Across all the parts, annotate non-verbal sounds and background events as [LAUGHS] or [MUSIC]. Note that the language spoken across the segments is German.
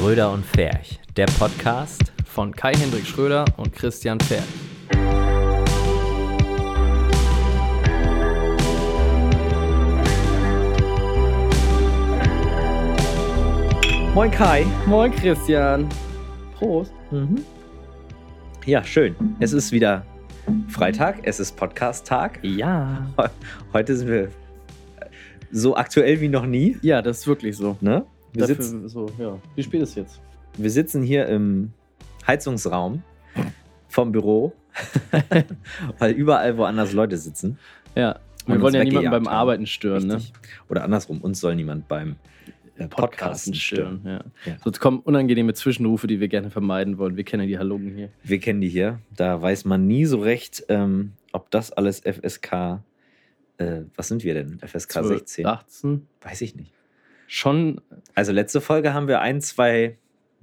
Schröder und Ferch, der Podcast. von Kai-Hendrik Schröder und Christian Pferd. Moin Kai. Moin Christian. Prost. Mhm. Ja, schön. Es ist wieder Freitag, es ist Podcast-Tag. Ja. Heute sind wir so aktuell wie noch nie. Ja, das ist wirklich so. Ne? Wir, Dafür sitzen, so, ja. Wie spät ist jetzt? wir sitzen hier im Heizungsraum vom Büro, [LAUGHS] weil überall woanders Leute sitzen. Ja. Wir wollen ja niemanden beim. Arbeiten stören, ne? Oder andersrum, uns soll niemand beim äh, Podcasten stören. Ja. Ja. Sonst kommen unangenehme Zwischenrufe, die wir gerne vermeiden wollen. Wir kennen die Halungen hier. Wir kennen die hier. Da weiß man nie so recht, ähm, ob das alles FSK. Äh, was sind wir denn? FSK 16? 18. Weiß ich nicht. Schon, Also letzte Folge haben wir ein, zwei.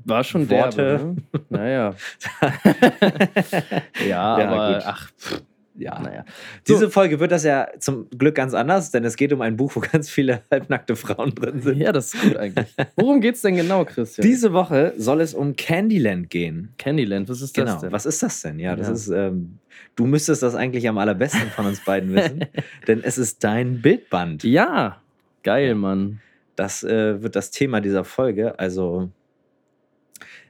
war schon Worte. derbe, ne? [LAUGHS] Naja. [LAUGHS] ja, Ja, aber gut. ach, pff, Ja. naja. Diese Folge wird das ja zum Glück ganz anders, denn es geht um ein Buch, wo ganz viele halbnackte Frauen drin sind. Ja, das ist gut eigentlich. Worum geht's denn genau, Christian? Diese Woche soll es um Candyland gehen. Candyland, was ist Genau. das denn? Was ist das denn? Ja, das Ja. ist. Ähm, du müsstest das eigentlich am allerbesten von uns beiden wissen, [LAUGHS] denn es ist dein Bildband. Ja, geil, Mann. Das äh, wird das Thema dieser Folge. Also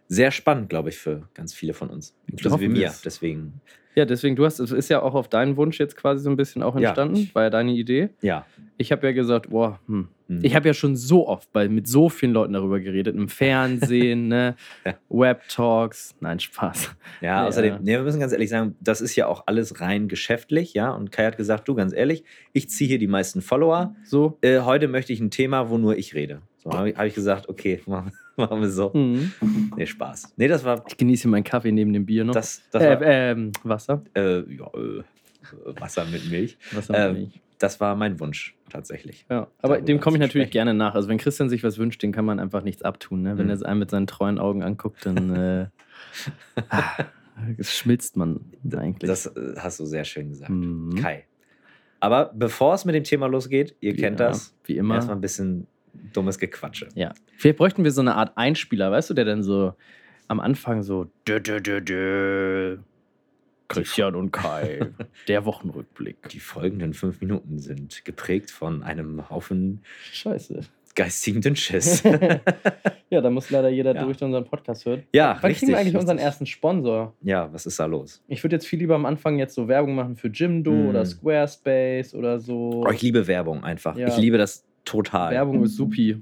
sehr spannend, glaube ich, für ganz viele von uns. Inklusive Hoffen mir. Deswegen, Ja, deswegen, du hast, es ist ja auch auf deinen Wunsch jetzt quasi so ein bisschen auch Ja. entstanden, war ja deine Idee. ja. Ich habe ja gesagt, boah, hm. Hm. ich habe ja schon so oft bei, mit so vielen Leuten darüber geredet, im Fernsehen, ne, [LAUGHS] Ja. Web-Talks, nein, Spaß. Ja, Ja. außerdem, nee, wir müssen ganz ehrlich sagen, das ist ja auch alles rein geschäftlich, ja. Und Kai hat gesagt, du ganz ehrlich, ich ziehe hier die meisten Follower. So. Äh, heute möchte ich ein Thema, wo nur ich rede. So habe ich, hab ich gesagt, okay, machen, [LAUGHS] machen wir so. Mhm. Nee, Spaß. Nee, das war Ich genieße meinen Kaffee neben dem Bier noch. das, das war, äh, ähm, Wasser. äh, ja, äh, Wasser mit Milch. Wasser Ähm, mit Milch. Das war mein Wunsch tatsächlich. Ja, aber dem komme ich natürlich gerne nach. Also wenn Christian sich was wünscht, den kann man einfach nichts abtun. Ne? Wenn Mhm. er es einem mit seinen treuen Augen anguckt, dann äh, [LAUGHS] ah, schmilzt man eigentlich. Das äh, hast du sehr schön gesagt. Mhm. Kai. Aber bevor es mit dem Thema losgeht, ihr kennt Ja, das, Wie immer. erstmal ein bisschen dummes Gequatsche. Ja. Vielleicht bräuchten wir so eine Art Einspieler, weißt du, der dann so am Anfang so dö, dö, dö, dö, Christian und Kai, [LAUGHS] der Wochenrückblick. Die folgenden fünf Minuten sind geprägt von einem Haufen Scheiße. geistigen Dünnschiss. [LAUGHS] [LAUGHS] ja, da muss leider jeder Ja. durch, der unseren Podcast hört. ja, Wann richtig. kriegen wir eigentlich unseren richtig. ersten Sponsor? Ja, was ist da los? Ich würde jetzt viel lieber am Anfang jetzt so Werbung machen für Jimdo Mm. oder Squarespace oder so. Oh, ich liebe Werbung einfach. Ja. Ich liebe das total. Werbung ist supi.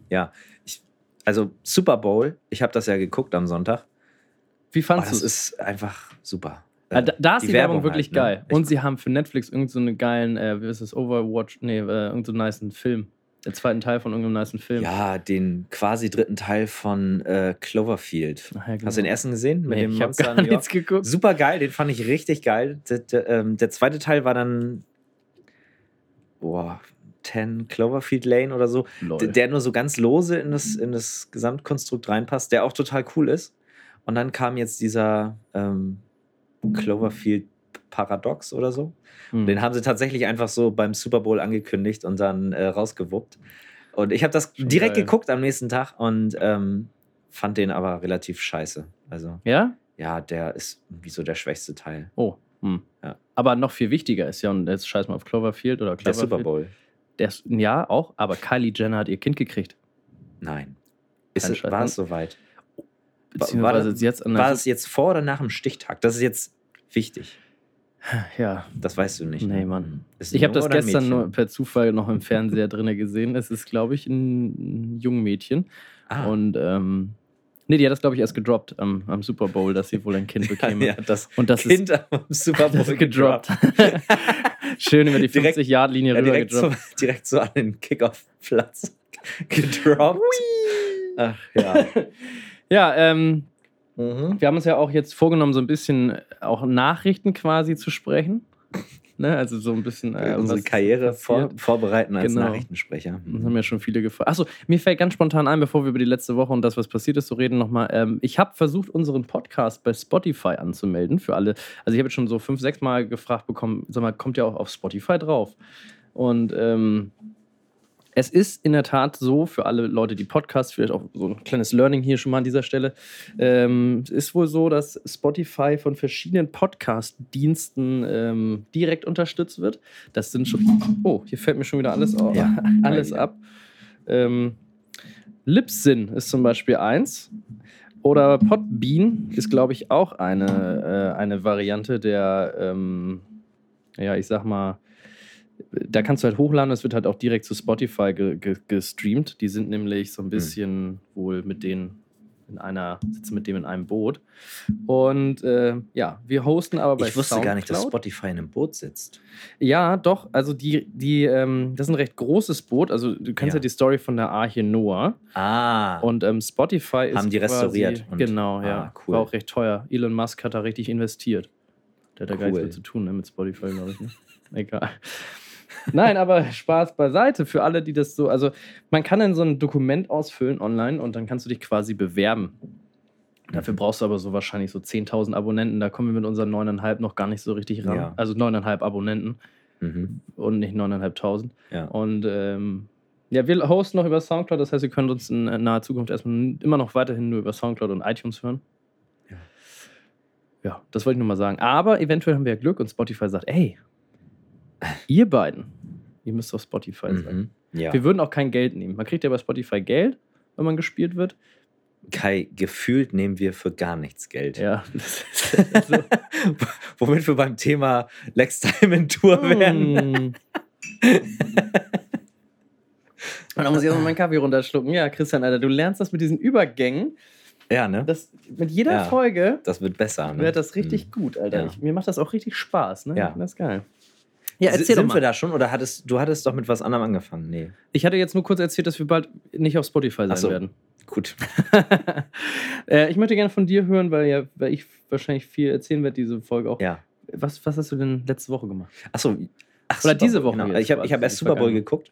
Also Super Bowl, ich habe das ja geguckt am Sonntag. Wie Oh, fandst das du es? ist einfach super. Ah, da, da ist die, Werbung, Werbung wirklich halt, ne? geil. Ich- Und sie haben für Netflix irgendeinen so geilen, äh, wie ist das, Overwatch, nee, äh, irgendeinen so niceen Film. Der zweiten Teil von irgendeinem niceen Film. Ja, den quasi dritten Teil von äh, Cloverfield. Ach ja, genau. Hast du den ersten gesehen? Mit nee, dem ich habe gar nichts geguckt. Super geil, den fand ich richtig geil. Der, der, ähm, der zweite Teil war dann. Boah, 10 Cloverfield Lane oder so. Lol. Der, der nur so ganz lose in das, in das Gesamtkonstrukt reinpasst, der auch total cool ist. Und dann kam jetzt dieser ähm, Cloverfield Paradox oder so. Hm. Den haben sie tatsächlich einfach so beim Super Bowl angekündigt und dann äh, rausgewuppt. Und ich habe das Schon direkt geil. geguckt am nächsten Tag und ähm, fand den aber relativ scheiße. Also, ja? ja, der ist irgendwie so der schwächste Teil. Oh. Hm. Ja. Aber noch viel wichtiger ist ja, und jetzt scheiß mal auf Cloverfield oder Der Cloverfield. Super Bowl. Ist, ja, auch, aber Kylie Jenner hat ihr Kind gekriegt. Nein. Ist es, war es soweit? Beziehungsweise das- jetzt War es jetzt vor oder nach dem Stichtag? Das ist jetzt wichtig. Ja, Das weißt du nicht. Nee, ne? Mann. Ist ein Ich habe das gestern Mädchen? nur per Zufall noch im Fernseher drinne gesehen. Es ist, glaube ich, ein, ein Jungmädchen. Ah, Und ähm, nee, die hat das, glaube ich, erst gedroppt am, am Super Bowl, dass sie wohl ein Kind [LAUGHS] bekäme. ja, das Und das Kind am Super ist [LAUGHS] das Bowl ist gedroppt. [LAUGHS] Schön über die Direkt- 50-Yard-Linie Ja, direkt, so, [LAUGHS] [LAUGHS] gedroppt. direkt so an den Kickoff-Platz gedroppt. Ach ja. Ja, ähm, Mhm. wir haben uns ja auch jetzt vorgenommen, so ein bisschen auch Nachrichten quasi zu sprechen. Ne? Also so ein bisschen. äh, Unsere Karriere vor, vorbereiten als Genau. Nachrichtensprecher. Das haben ja schon viele gefragt. Achso, mir fällt ganz spontan ein, bevor wir über die letzte Woche und das, was passiert ist, so reden nochmal. Ähm, ich habe versucht, unseren Podcast bei Spotify anzumelden für alle. Also ich habe jetzt schon so fünf, sechs Mal gefragt bekommen, sag mal, kommt ihr auch auf Spotify drauf? Und ähm, Es ist in der Tat so, für alle Leute, die Podcasts, vielleicht auch so ein kleines Learning hier schon mal an dieser Stelle. Ähm, es ist wohl so, dass Spotify von verschiedenen Podcast-Diensten ähm, direkt unterstützt wird. Das sind schon. Oh, hier fällt mir schon wieder alles, auf, Ja, [LAUGHS] alles ab. Ähm, Libsyn ist zum Beispiel eins. Oder Podbean ist, glaube ich, auch eine, äh, eine Variante der, ähm, ja, ich sag mal, da kannst du halt hochladen, es wird halt auch direkt zu Spotify ge ge gestreamt. Die sind nämlich Hm. so ein bisschen wohl mit denen in einer, sitzen mit dem in einem Boot. Und äh, ja, wir hosten aber bei Ich wusste gar nicht, dass Soundcloud. Spotify in einem Boot sitzt. Ja, doch. Also die, die, ähm, das ist ein recht großes Boot. Also du kennst ja, Ja. die Story von der Arche Noah. Ah. Und ähm, Spotify ist Haben die restauriert Quasi, genau, ja. ah, cool. War auch recht teuer. Elon Musk hat da richtig investiert. Der hat da gar nichts Cool. mit zu tun, ne, mit Spotify, glaube ich. Ne? [LAUGHS] Egal. Nein, aber Spaß beiseite für alle, die das so. Also, man kann dann so ein Dokument ausfüllen online und dann kannst du dich quasi bewerben. Dafür brauchst du aber so wahrscheinlich so 10.000 Abonnenten. Da kommen wir mit unseren 9,5 noch gar nicht so richtig ran. Ja. Also 9,5 Abonnenten mhm. und nicht 9.500. Ja. Und ähm, ja, wir hosten noch über Soundcloud, das heißt, ihr könnt uns in naher Zukunft erstmal immer noch weiterhin nur über Soundcloud und iTunes hören. Ja. Ja, das wollte ich nur mal sagen. Aber eventuell haben wir ja Glück und Spotify sagt, ey, ihr beiden, ihr müsst auf Spotify sein. Mhm. Ja. Wir würden auch kein Geld nehmen. Man kriegt ja bei Spotify Geld, wenn man gespielt wird. Kai, gefühlt nehmen wir für gar nichts Geld. Ja, [LAUGHS] so. Womit wir beim Thema Lex Diamond Tour werden. Mm. Und dann muss ich erstmal meinen Kaffee runterschlucken. Ja, Christian, Alter, du lernst das mit diesen Übergängen. Ja, ne? Das, mit jeder Ja. Folge Das wird besser. Ne? wird das richtig Mhm. gut, Alter. Ja. Ich, mir macht das auch richtig Spaß, ne? Ja. Das ist geil. Ja, erzähl doch Sind mal. wir da schon oder hattest du hattest doch mit was anderem angefangen? Nee. Ich hatte jetzt nur kurz erzählt, dass wir bald nicht auf Spotify sein Ach so. werden. Gut. [LAUGHS] äh, ich möchte gerne von dir hören, weil, ja, weil ich wahrscheinlich viel erzählen werde, diese Folge auch. Ja. Was, was hast du denn letzte Woche gemacht? Achso. Ach, Oder Super diese Woche Genau. jetzt Ich habe ich hab erst Super Bowl geguckt.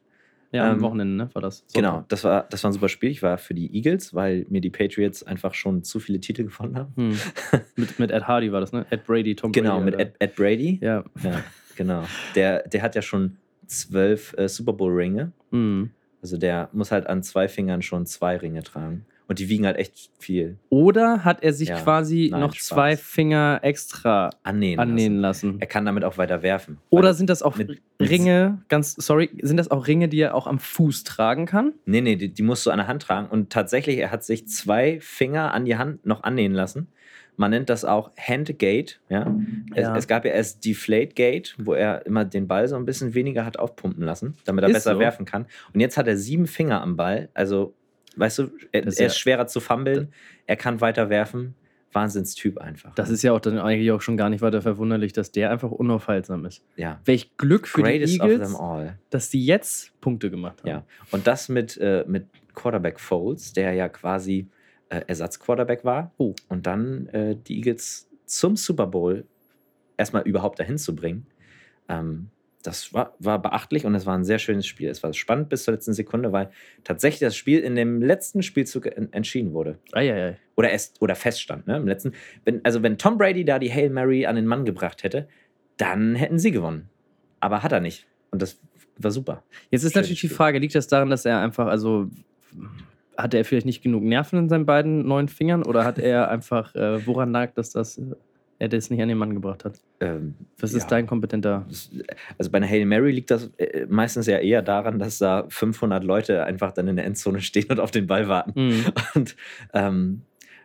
Ja, am Ähm, Wochenende, ne? War das? Genau, das war, das war ein super Spiel. Ich war für die Eagles, weil mir die Patriots einfach schon zu viele Titel gewonnen haben. Hm. [LAUGHS] mit, mit Ed Hardy war das, ne? Ed Brady, Tom Brady. Genau, mit. Ed, Ed Brady. Ja. Ja, genau. Der, der hat ja schon zwölf äh, Super Bowl-Ringe. Hm. Also der muss halt an zwei Fingern schon zwei Ringe tragen. Und die wiegen halt echt viel Oder hat er sich Ja, quasi nein, noch Spaß. zwei Finger extra annähen. annähen Lassen. lassen? Er kann damit auch weiter werfen. Oder sind das auch Ringe, ganz sorry, sind das auch Ringe, die er auch am Fuß tragen kann? Nee, nee, die, die musst du an der Hand tragen. Und tatsächlich, er hat sich zwei Finger an die Hand noch annähen lassen. Man nennt das auch Handgate. Ja? Ja. Es, es gab ja erst Deflate Gate, wo er immer den Ball so ein bisschen weniger hat aufpumpen lassen, damit er Ist besser so. werfen kann. Und jetzt hat er sieben Finger am Ball. Also, weißt du, er, ist er ist schwerer zu fummeln. Er kann weiter werfen. Wahnsinnstyp einfach. Das ist ja auch dann eigentlich auch schon gar nicht weiter verwunderlich, dass der einfach unaufhaltsam ist. ja. Welch Glück für Greatest die Eagles, dass die jetzt Punkte gemacht haben. Ja. Und das mit, äh, mit Quarterback Foles, der ja quasi Ersatzquarterback war. Oh. Und dann äh, die Eagles zum Super Bowl erstmal überhaupt dahin zu bringen. Ähm, das war, war beachtlich und es war ein sehr schönes Spiel. Es war spannend bis zur letzten Sekunde, weil tatsächlich das Spiel in dem letzten Spielzug en entschieden wurde. Eieiei. Oder, es, oder feststand. Ne? Im letzten, wenn, also wenn Tom Brady da die Hail Mary an den Mann gebracht hätte, dann hätten sie gewonnen. Aber hat er nicht. Und das war super. Jetzt ist Schönes natürlich die Spiel. Frage, liegt das daran, dass er einfach, also hatte er vielleicht nicht genug Nerven in seinen beiden neuen Fingern oder hat er [LAUGHS] einfach, äh, woran lag, dass das, äh, er das nicht an den Mann gebracht hat? Ähm, Was ja. ist dein kompetenter? Das- Also bei einer Hail Mary liegt das äh, meistens ja eher daran, dass da 500 Leute einfach dann in der Endzone stehen und auf den Ball warten. Hm. Und ähm,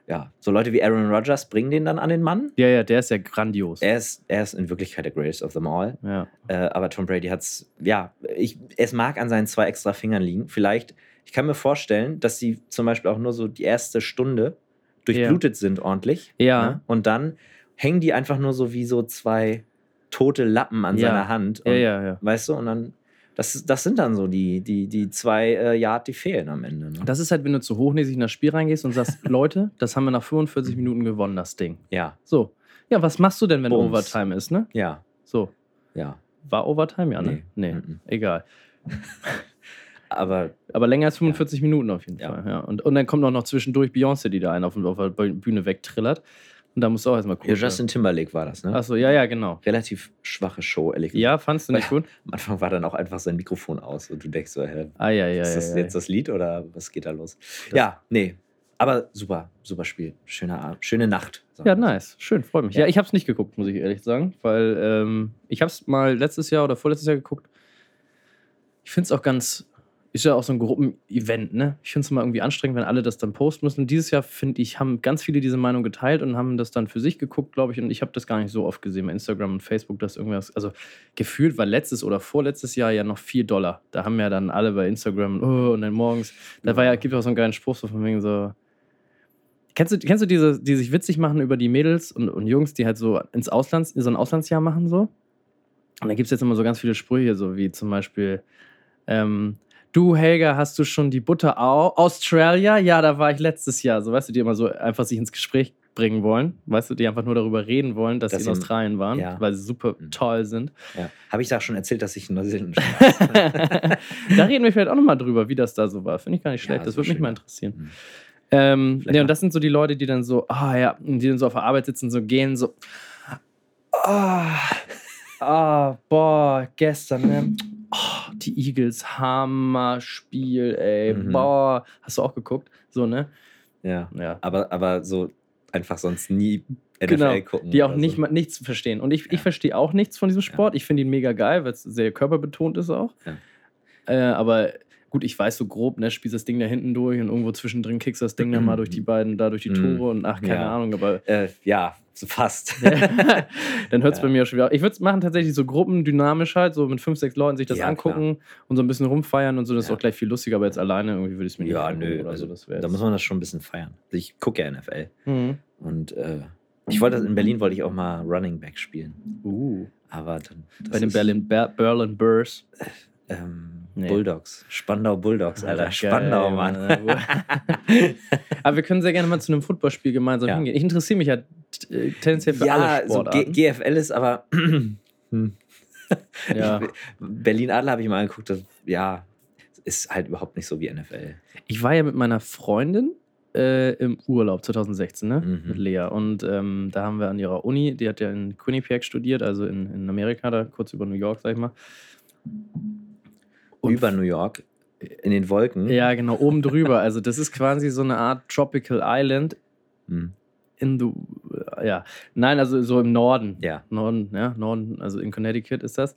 ja, so Leute wie Aaron Rodgers bringen den dann an den Mann. Ja, ja, der ist ja grandios. Er ist, er ist in Wirklichkeit der greatest of them all. ja. Äh, aber Tom Brady hat es, ja, ich, es mag an seinen zwei extra Fingern liegen. Vielleicht, ich kann mir vorstellen, dass sie zum Beispiel auch nur so die erste Stunde durchblutet sind ordentlich. Ja. ne? Und dann hängen die einfach nur so wie so zwei tote Lappen an Ja. seiner Hand. Ja, Und ja, ja. Weißt du, und dann, das, das sind dann so die, die, die zwei äh, Yard, die fehlen am Ende. Ne? Das ist halt, wenn du zu hochnäsig in das Spiel reingehst und sagst, [LAUGHS] Leute, das haben wir nach 45 Minuten gewonnen, das Ding. ja, So. Ja, was machst du denn, wenn Bums. Overtime ist, ne? ja, So. ja. War Overtime, ja, ne? Nee. Mhm. Egal. [LAUGHS] Aber Aber länger als 45 Minuten auf jeden Ja. Fall. Ja. Und, und dann kommt auch noch zwischendurch Beyoncé, die da einen auf, auf der Bühne wegtrillert. Und da musst du auch erstmal Ja, gucken. Justin Timberlake war das, ne? Achso, ja, ja, genau. Relativ schwache Show, ehrlich gesagt. Ja, fandst du nicht gut? Am Anfang war dann auch einfach sein Mikrofon aus und du denkst so, hä, Ah, ja, ja, ist ja. das ja. jetzt das Lied oder was geht da los? ja, nee. Aber super, super Spiel. Schöner Abend, schöne Nacht. Ja, nice. Schön, freut mich. Ja. Ja, ich habe es nicht geguckt, muss ich ehrlich sagen, weil ähm, ich habe es mal letztes Jahr oder vorletztes Jahr geguckt. Ich finde es auch ganz, ist ja auch so ein Gruppenevent, ne? Ich finde es immer irgendwie anstrengend, wenn alle das dann posten müssen. Dieses Jahr, finde ich, haben ganz viele diese Meinung geteilt und haben das dann für sich geguckt, glaube ich. Und ich habe das gar nicht so oft gesehen bei Instagram und Facebook, dass irgendwas, also gefühlt war letztes oder vorletztes Jahr ja noch 4 Dollar. Da haben ja dann alle bei Instagram, oh, und dann morgens, da war ja, gibt ja auch so einen geilen Spruch so von wegen so, Kennst du, kennst du diese, die sich witzig machen über die Mädels und, und Jungs, die halt so ins Auslands, so ein Auslandsjahr machen so? Und da gibt es jetzt immer so ganz viele Sprüche, so wie zum Beispiel, ähm, du Helga, hast du schon die Butter au Australia? Ja, da war ich letztes Jahr. So, weißt du, die immer so einfach sich ins Gespräch bringen wollen, weißt du, die einfach nur darüber reden wollen, dass, Dass sie in Australien waren, ja. weil sie super Mhm. toll sind. Ja. Habe ich da schon erzählt, dass ich in Neuseeland [LAUGHS] da reden wir vielleicht auch nochmal drüber, wie das da so war. Finde ich gar nicht Ja, schlecht. das das würde mich mal ja. interessieren. Mhm. Ähm, nee, und das sind so die Leute, die dann so, ah ja, und die dann so auf der Arbeit sitzen, so gehen, so, ah, ah, boah, gestern, ne? Oh, die Eagles, Hammer-Spiel, ey, Mhm. boah. Hast du auch geguckt? So, ne? ja. Ja. Aber, aber so einfach sonst nie NFL Genau, gucken. Die auch nicht, so. mal nichts verstehen. Und ich, Ja. ich verstehe auch nichts von diesem Sport. Ich finde ihn mega geil, weil es sehr körperbetont ist auch. Ja. Äh, aber gut, ich weiß so grob, ne, spielst das Ding da hinten durch und irgendwo zwischendrin kickst das Ding dann mal durch die beiden, da durch die Mhm. Tore und ach, keine Ja. Ahnung, aber Äh, ja, so fast. [LAUGHS] dann hört es Ja. bei mir auch schon wieder auf. Ich würde es machen tatsächlich so gruppendynamisch halt, so mit fünf, sechs Leuten sich das Ja, angucken und so ein bisschen rumfeiern und so, das ist auch gleich viel lustiger, aber jetzt alleine irgendwie würde ich es mir nicht ja, nö. oder Also, so. Das da muss man das schon ein bisschen feiern. Ich gucke ja NFL. Mhm. Und äh, ich wollte in Berlin wollte ich auch mal Running Back spielen. Uh. Aber dann. Bei den Berlin, Ber Berlin Bears. Ähm, Nee. Bulldogs. Spandau Bulldogs, Alter. Geil, Spandau, Mann. [LAUGHS] Aber wir können sehr gerne mal zu einem Footballspiel gemeinsam Ja. hingehen. Ich interessiere mich ja äh, tendenziell für ja, alle so G Sportarten. GFL ist aber. [CLEARS THROAT] hm. ja. Ich, Berlin Adler habe ich mal angeguckt. Das, ja, ist halt überhaupt nicht so wie NFL. Ich war ja mit meiner Freundin äh, im Urlaub 2016, ne? Mhm. Mit Lea. Und ähm, da haben wir an ihrer Uni, die hat ja in Quinnipiac studiert, also in, in Amerika, da kurz über New York, sag ich mal. Und Über New York, in den Wolken. Ja, genau, oben drüber. [LAUGHS] Also, das ist quasi so eine Art Tropical Island Hm. in the. Ja, nein, also so im Norden. Ja. Norden, ja, Norden, also in Connecticut ist das.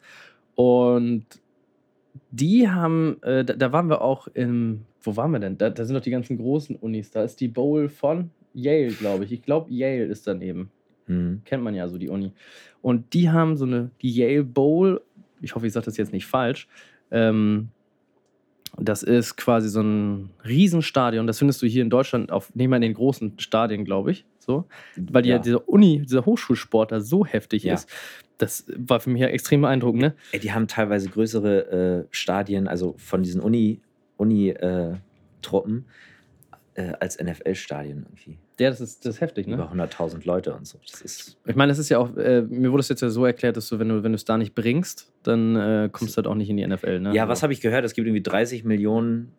Und die haben, äh, da, da waren wir auch im, wo waren wir denn? Da, da sind doch die ganzen großen Unis. Da ist die Bowl von Yale, glaube ich. Ich glaube, Yale ist daneben. Hm. Kennt man ja so die Uni. Und die haben so eine, die Yale Bowl, ich hoffe, ich sage das jetzt nicht falsch. Ähm, das ist quasi so ein Riesenstadion. Das findest du hier in Deutschland auf, nicht mal in den großen Stadien, glaube ich. So. Weil die ja. Dieser Uni, dieser Hochschulsport da so heftig Ja. ist. Das war für mich ja extrem beeindruckend, ne? Ey, die haben teilweise größere äh, Stadien, also von diesen Uni, Uni-Truppen, äh, als NFL-Stadien irgendwie. Ja, das ist, das ist heftig, ne? Über 100.000 Leute und so. Das ist. Ich meine, das ist ja auch, äh, mir wurde es jetzt ja so erklärt, dass du, wenn du wenn du es da nicht bringst, dann äh, kommst du halt auch nicht in die NFL, ne? Ja, was habe ich gehört? Es gibt irgendwie 30 Millionen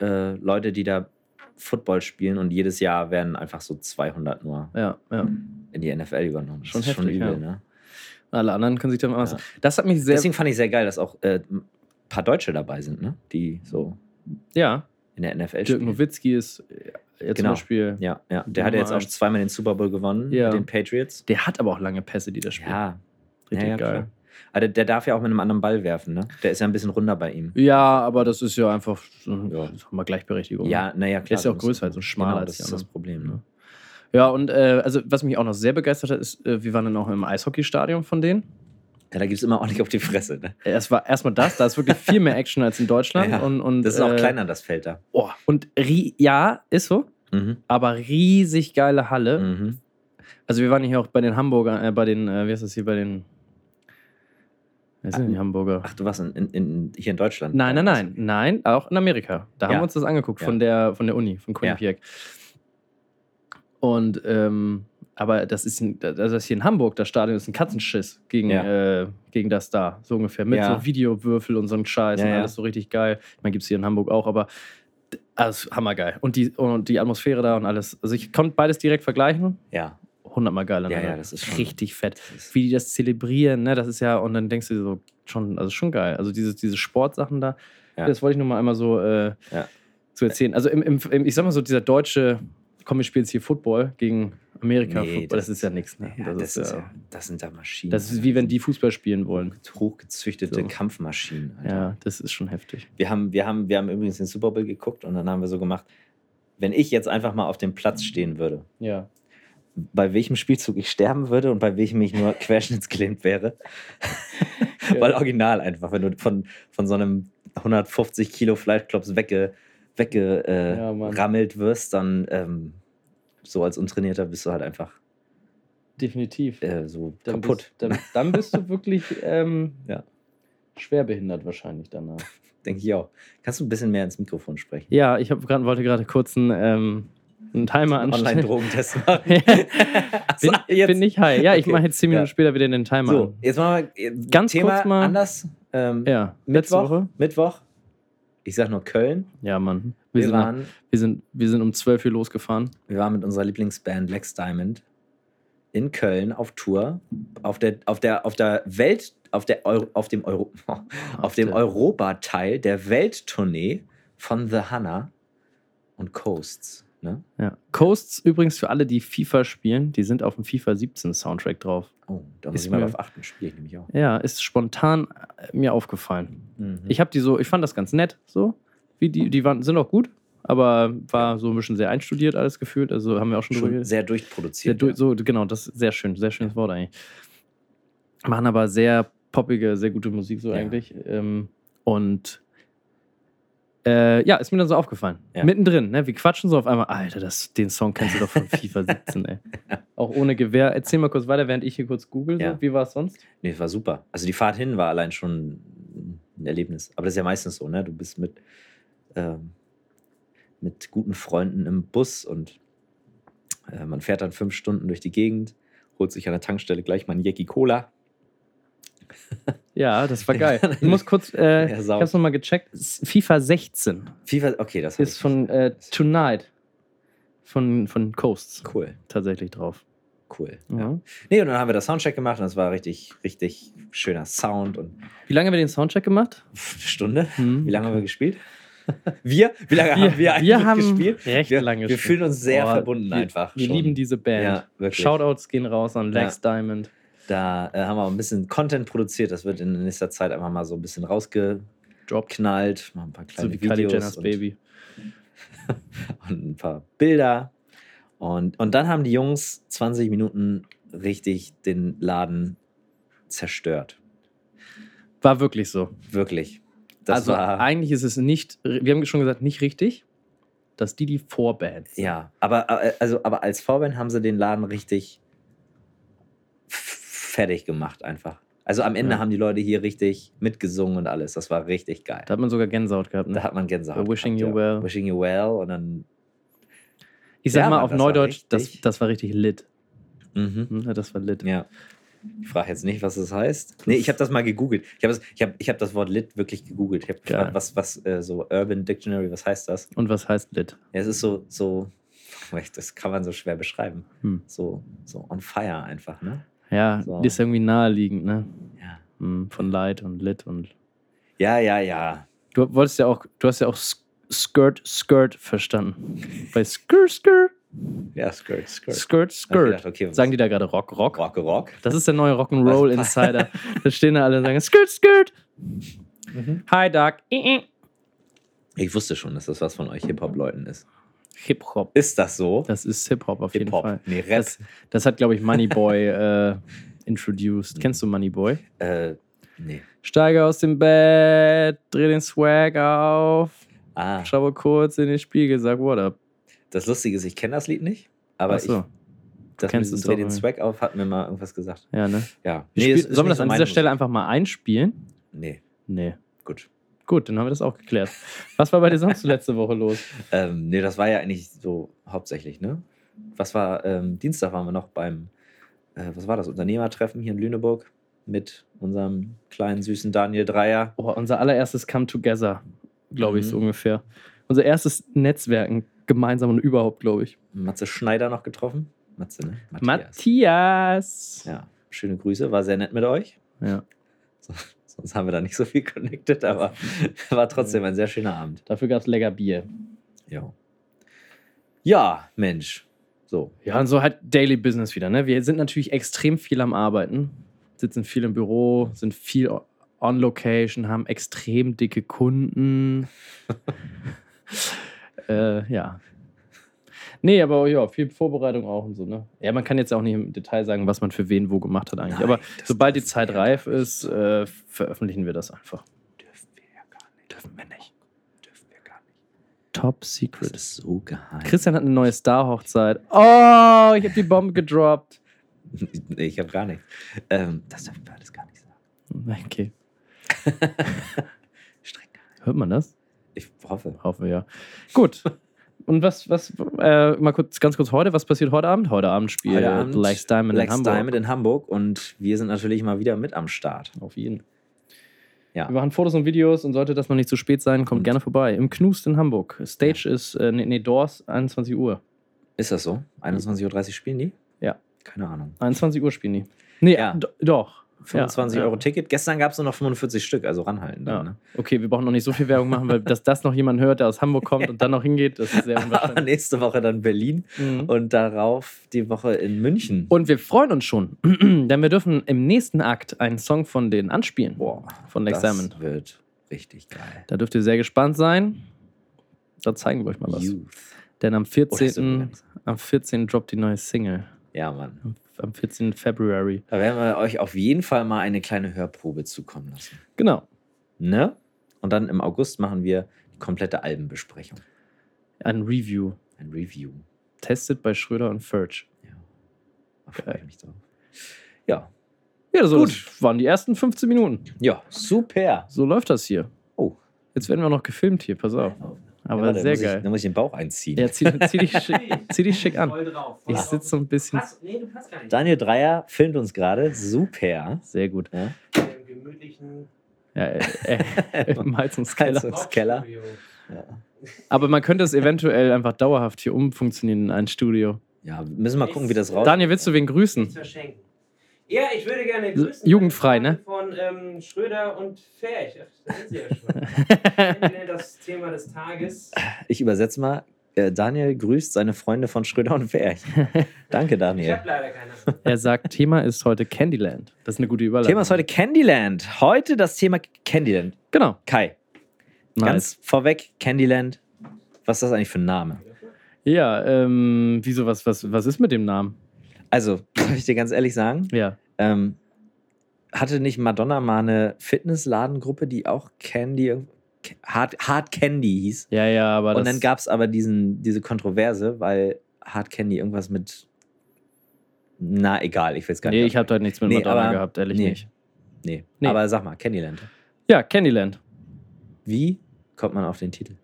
äh, Leute, die da Football spielen und jedes Jahr werden einfach so 200 nur Ja, ja. in die NFL übernommen. Das Schon ist schon heftig, übel, ja. ne? Alle anderen können sich dann was. Ja. Das hat mich sehr. Deswegen fand ich sehr geil, dass auch äh, ein paar Deutsche dabei sind, ne? Die so ja, in der NFL Dirk. Nowitzki ist äh, ja, zum Genau. Beispiel. Ja, ja. Der hat ja jetzt auch zweimal den Super Bowl gewonnen Ja. mit den Patriots. Der hat aber auch lange Pässe, die das spielt. Ja, Richtig ja, geil. klar. Aber der, der darf ja auch mit einem anderen Ball werfen, ne? Der ist ja ein bisschen runder bei ihm. Ja, aber das ist ja einfach so, Ja. mal Gleichberechtigung. Ja, naja, klar. ist ja auch größer, halt so schmaler genau, das ist das. Problem, ne? Ja, und äh, also was mich auch noch sehr begeistert hat, ist, äh, wir waren dann auch im Eishockeystadion von denen. Ja, da gibt es immer ordentlich auf die Fresse, ne? Äh, Es war erstmal das, da ist wirklich viel mehr Action als in Deutschland. [LAUGHS] Ja, und, und, Das ist auch äh, kleiner, das Feld da. Oh, und ja, ist so, Mhm. aber riesig geile Halle. Mhm. Also wir waren hier auch bei den Hamburger, äh, bei den, äh, wie heißt das hier, bei den, wer sind denn die Hamburger? Ach, du warst in, in, in, hier in Deutschland? Nein, nein, Ja, nein, nein, auch in Amerika. Da haben Ja. wir uns das angeguckt Ja. von, der, von der Uni, von Quinnipiac. Und, ähm, aber das ist, ein, das ist hier in Hamburg, das Stadion ist ein Katzenschiss gegen, Ja. äh, gegen das da, so ungefähr. Mit Ja. so Videowürfel und so ein Scheiß Ja, und alles so richtig geil. Ich meine, gibt es hier in Hamburg auch, aber also, hammergeil. Und die, und die Atmosphäre da und alles. Also ich konnte beides direkt vergleichen. Ja. hundertmal geiler. Ja, ja, das ist richtig fett. Wie die das zelebrieren, ne? Das ist ja, und dann denkst du dir so, schon, also schon geil. Also diese, diese Sportsachen da, das wollte ich nur mal einmal so, äh, so erzählen. Also im, im, im, ich sag mal so, dieser deutsche, komm, wir spielen jetzt hier Football gegen Amerika. Nee, Football, das, ist ja nichts, ne? Ja, das, ist ja, ja, das sind da Maschinen. das ist wie wenn die Fußball spielen wollen. hochgezüchtete So. Kampfmaschinen. Alter. Ja, das ist schon heftig. Wir, haben, wir, haben, wir haben übrigens den Super Bowl geguckt und dann haben wir so gemacht, wenn ich jetzt einfach mal auf dem Platz stehen würde, Ja. bei welchem Spielzug ich sterben würde und bei welchem ich nur [LAUGHS] querschnittsgelähmt wäre. [LAUGHS] Weil original einfach, wenn du von, von so einem 150 Kilo Fleischklops wegge, wegge, äh, Ja, wirst, dann ähm, so als Untrainierter bist du halt einfach Definitiv. äh, so Dann kaputt. Bist, dann, dann bist du wirklich ähm, [LAUGHS] Ja. schwerbehindert wahrscheinlich danach. [LAUGHS] Denke ich auch. Kannst du ein bisschen mehr ins Mikrofon sprechen? Ja, ich grad, wollte gerade kurz einen, ähm, einen Timer anstellen. Online-Drogentest [LAUGHS] machen. bin, jetzt. bin ich high. Ja, ich Okay. mache jetzt zehn Minuten Ja. später wieder den Timer So, an. jetzt machen wir äh, Ganz Thema kurz mal- anders. Ähm, Ja, Mittwoch. Mittwoch. Ich sag nur Köln. Ja, Mann. Wir, Wir, sind, nach- waren, wir, sind, wir sind um 12 Uhr losgefahren. wir waren mit unserer Lieblingsband Lex Diamond in Köln auf Tour. Auf der, auf der, auf der Welt, auf, der Euro, auf dem, Euro, [LAUGHS] auf dem der- Europa-Teil der Welttournee von The Hanna und Coasts. Ne? Ja. Coasts übrigens für alle, die FIFA spielen, die sind auf dem FIFA 17 Soundtrack drauf. Oh, da Ist muss ich mal mir- drauf achten. Spiele ich nämlich auch. Ja, ist spontan äh, mir aufgefallen. Mhm. Ich habe die so, ich fand das ganz nett, so. Wie die, die waren, sind auch gut, aber war so ein bisschen sehr einstudiert alles gefühlt. Also haben wir auch schon, Schon sehr Sehr durchproduziert. du, ja. so, genau, das ist sehr schön, sehr schönes Wort eigentlich. Machen aber sehr poppige, sehr gute Musik so Ja. eigentlich. Ähm, und äh, ja, ist mir dann so aufgefallen. Ja. Mittendrin, ne? Wir quatschen so auf einmal, Alter, das, den Song kennst du doch von [LAUGHS] FIFA 17, ey. Auch ohne Gewehr. Erzähl mal kurz weiter, während ich hier kurz google. So. Ja. Wie war es sonst? Nee, es war super. Also die Fahrt hin war allein schon ein Erlebnis. Aber das ist ja meistens so, ne? Du bist mit, ähm, mit guten Freunden im Bus und äh, man fährt dann fünf Stunden durch die Gegend, holt sich an der Tankstelle gleich mal einen Jackie Cola. Ja, das war [LAUGHS] geil. Ich muss kurz, äh, Ja, ich hab's nochmal gecheckt. FIFA 16 FIFA, okay, das ist von äh, Tonight von, von Coasts Cool, tatsächlich drauf. cool. Ja. Ja. Nee, und dann haben wir das Soundcheck gemacht und es war richtig, richtig schöner Sound und Wie lange haben wir den Soundcheck gemacht? Stunde. Hm. Wie lange haben wir gespielt? Wir? Wie lange Wir, haben wir eigentlich wir haben gespielt? recht Wir, lange wir fühlen uns sehr Boah, verbunden wir, einfach. Wir schon. lieben diese Band. Ja. Shoutouts gehen raus an Lex Diamond. Da äh, haben wir auch ein bisschen Content produziert. Das wird in nächster Zeit einfach mal so ein bisschen rausgeknallt. Mal ein paar kleine So wie Kylie Videos Jenner's und, Baby. [LAUGHS] und ein paar Bilder. Und, und dann haben die Jungs 20 Minuten richtig den Laden zerstört. War wirklich so. Wirklich. Das also war. eigentlich ist es nicht, wir haben schon gesagt, nicht richtig, dass die die Vorband sind. Ja, aber, äh, also, aber als Vorband haben sie den Laden richtig fertig gemacht, einfach. Also am Ende Ja. haben die Leute hier richtig mitgesungen und alles. Das war richtig geil. Da hat man sogar Gänsehaut gehabt. Ne? Da hat man Gänsehaut. Uh, wishing gehabt, you ja. well. Wishing you well und dann. ich sag Ja, mal auf das war Neudeutsch, das, richtig- das war richtig lit. Mhm. Hm, Das war lit. Ja. Ich frage jetzt nicht, was das heißt. Nee, ich habe das mal gegoogelt. Ich habe das, ich hab, ich hab das Wort Lit wirklich gegoogelt. Ich habe gefragt, was, was äh, so Urban Dictionary, was heißt das? Und was heißt lit? Ja, es ist so, so, [LAUGHS] das kann man so schwer beschreiben. Hm. So, so on fire einfach, ne? Ja, So. ist irgendwie naheliegend, ne? Ja. Hm, Von Light und Lit und. Ja, ja, ja. Du wolltest ja auch, du hast ja auch Skirt, Skirt verstanden. Bei Skir, Skir, Ja, Skirt, Skirt. Skirt, Skirt. gedacht, okay, Sagen die da gerade Rock, Rock? Rock, Rock. Das ist der neue Rock'n'Roll [LAUGHS] Insider. da stehen da alle und sagen Skirt, Skirt. Hi, Doc. Ich wusste schon, dass das was von euch Hip-Hop-Leuten ist. Hip-Hop. Ist das so? Das ist Hip-Hop auf jeden Hip-Hop. Fall. Nee, Rap. Das, das hat, glaube ich, Moneyboy äh, introduced. Kennst du Moneyboy? Äh, nee. Steige aus dem Bett, dreh den Swag auf, Ah, schaue kurz in den Spiegel, sag what up. Das Lustige ist, ich kenne das Lied nicht, aber so. ich, das kennst mit Dreh den. Swag auf hat mir mal irgendwas gesagt. Ja, ne? Ja. Es spiel- Sollen wir das an dieser Stelle einfach mal einspielen? Nee, Nee. gut. Gut, dann haben wir das auch geklärt. Was war bei dir sonst [LAUGHS] letzte Woche los? Ähm, nee, das war ja eigentlich so hauptsächlich, ne? Was war, ähm, Dienstag waren wir noch beim, äh, was war das, Unternehmertreffen hier in Lüneburg mit unserem kleinen, süßen Daniel Dreier. Oh, unser allererstes Come Together, glaube ich, Mhm. so ungefähr. Unser erstes Netzwerken gemeinsam und überhaupt, glaube ich. Matze Schneider noch getroffen. Matze, ne? Matthias. Ja, schöne Grüße, war sehr nett mit euch. Ja. So, sonst haben wir da nicht so viel connected, aber [LAUGHS] war trotzdem ein sehr schöner Abend. Dafür gab es lecker Bier. Ja. Ja, Mensch. So. Ja, und so halt Daily Business wieder. Ne? Wir sind natürlich extrem viel am Arbeiten, sitzen viel im Büro, sind viel on Location, haben extrem dicke Kunden. [LAUGHS] äh, ja. Nee, aber ja, viel Vorbereitung auch und so, ne? Ja, man kann jetzt auch nicht im Detail sagen, was man für wen wo gemacht hat eigentlich. Nein, aber das sobald die Zeit reif ist, äh, veröffentlichen wir das einfach. Dürfen wir ja gar nicht. Dürfen wir nicht. Dürfen wir gar nicht. Top Das Secret. ist so geheim. Christian hat eine neue Star-Hochzeit. Oh, ich habe die Bombe gedroppt. [LAUGHS] Nee, ich habe gar nichts. Ähm, das dürfen wir alles gar nicht sagen. Okay. [LAUGHS] Hört man das? Ich hoffe. Hoffen wir ja. Gut. Und was, was, äh, mal kurz, ganz kurz heute, was passiert heute Abend? Heute Abend spielt Heute Abend Lex Diamond Lex in Hamburg. Diamond in Hamburg und wir sind natürlich mal wieder mit am Start. Auf jeden. Ja. Wir machen Fotos und Videos und sollte das noch nicht zu spät sein, kommt Und- gerne vorbei. Im Knust in Hamburg. Stage ist, äh, nee, nee, Doors, 21 Uhr. Ist das so? 21.30 Uhr spielen die? Ja. Keine Ahnung. 21 Uhr spielen die. Nee, Ja. do- doch. 25 Ja, Euro ja. Ticket. Gestern gab es nur noch 45 Stück, also ranhalten. Ja. Dann, ne? Okay, wir brauchen noch nicht so viel Werbung machen, weil dass das noch jemand hört, der aus Hamburg kommt [LAUGHS] und dann noch hingeht, das ist sehr [LAUGHS] Aber unwahrscheinlich. nächste Woche dann Berlin Mhm. und darauf die Woche in München. Und wir freuen uns schon, [CLEARS THROAT] denn wir dürfen im nächsten Akt einen Song von denen anspielen. Boah, Von Lex das Diamond. wird richtig geil. Da dürft ihr sehr gespannt sein. Da zeigen wir euch mal was. Youth. Denn am Oh, das wird 14. ganz- am 14. droppt die neue Single. Ja, Mann. Am, am 14. February. Da werden wir euch auf jeden Fall mal eine kleine Hörprobe zukommen lassen. Genau. Ne? Und dann im August machen wir die komplette Albenbesprechung. Ein Review. Ein Review. Testet bei Schröder und Furch. Ja. Da freue ich mich drauf. Ja. Ja, so Gut. das waren die ersten 15 Minuten. Ja, super. So läuft das hier. Oh. Jetzt werden wir noch gefilmt hier, pass auf. Aber Ja, warte, sehr muss geil. Ich, dann muss ich den Bauch einziehen. Ja, zieh, [LAUGHS] zieh, dich schick, zieh dich schick an. Voll drauf. voll Ich sitze so ein bisschen. Pass, nee, du passt gar nicht. Daniel Dreier filmt uns gerade. Super. Sehr gut. Ja. Im gemütlichen Ja, äh, äh, Im Heizungskeller. Heizungs- Keller. Hauptstudio. Ja. Aber man könnte es eventuell einfach dauerhaft hier umfunktionieren in ein Studio. ja, müssen wir mal gucken, wie das raus. Daniel, willst du wen grüßen? Nichts verschenken. Ja, ich würde gerne grüßen. Jugendfrei, ne? Von ähm, Schröder und Das sind sie ja schon. Ich das Thema des Tages. Ich übersetze mal. Äh, Daniel grüßt seine Freunde von Schröder und Ferch. [LAUGHS] Danke, Ich Daniel. habe leider keine. Er sagt, Thema ist heute Candyland. Das ist eine gute Überleitung. Thema ist heute Candyland. Heute das Thema Candyland. Genau. Kai, Nice. ganz vorweg, Candyland. Was ist das eigentlich für ein Name? Ja, ähm, wieso, was, was, was ist mit dem Namen? Also, [LAUGHS] soll ich dir ganz ehrlich sagen, Ja. ähm, hatte nicht Madonna mal eine Fitnessladengruppe, die auch Candy, Hard, Hard Candy hieß? Ja, ja, aber das. Und dann gab es aber diesen, diese Kontroverse, weil Hard Candy irgendwas mit. Na, egal, ich will es gar nicht. Nee, ich habe da nichts mit Nee, Madonna aber- gehabt, ehrlich nee. nicht. Nee. Nee. Aber sag mal, Candyland. Ja, Candyland. Wie kommt man auf den Titel?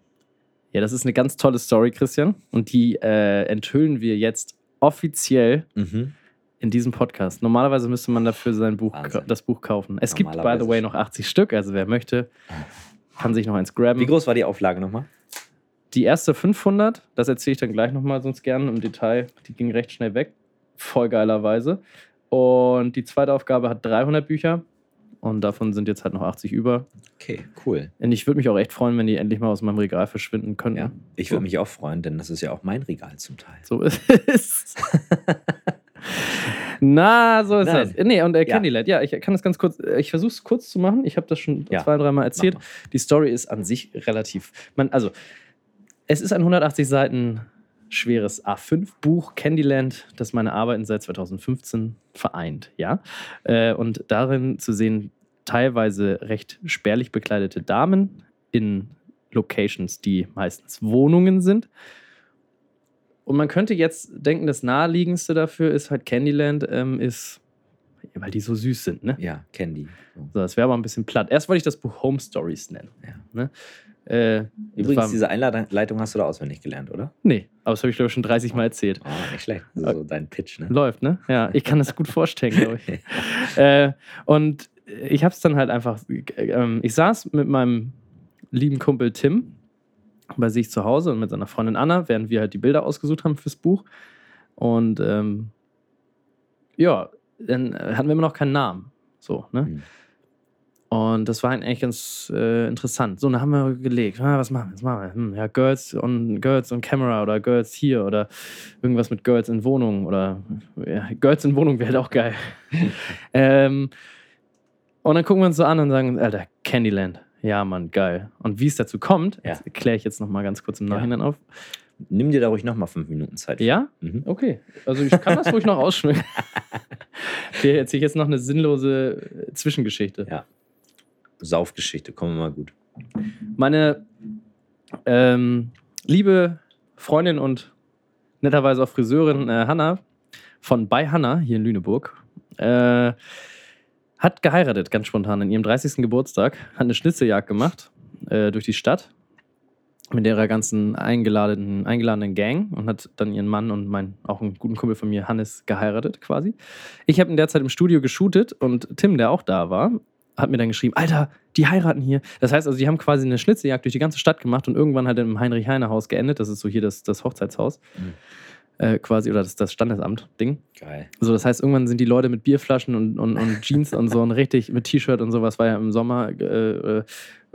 Ja, das ist eine ganz tolle Story, Christian. Und die äh, enthüllen wir jetzt offiziell Mhm. in diesem Podcast. Normalerweise müsste man dafür sein Buch, das Buch kaufen. Es gibt, by the way, noch 80 Stück. Also wer möchte, kann sich noch eins graben. Wie groß war die Auflage nochmal? Die erste 500, das erzähle ich dann gleich nochmal sonst gerne im Detail. Die ging recht schnell weg. Voll geilerweise. Und die zweite Aufgabe hat 300 Bücher. Und davon sind jetzt halt noch 80 über. Okay, cool. Und ich würde mich auch echt freuen, wenn die endlich mal aus meinem Regal verschwinden könnten. Ja. Ich würde mich auch freuen, denn das ist ja auch mein Regal zum Teil. So ist es. [LAUGHS] Na, so ist Nein. das. Nee, und äh, Ja. Candyland, ja, ich kann das ganz kurz, äh, ich versuche es kurz zu machen. Ich habe das schon Ja. zwei, dreimal erzählt. Die Story ist an sich relativ. Man, also, es ist ein 180 Seiten schweres A5-Buch, Candyland, das meine Arbeiten seit 2015 vereint, ja. Äh, und darin zu sehen, teilweise recht spärlich bekleidete Damen in Locations, die meistens Wohnungen sind. Und man könnte jetzt denken, das naheliegendste dafür ist halt Candyland, ähm, ist, weil die so süß sind, ne? Ja, Candy. So. So, das wäre aber ein bisschen platt. Erst wollte ich das Buch Home Stories nennen. Ja. Ne? Äh, Übrigens, war- diese Einleitung hast du da auswendig gelernt, oder? Nee, aber das habe ich glaube ich schon 30 Mal erzählt. Oh, nicht schlecht. So, so dein Pitch, ne? Läuft, ne? Ja, ich kann das gut vorstellen, glaube ich. [LAUGHS] äh, und ich habe es dann halt einfach, ähm, ich saß mit meinem lieben Kumpel Tim bei sich zu Hause und mit seiner Freundin Anna, während wir halt die Bilder ausgesucht haben fürs Buch. Und ähm, ja, dann hatten wir immer noch keinen Namen. So, ne? Mhm. Und das war eigentlich ganz äh, interessant. So, dann haben wir gelegt, ah, was machen wir? Was machen wir? Hm, ja, Girls on Girls on Camera oder Girls hier oder irgendwas mit Girls in Wohnung oder ja, Girls in Wohnung wäre halt auch geil. [LAUGHS] ähm, und dann gucken wir uns so an und sagen, Alter, Candyland. Ja, Mann, geil. Und wie es dazu kommt, Ja. das erkläre ich jetzt nochmal ganz kurz im Ja. Nachhinein auf. Nimm dir da ruhig nochmal fünf Minuten Zeit. Ja? Mhm. Okay. Also ich kann das ruhig noch [LAUGHS] ausschmücken. [LAUGHS] Hier erzähle ich jetzt noch eine sinnlose äh, Zwischengeschichte. Ja. Saufgeschichte, kommen wir mal gut. Meine ähm, liebe Freundin und netterweise auch Friseurin äh, Hanna von bei Hanna hier in Lüneburg äh, hat geheiratet, ganz spontan, in ihrem 30. Geburtstag, hat eine Schnitzeljagd gemacht äh, durch die Stadt mit ihrer ganzen eingeladenen, eingeladenen Gang und hat dann ihren Mann und mein, auch einen guten Kumpel von mir, Hannes, geheiratet quasi. Ich habe in der Zeit im Studio geshootet und Tim, der auch da war, hat mir dann geschrieben, Alter, die heiraten hier. Das heißt also, die haben quasi eine Schnitzeljagd durch die ganze Stadt gemacht und irgendwann halt im Heinrich-Heine-Haus geendet. Das ist so hier das, das Hochzeitshaus. Mhm. Äh, quasi, oder das, das Standesamt-Ding. Geil. So, das heißt, irgendwann sind die Leute mit Bierflaschen und, und, und Jeans und so und [LAUGHS] richtig mit T-Shirt und sowas, war ja im Sommer äh, äh,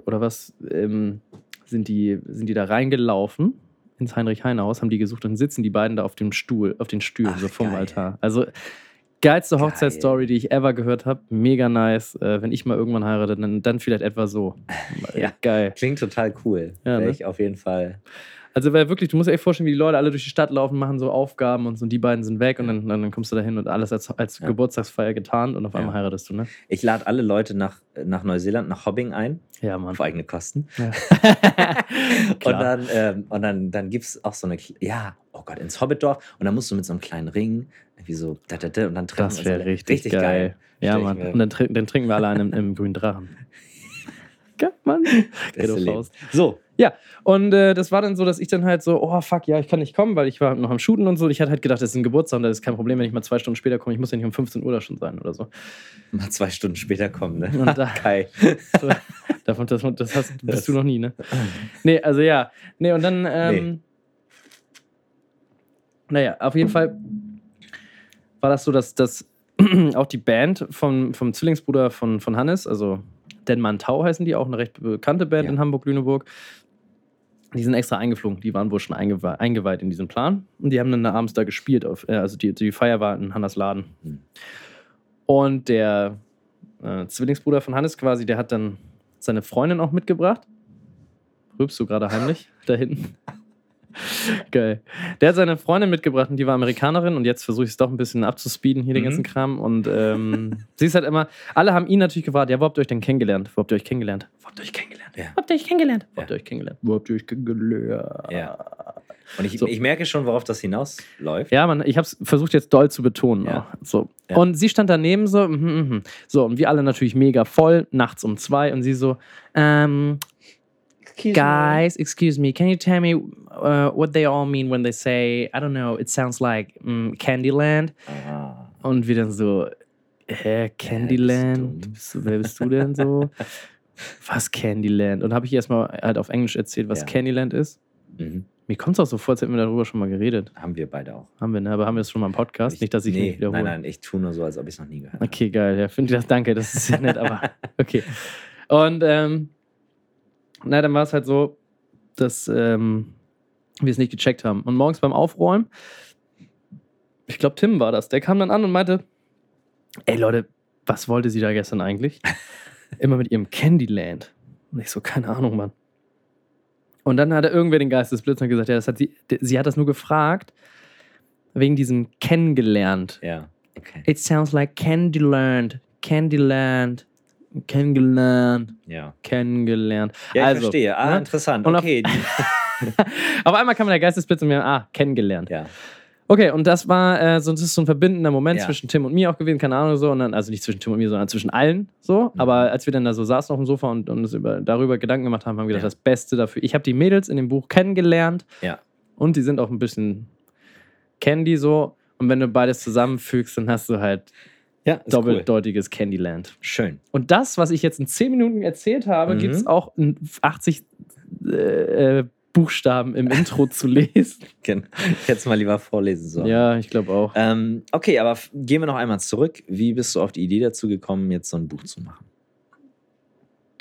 oder was, ähm, sind, die, sind die da reingelaufen ins Heinrich-Heine-Haus, haben die gesucht und sitzen die beiden da auf dem Stuhl, auf den Stühlen, Ach, so vom geil. Altar. Also geilste Geil. Hochzeitsstory, die ich ever gehört habe. Mega nice. Äh, wenn ich mal irgendwann heirate, dann, dann vielleicht etwa so. [LAUGHS] Ja. Geil. Klingt total cool. Ja, ne? ich auf jeden Fall. Also weil wirklich, du musst dir echt vorstellen, wie die Leute alle durch die Stadt laufen, machen so Aufgaben und so und die beiden sind weg und dann, dann kommst du da hin und alles als, als Ja. Geburtstagsfeier getarnt und auf einmal Ja. heiratest du, ne? Ich lade alle Leute nach, nach Neuseeland, nach Hobbing ein, Ja, Mann. auf eigene Kosten. Ja. [LAUGHS] und dann, ähm, und dann, dann gibt es auch so eine, ja, oh Gott, ins Hobbitdorf. Und dann musst du mit so einem kleinen Ring, wie so, da, da, da, und dann treffen Das wäre alle. richtig, geil. Ja, Stell ich Mann. Und dann, dann trinken wir alle einen im, im [LAUGHS] grünen Drachen. [LAUGHS] Geil, Mann. So, Und äh, das war dann so, dass ich dann halt so, oh fuck, ja, ich kann nicht kommen, weil ich war noch am Shooten und so. Ich hatte halt gedacht, das ist ein Geburtstag und das ist kein Problem, wenn ich mal zwei Stunden später komme. Ich muss ja nicht um 15 Uhr da schon sein oder so. mal zwei Stunden später kommen, ne? Und da- [LAUGHS] Kai. so davon, das, das hast, bist du noch nie, ne? Nee, also ja. Nee, und dann, ähm, naja, auf jeden Fall war das so, dass, dass [CLEARS THROAT] auch die Band vom, vom Zwillingsbruder von, von Hannes, also Den Mantau heißen die, auch eine recht bekannte Band Ja. in Hamburg-Lüneburg. Die sind extra eingeflogen, die waren wohl schon eingewe eingeweiht in diesen Plan. Und die haben dann da abends da gespielt. Auf, äh, also die, die Feier war in Hannas Laden. Hm. Und der äh, Zwillingsbruder von Hannes quasi, der hat dann seine Freundin auch mitgebracht. Rübst du gerade heimlich da hinten? [LAUGHS] [LAUGHS] Geil. Der hat seine Freundin mitgebracht und die war Amerikanerin und jetzt versuche ich es doch ein bisschen abzuspeeden hier, den Mhm. ganzen Kram. Und ähm, sie ist halt immer, alle haben ihn natürlich gefragt, ja, wo habt ihr euch denn kennengelernt? Wo habt ihr euch kennengelernt? Wo habt ihr euch kennengelernt? Ja. Wo habt ihr euch kennengelernt? Wo habt ihr euch kennengelernt? Wo habt ihr euch kennengelernt? Ja. Und ich, So. ich merke schon, worauf das hinausläuft. Ja, man, ich habe es versucht jetzt doll zu betonen. Ja. Auch. So. Ja. Und sie stand daneben so, mhm, mhm. so, und wir alle natürlich mega voll, nachts um zwei, und sie so, ähm, guys, excuse me, can you tell me uh, what they all mean when they say, I don't know, it sounds like mm, Candyland? Ah. Und wir dann so, hä, Candyland? Bist du, wer bist du denn so? [LAUGHS] Was Candyland? Und habe ich erstmal halt auf Englisch erzählt, was Ja. Candyland ist. Mhm. Mir kommt es auch so vor, als hätten wir darüber schon mal geredet. Haben wir beide auch. Haben wir, ne? Aber haben wir das schon mal im Podcast? Ich- Nicht, dass ich nee, mich wiederhole. Nein, nein, ich tue nur so, als ob ich es noch nie gehört habe. Okay, geil. Ja, finde ich das, danke, das ist sehr nett, aber [LAUGHS] okay. Und ähm, na, dann war es halt so, dass ähm, wir es nicht gecheckt haben. Und morgens beim Aufräumen, ich glaube, Tim war das, der kam dann an und meinte: Ey Leute, was wollte sie da gestern eigentlich? [LAUGHS] Immer mit ihrem Candyland. Und ich so, keine Ahnung, Mann. Und dann hat er irgendwer den Geistesblitz und gesagt: Ja, das hat sie, sie hat das nur gefragt, wegen diesem kennengelernt. Ja, okay. It sounds like Candyland. Candyland. Kennengelernt. Ja, Kennengelernt. ja ich Also, verstehe. Ah, ne? interessant. Und auf- Okay. [LAUGHS] Auf einmal kam der Geistesblitz und mir, ah, kennengelernt. ja. Okay, und das war äh, so, das ist so ein verbindender Moment Ja. zwischen Tim und mir auch gewesen, keine Ahnung so. Und dann, also nicht zwischen Tim und mir, sondern zwischen allen so. Mhm. Aber als wir dann da so saßen auf dem Sofa und, und uns über, darüber Gedanken gemacht haben, haben wir gedacht, Ja. das Beste dafür. Ich habe die Mädels in dem Buch kennengelernt. Ja. Und die sind auch ein bisschen Candy so. Und wenn du beides zusammenfügst, dann hast du halt Ja, ist cool. doppeldeutiges Candyland. Schön. Und das, was ich jetzt in 10 Minuten erzählt habe, Mhm. gibt es auch in 80 äh, äh, Buchstaben im Intro zu [LAUGHS] lesen. Genau. Ich hätte es mal lieber vorlesen sollen. Ja, ich glaube auch. Ähm, okay, aber gehen wir noch einmal zurück. Wie bist du auf die Idee dazu gekommen, jetzt so ein Buch zu machen?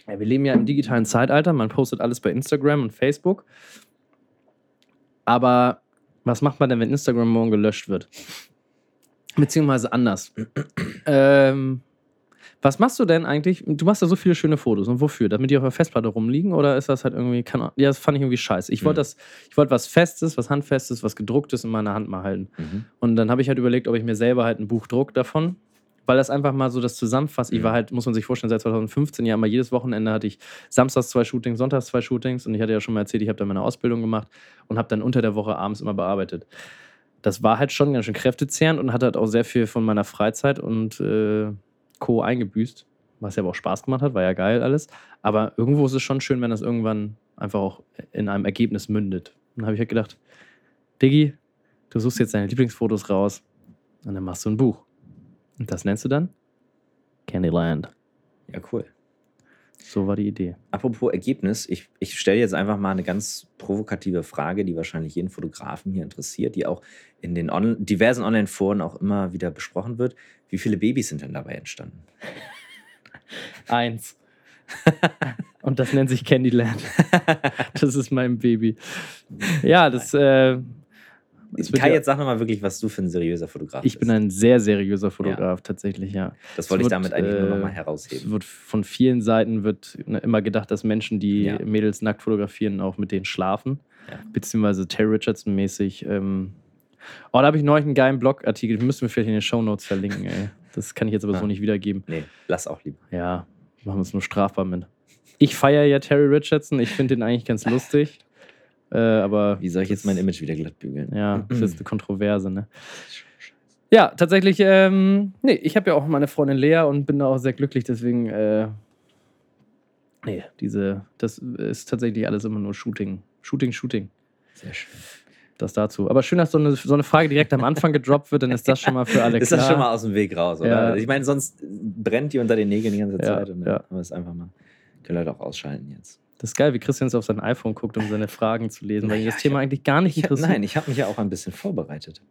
Ja, wir leben ja im digitalen Zeitalter. Man postet alles bei Instagram und Facebook. Aber was macht man denn, wenn Instagram morgen gelöscht wird? Beziehungsweise anders. ähm, was machst du denn eigentlich? Du machst ja so viele schöne Fotos. Und wofür? Damit die auf der Festplatte rumliegen? Oder ist das halt irgendwie. Ahnung. Ja, das fand ich irgendwie scheiße. Ich wollte Mhm. wollte was Festes, was Handfestes, was Gedrucktes in meiner Hand mal halten. Mhm. Und dann habe ich halt überlegt, ob ich mir selber halt ein Buch druck davon. Weil das einfach mal so das zusammenfasst. Ich Mhm. war halt, muss man sich vorstellen, seit 2015 ja immer jedes Wochenende hatte ich samstags zwei Shootings, sonntags zwei Shootings. Und ich hatte ja schon mal erzählt, ich habe dann meine Ausbildung gemacht und habe dann unter der Woche abends immer bearbeitet. Das war halt schon ganz schön kräftezehrend und hat halt auch sehr viel von meiner Freizeit und äh, Co. eingebüßt. Was ja aber auch Spaß gemacht hat, war ja geil alles. Aber irgendwo ist es schon schön, wenn das irgendwann einfach auch in einem Ergebnis mündet. Und dann habe ich halt gedacht, Diggi, du suchst jetzt deine Lieblingsfotos raus und dann machst du ein Buch. Und das nennst du dann Candyland. Ja, cool. So war die Idee. Apropos Ergebnis, ich, ich stelle jetzt einfach mal eine ganz provokative Frage, die wahrscheinlich jeden Fotografen hier interessiert, die auch in den on diversen Online-Foren auch immer wieder besprochen wird. Wie viele Babys sind denn dabei entstanden? [LAUGHS] Eins. [LAUGHS] Und das nennt sich Candyland. [LAUGHS] Das ist mein Baby. Ja, das. Äh, Kai, ja, jetzt sag nochmal wirklich, was du für ein seriöser Fotograf ich bin bist. ein sehr seriöser Fotograf, tatsächlich, ja. Das wollte ich es wird, damit eigentlich nur äh, nochmal Es herausheben. wird von vielen Seiten wird ne, immer gedacht, dass Menschen, die Ja. Mädels nackt fotografieren, auch mit denen schlafen. Ja. Beziehungsweise Terry Richardson mäßig. Ähm oh, da habe ich neulich einen geilen Blogartikel, den müssen wir vielleicht in den Shownotes verlinken, ey. Das kann ich jetzt aber Ja. so nicht wiedergeben. Nee, lass auch lieber. Ja, machen wir uns nur strafbar mit. Ich feiere ja Terry Richardson, ich finde den eigentlich ganz lustig. Äh, aber Wie soll ich jetzt mein Image wieder glatt bügeln? Ja, das ist eine Kontroverse, ne? Ja, tatsächlich, ähm, nee, ich habe ja auch meine Freundin Lea und bin da auch sehr glücklich, deswegen, äh, nee, diese, das ist tatsächlich alles immer nur Shooting. Shooting, Shooting. Sehr schön. Das dazu. Aber schön, dass so eine, so eine Frage direkt am Anfang gedroppt wird, dann ist das schon mal für alle [LAUGHS] Ist klar. das schon mal aus dem Weg raus, oder? Ja. Ich meine, sonst brennt die unter den Nägeln die ganze Ja, Zeit und dann ja. es einfach mal. Können Leute auch ausschalten jetzt. Das ist geil, wie Christian so auf sein iPhone guckt, um seine Fragen zu lesen, weil Naja, das Thema ich eigentlich gar nicht Ich, interessiert. nein, ich habe mich ja auch ein bisschen vorbereitet.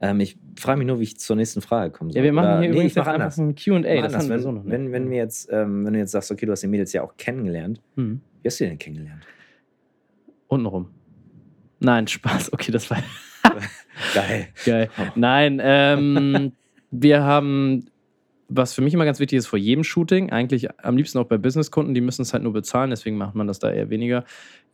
Ähm, ich frage mich nur, wie ich zur nächsten Frage kommen soll. Ja, wir machen Oder- hier nee, übrigens ich mach jetzt einfach ein Q&A. Das anders. wenn, so noch nicht. wenn, wenn, wir jetzt, ähm, wenn du jetzt sagst, okay, du hast die Mädels ja auch kennengelernt, Hm. wie hast du die denn kennengelernt? Untenrum. Nein, Spaß. [LAUGHS] Okay, das war [LAUGHS] Geil. geil. Nein, ähm, wir haben, was für mich immer ganz wichtig ist, vor jedem Shooting, eigentlich am liebsten auch bei Businesskunden, die müssen es halt nur bezahlen, deswegen macht man das da eher weniger.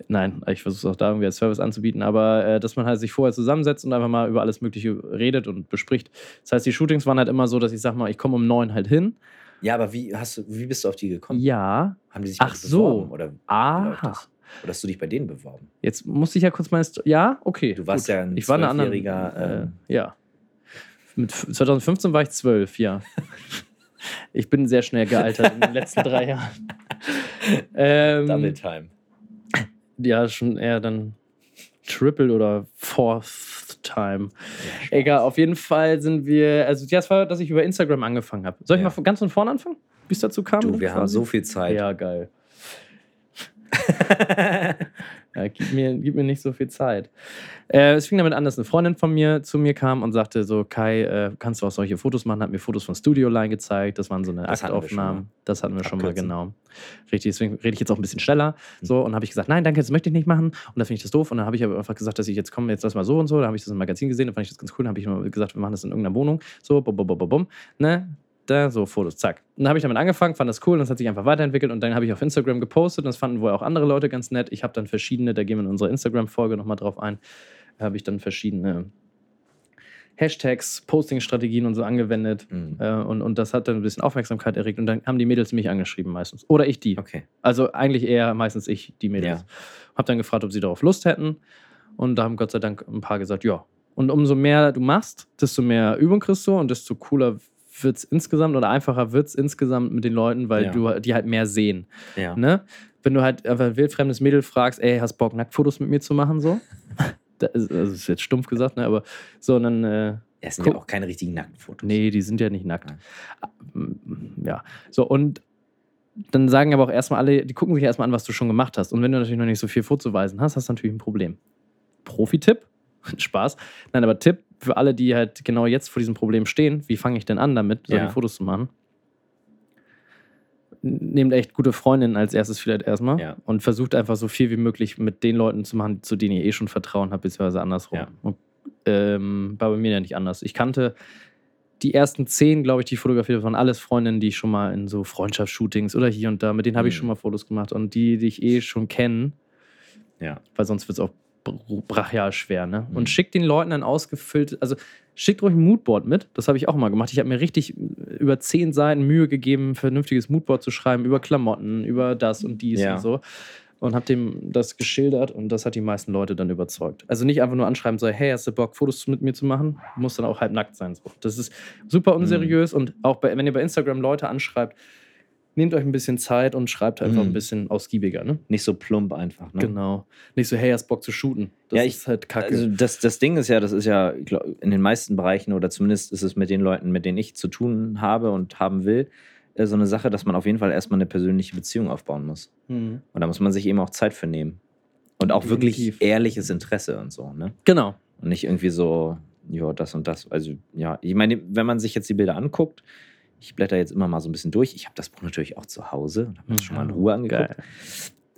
Nein, ich versuche es auch da irgendwie als Service anzubieten, aber äh, dass man halt sich vorher zusammensetzt und einfach mal über alles Mögliche redet und bespricht. Das heißt, die Shootings waren halt immer so, dass ich sag mal, ich komme um neun halt hin. Ja, aber wie, hast du, wie bist du auf die gekommen? Ja. Haben die sich Ach so. beworben? Oder, Aha. oder hast du dich bei denen beworben? Jetzt muss ich ja kurz meine Sto Ja, okay. Du warst gut. ja ein ich war eine andere, zwölfjähriger, ähm, äh, Ja. Mit f- 2015 war ich zwölf, ja. [LAUGHS] ich bin sehr schnell gealtert in den letzten drei [LAUGHS] Jahren. Ähm, Double Time. ja, schon eher dann Triple oder Fourth Time. Egal, auf jeden Fall sind wir. Also, das war, dass ich über Instagram angefangen habe. Soll ich Ja. mal ganz von vorne anfangen? Wie es dazu kam? Du, wir haben quasi? so viel Zeit. Ja, geil. [LAUGHS] Ja, gib, mir, gib mir nicht so viel Zeit. Äh, es fing damit an, dass eine Freundin von mir zu mir kam und sagte so, Kai, äh, kannst du auch solche Fotos machen? Hat mir Fotos von Studio Line gezeigt. Das waren so eine Das hatten Aktaufnahmen. mal. Das hatten wir schon mal, Abkürzen. genau. Richtig, deswegen rede ich jetzt auch ein bisschen schneller. So, und habe ich gesagt, nein, danke, das möchte ich nicht machen. Und dann finde ich das doof. Und dann habe ich aber einfach gesagt, dass ich jetzt komme, jetzt lass mal so und so. Da habe ich das im Magazin gesehen, da fand ich das ganz cool. Dann habe ich immer gesagt, wir machen das in irgendeiner Wohnung. So, bum, bum, bum, bum, bum. Ne? Da, so Fotos, zack. Und dann habe ich damit angefangen, fand das cool und das hat sich einfach weiterentwickelt und dann habe ich auf Instagram gepostet und das fanden wohl auch andere Leute ganz nett. Ich habe dann verschiedene, da gehen wir in unserer Instagram-Folge nochmal drauf ein, habe ich dann verschiedene Hashtags, Posting-Strategien und so angewendet Mhm. äh, und, und das hat dann ein bisschen Aufmerksamkeit erregt und dann haben die Mädels mich angeschrieben meistens. Oder ich die. Okay. Also eigentlich eher meistens ich, die Mädels. Ja. Hab dann gefragt, ob sie darauf Lust hätten. Und da haben Gott sei Dank ein paar gesagt, ja. Und umso mehr du machst, desto mehr Übung kriegst du und desto cooler wird es insgesamt oder einfacher wird es insgesamt mit den Leuten, weil Ja. du die halt mehr sehen. Ja. Ne? Wenn du halt einfach ein wildfremdes Mädel fragst, ey, hast Bock, Nacktfotos mit mir zu machen, so? [LAUGHS] das ist, das ist jetzt stumpf gesagt, ne? aber so, und dann, äh, Es sind ja auch keine richtigen Nackten Fotos. Nee, die sind ja nicht nackt. Nein. Mm, Ja, so und dann sagen aber auch erstmal alle, die gucken sich erstmal an, was du schon gemacht hast. Und wenn du natürlich noch nicht so viel vorzuweisen hast, hast du natürlich ein Problem. Profi-Tipp, [LAUGHS] Spaß. Nein, aber Tipp für alle, die halt genau jetzt vor diesem Problem stehen, wie fange ich denn an damit, solche Ja. Fotos zu machen? Nehmt echt gute Freundinnen als erstes vielleicht erstmal Ja. und versucht einfach so viel wie möglich mit den Leuten zu machen, zu denen ihr eh schon Vertrauen habt, beziehungsweise andersrum. Ja. Und, ähm, war bei mir ja nicht anders. Ich kannte die ersten zehn, glaube ich, die fotografiert waren alles Freundinnen, die ich schon mal in so Freundschaftsshootings oder hier und da, mit denen habe ich Mhm. schon mal Fotos gemacht und die, die ich eh schon kenne, Ja. weil sonst wird es auch brachial schwer, ne? Mhm. Und schickt den Leuten ein ausgefüllt, also schickt ruhig ein Moodboard mit, das habe ich auch mal gemacht. Ich habe mir richtig über zehn Seiten Mühe gegeben, ein vernünftiges Moodboard zu schreiben, über Klamotten, über das und dies Ja. und so. Und habe dem das geschildert und das hat die meisten Leute dann überzeugt. Also nicht einfach nur anschreiben, so, hey, hast du Bock, Fotos mit mir zu machen? Muss dann auch halb nackt sein. So. Das ist super unseriös und auch bei, wenn ihr bei Instagram Leute anschreibt, nehmt euch ein bisschen Zeit und schreibt einfach Mhm. ein bisschen ausgiebiger, ne? Nicht so plump einfach. Ne? Genau. Nicht so, hey, hast Bock zu shooten. Das Ja, ich- ist halt kacke. Also das, das Ding ist ja, das ist ja glaub, in den meisten Bereichen oder zumindest ist es mit den Leuten, mit denen ich zu tun habe und haben will, äh, so eine Sache, dass man auf jeden Fall erstmal eine persönliche Beziehung aufbauen muss. Mhm. Und da muss man sich eben auch Zeit für nehmen. Und auch wirklich Definitiv. ehrliches Interesse und so, ne? Genau. Und nicht irgendwie so, ja, das und das. Also, ja, ich meine, wenn man sich jetzt die Bilder anguckt, ich blätter jetzt immer mal so ein bisschen durch. Ich habe das Buch natürlich auch zu Hause und habe das schon mal in Ruhe angeguckt. Geil.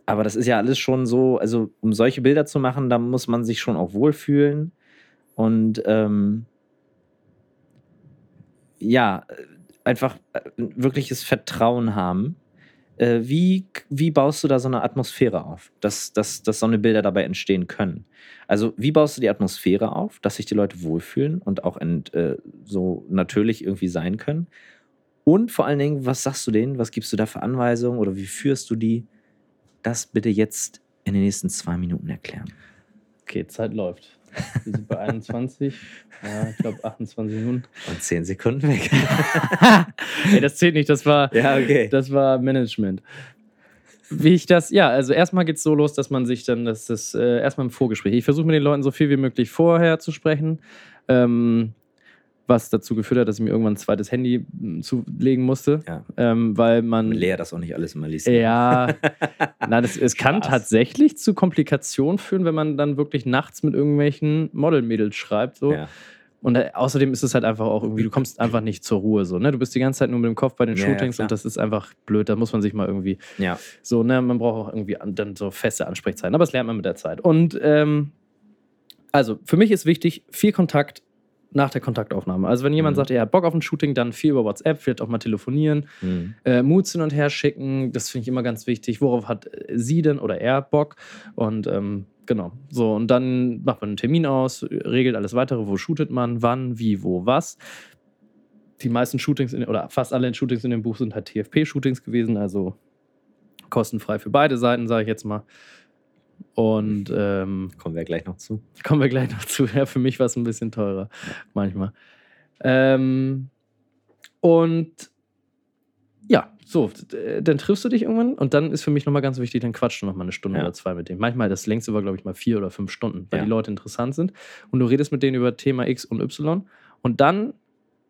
Aber das ist ja alles schon so, also um solche Bilder zu machen, da muss man sich schon auch wohlfühlen. Und ähm, ja, äh, einfach äh, ein wirkliches Vertrauen haben. Äh, wie, wie baust du da so eine Atmosphäre auf, dass, dass, dass so eine Bilder dabei entstehen können? Also, wie baust du die Atmosphäre auf, dass sich die Leute wohlfühlen und auch ent, äh, so natürlich irgendwie sein können? Und vor allen Dingen, was sagst du denen? Was gibst du da für Anweisungen oder wie führst du die? Das bitte jetzt in den nächsten zwei Minuten erklären. Okay, Zeit läuft. Wir sind bei [LAUGHS] 21. Ja, ich glaube 28 Minuten. Und zehn Sekunden weg. [LAUGHS] Ey, das zählt nicht, das war, ja, okay. das war Management. Wie ich das, ja, also erstmal geht es so los, dass man sich dann, das das äh, erstmal im Vorgespräch. Ich versuche mit den Leuten so viel wie möglich vorher zu sprechen. Ähm, was dazu geführt hat, dass ich mir irgendwann ein zweites Handy m, zulegen musste. Ja. Ähm, weil man. Lea das auch nicht alles immer liest. Ja, [LAUGHS] [LAUGHS] na, das, es kann Spaß. tatsächlich zu Komplikationen führen, wenn man dann wirklich nachts mit irgendwelchen Modelmädels schreibt. So. Ja. Und äh, außerdem ist es halt einfach auch irgendwie, du kommst einfach nicht zur Ruhe. So, ne? Du bist die ganze Zeit nur mit dem Kopf bei den Ja, ja, Shootings klar. und das ist einfach blöd. Da muss man sich mal irgendwie ja. so, ne? Man braucht auch irgendwie an, dann so feste Ansprechzeiten. Aber das lernt man mit der Zeit. Und ähm, also für mich ist wichtig, viel Kontakt nach der Kontaktaufnahme. Also wenn jemand Mhm. sagt, er hat Bock auf ein Shooting, dann viel über WhatsApp, vielleicht auch mal telefonieren Hm. äh, Moods hin und her schicken. Das finde ich immer ganz wichtig. Worauf hat äh, sie denn oder er Bock? Und ähm, genau. So, und dann macht man einen Termin aus, regelt alles weitere. Wo shootet man? Wann, wie, wo, was? Die meisten Shootings in, oder fast alle Shootings in dem Buch sind halt TFP-Shootings gewesen, also kostenfrei für beide Seiten, sage ich jetzt mal. Und ähm, Kommen wir gleich noch zu. Kommen wir gleich noch zu. Ja, für mich war es ein bisschen teurer manchmal. Ähm, und ja, so, dann triffst du dich irgendwann und dann ist für mich nochmal ganz wichtig, dann quatschst du nochmal eine Stunde Ja. oder zwei mit dem. Manchmal, das längste war, glaube ich, mal vier oder fünf Stunden, weil Ja. die Leute interessant sind. Und du redest mit denen über Thema X und Y. Und dann,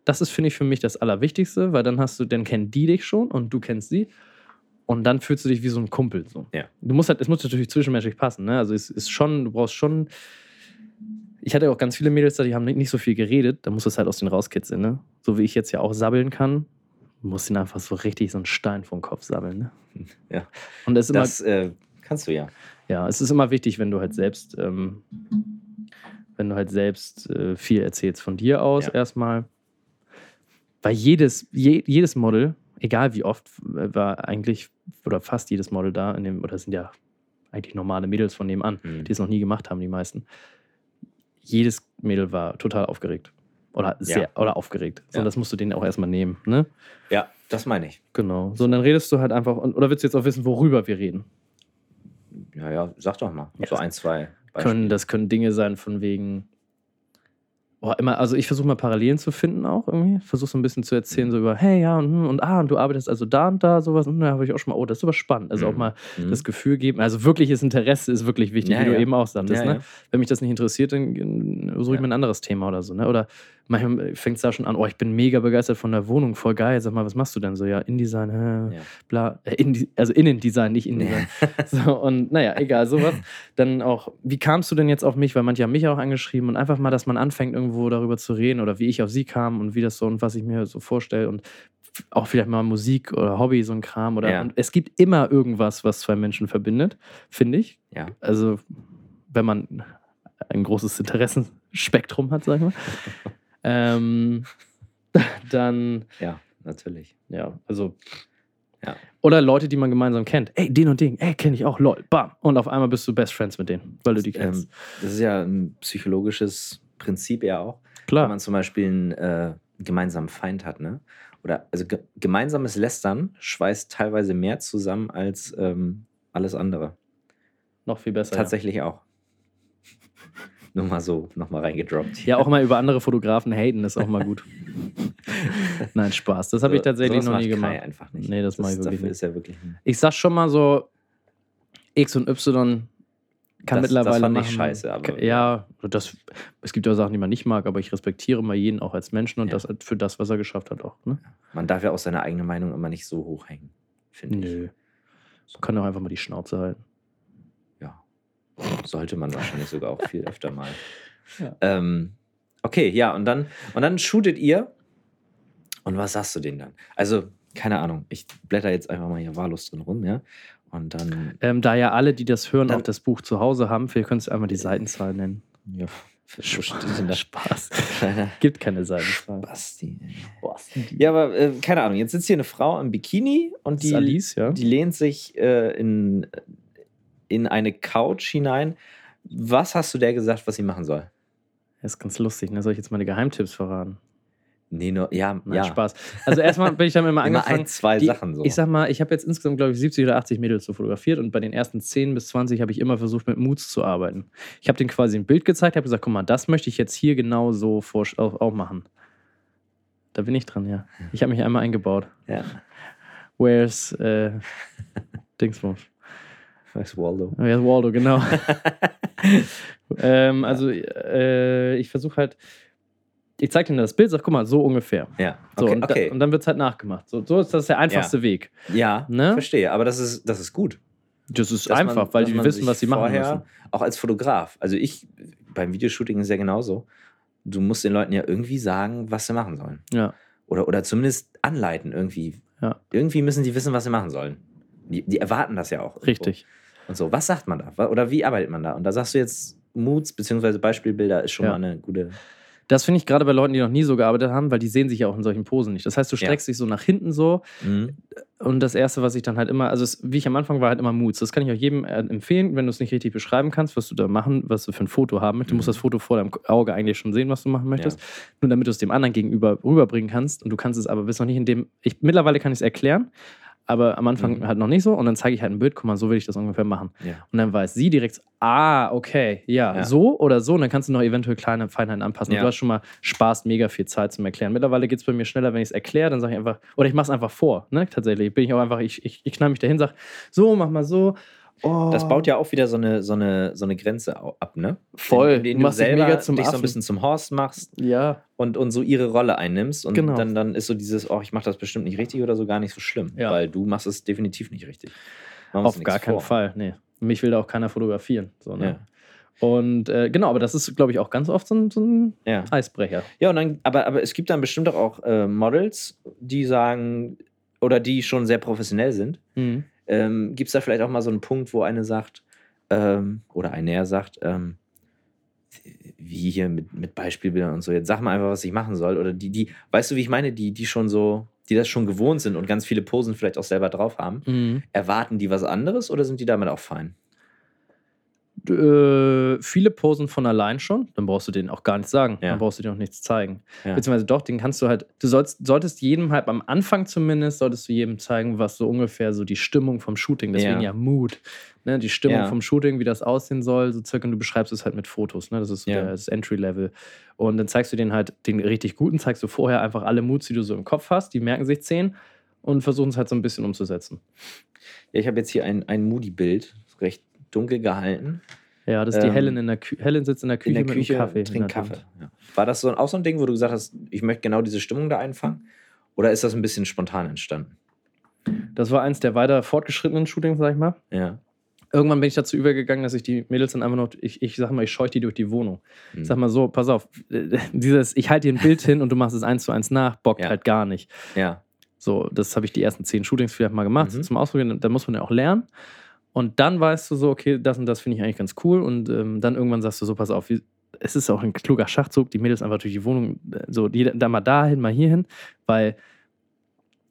das ist, finde ich, für mich das Allerwichtigste, weil dann hast du, dann kennen die dich schon und du kennst sie. Und dann fühlst du dich wie so ein Kumpel. So. Ja. Du musst halt, es muss natürlich zwischenmenschlich passen. Ne? Also es ist schon, du brauchst schon. Ich hatte auch ganz viele Mädels da, die haben nicht, nicht so viel geredet. Da musst du es halt aus denen rauskitzeln. Ne? So wie ich jetzt ja auch sabbeln kann, muss ihnen einfach so richtig so einen Stein vom Kopf sabbeln. Ne? [LAUGHS] Ja. Und es ist immer, Das äh, kannst du ja. ja, es ist immer wichtig, wenn du halt selbst, ähm, wenn du halt selbst äh, viel erzählst von dir aus Ja. erstmal. Weil jedes, je, jedes Model, egal wie oft, äh, war eigentlich, oder fast jedes Model da, in dem, oder sind ja eigentlich normale Mädels von nebenan, Hm. die es noch nie gemacht haben, die meisten. Jedes Mädel war total aufgeregt. Oder sehr, Ja. oder aufgeregt. So, Ja. das musst du denen auch erstmal nehmen, ne? Ja, das meine ich. Genau. So, und dann redest du halt einfach, oder willst du jetzt auch wissen, worüber wir reden? Ja, ja, sag doch mal. Ja, so ein, zwei können, das können Dinge sein von wegen. Oh, immer, also ich versuche mal Parallelen zu finden auch irgendwie. Versuche so ein bisschen zu erzählen, so über, hey, ja, und, hm, und ah, und du arbeitest also da und da, sowas. Und da habe ich auch schon mal, oh, das ist aber spannend. Also auch Mhm. mal Mhm. das Gefühl geben. Also wirkliches Interesse ist wirklich wichtig, Ja, wie du ja. eben auch sagtest. Ja, ne? Wenn mich das nicht interessiert, dann suche ich mir ein anderes Thema oder so. Ne? Oder manchmal fängt es da schon an, oh, ich bin mega begeistert von der Wohnung, voll geil. Sag mal, was machst du denn so? Ja, InDesign, äh, Ja. bla, äh, also Innendesign, nicht InDesign. [LAUGHS] [LAUGHS] So, und naja, egal, sowas. Dann auch, wie kamst du denn jetzt auf mich? Weil manche haben mich auch angeschrieben und einfach mal, dass man anfängt, irgendwo darüber zu reden oder wie ich auf sie kam und wie das so und was ich mir so vorstelle und auch vielleicht mal Musik oder Hobby, so ein Kram. Oder Ja. und es gibt immer irgendwas, was zwei Menschen verbindet, finde ich. Ja. Also, wenn man ein großes Interessenspektrum hat, sag ich mal. [LAUGHS] ähm, [LAUGHS] dann Ja, natürlich. ja, also. Ja. Oder Leute, die man gemeinsam kennt. Ey, den und den, ey, kenne ich auch, lol, bam. Und auf einmal bist du Best Friends mit denen, weil du die kennst. Ähm, das ist ja ein psychologisches Prinzip ja auch. Wenn Klar. man zum Beispiel einen äh, gemeinsamen Feind hat, ne? Oder also ge gemeinsames Lästern schweißt teilweise mehr zusammen als ähm, alles andere. Noch viel besser. Tatsächlich auch. [LAUGHS] Nur mal so, nochmal reingedroppt. Ja. ja, auch mal über andere Fotografen haten ist auch mal gut. [LAUGHS] Nein, Spaß. Das habe ich So- tatsächlich sowas noch nie macht Kai gemacht. einfach nicht. Nee, das mach ich wirklich Dafür nicht. ist ja wirklich ein, Ich sag schon mal so, X und Y kann Das- das mittlerweile fand ich machen. scheiße, aber- ja, das, es gibt ja Sachen, die man nicht mag, aber ich respektiere mal jeden auch als Menschen und Ja. das für das, was er geschafft hat, auch. Ne? Man darf ja auch seine eigene Meinung immer nicht so hochhängen, finde ich. Nö. Man kann doch einfach mal die Schnauze halten. Ja. Sollte man wahrscheinlich sogar auch viel öfter mal. [LAUGHS] Ja. Ähm, okay, ja, und dann, und dann shootet ihr. Und was sagst du denen dann? Also, keine Ahnung, ich blätter jetzt einfach mal hier wahllos drin rum, ja. Und dann, Ähm, da ja alle, die das hören, auch das Buch zu Hause haben, vielleicht könntest du einmal die Seitenzahl nennen. ja, da? Spaß. [LAUGHS] [LAUGHS] Gibt keine Seitenzahl. Boah, Ja, aber äh, keine Ahnung, jetzt sitzt hier eine Frau im Bikini und die, Alice, ja. die lehnt sich äh, in, in eine Couch hinein. Was hast du der gesagt, was sie machen soll? Das ist ganz lustig, ne? Soll ich jetzt meine Geheimtipps verraten? Nee, nur, ja, Nein, ja. Spaß. Also erstmal bin ich dann immer [LAUGHS] Immer angefangen. ein, zwei die- Sachen so. Ich sag mal, ich habe jetzt insgesamt, glaube ich, 70 oder 80 Mädels so fotografiert und bei den ersten 10 bis 20 habe ich immer versucht, mit Moods zu arbeiten. Ich habe denen quasi ein Bild gezeigt, habe gesagt, guck mal, das möchte ich jetzt hier genau so auch, auch machen. Da bin ich dran, ja. Ich habe mich einmal eingebaut. ja, Where's äh, [LAUGHS] Dingsbums? weiß Waldo. Where's Waldo, genau. [LAUGHS] ähm, also äh, ich versuche halt, ich zeige denen das Bild, sag, guck mal, so ungefähr. Ja, So, okay. und, da, okay. und dann wird es halt nachgemacht. So, so ist das der einfachste Weg. ja, Ne? verstehe. Aber das ist, das ist gut. Das ist Dass einfach, man- weil die wissen, was sie machen vorher, müssen. Auch als Fotograf. Also ich, beim Videoshooting ist es ja genauso. Du musst den Leuten ja irgendwie sagen, was sie machen sollen. Ja. Oder, oder zumindest anleiten irgendwie. Ja. Irgendwie müssen die wissen, was sie machen sollen. Die, die erwarten das ja auch. irgendwo. Richtig. Und so, was sagt man da? Oder wie arbeitet man da? Und da sagst du jetzt, Moods bzw. Beispielbilder ist schon Ja. mal eine gute. Das finde ich gerade bei Leuten, die noch nie so gearbeitet haben, weil die sehen sich ja auch in solchen Posen nicht. Das heißt, du Ja. streckst dich so nach hinten so Mhm. und das Erste, was ich dann halt immer, also es, wie ich am Anfang war, halt immer Moods. Das kann ich auch jedem äh, empfehlen, wenn du es nicht richtig beschreiben kannst, was du da machen, was du für ein Foto haben möchtest. Du musst Mhm. das Foto vor deinem Auge eigentlich schon sehen, was du machen möchtest. Nur damit du es dem anderen gegenüber rüberbringen kannst und du kannst es aber bis noch nicht in dem, ich, mittlerweile kann ich es erklären, aber am Anfang Mhm. halt noch nicht so und dann zeige ich halt ein Bild, guck mal, so will ich das ungefähr machen. Ja. Und dann weiß sie direkt, ah, okay, ja, Ja. so oder so. Und dann kannst du noch eventuell kleine Feinheiten anpassen. Ja. Und du hast schon mal Spaß, mega viel Zeit zum Erklären. Mittlerweile geht es bei mir schneller, wenn ich es erkläre, dann sage ich einfach, oder ich mache es einfach vor, ne? Tatsächlich. Bin ich auch einfach, ich, ich, ich knall mich dahin, sage, so, mach mal so. Oh. Das baut ja auch wieder so eine, so eine, so eine Grenze ab, ne? Voll. Indem Du du dich selber zum dich so ein bisschen zum Horst machst Ja, und, und so ihre Rolle einnimmst. Und Genau. dann, dann ist so dieses, oh, ich mache das bestimmt nicht richtig oder so gar nicht so schlimm. Ja. Weil du machst es definitiv nicht richtig. Auf gar keinen vor. Fall. Nee. Mich will da auch keiner fotografieren. So, ne? Ja. Und äh, genau, aber das ist, glaube ich, auch ganz oft so ein, so ein Ja. Eisbrecher. Ja, und dann, aber, aber es gibt dann bestimmt auch äh, Models, die sagen, oder die schon sehr professionell sind. Mhm. Ähm, gibt es da vielleicht auch mal so einen Punkt, wo eine sagt, ähm, oder ein Näher sagt, ähm, wie hier mit, mit Beispielbildern und so, jetzt sag mal einfach, was ich machen soll. Oder die, die, weißt du, wie ich meine, die, die schon so, die das schon gewohnt sind und ganz viele Posen vielleicht auch selber drauf haben, Mhm. erwarten die was anderes oder sind die damit auch fein? Äh, viele posen von allein schon, dann brauchst du denen auch gar nichts sagen. Ja. Dann brauchst du denen auch nichts zeigen. Ja. Beziehungsweise doch, den kannst du halt, du sollst, solltest jedem halt am Anfang zumindest, solltest du jedem zeigen, was so ungefähr so die Stimmung vom Shooting, deswegen Ja. ja, Mood, ne, die Stimmung vom Shooting, wie das aussehen soll, so circa, und du beschreibst es halt mit Fotos, ne, das ist so der, das Entry-Level. Und dann zeigst du denen halt, den richtig guten, zeigst du vorher einfach alle Moods, die du so im Kopf hast, die merken sich zehn und versuchen es halt so ein bisschen umzusetzen. Ja, ich habe jetzt hier ein, ein Moody-Bild, recht dunkel gehalten. Ja, das ist die Ähm, Helen in der Küche. Helen sitzt in der Küche, in der mit Küche, Kaffee. in trinkt. Kaffee. Ja. War das so, auch so ein Ding, wo du gesagt hast, ich möchte genau diese Stimmung da einfangen? Oder ist das ein bisschen spontan entstanden? Das war eins der weiter fortgeschrittenen Shootings, sag ich mal. Ja. Irgendwann bin ich dazu übergegangen, dass ich die Mädels dann einfach noch, ich, ich sag mal, ich scheuche die durch die Wohnung. Hm. Sag mal so, pass auf, [LAUGHS] dieses, ich halte dir ein Bild hin und du machst es eins zu eins nach, bockt Ja. halt gar nicht. Ja. So, das habe ich die ersten zehn Shootings vielleicht mal gemacht, Mhm. zum Ausprobieren. Da muss man ja auch lernen. Und dann weißt du so, okay, das und das finde ich eigentlich ganz cool. Und ähm, dann irgendwann sagst du so, pass auf, wie, es ist auch ein kluger Schachzug, die Mädels einfach durch die Wohnung, äh, so, jeder, da mal dahin, mal hierhin, weil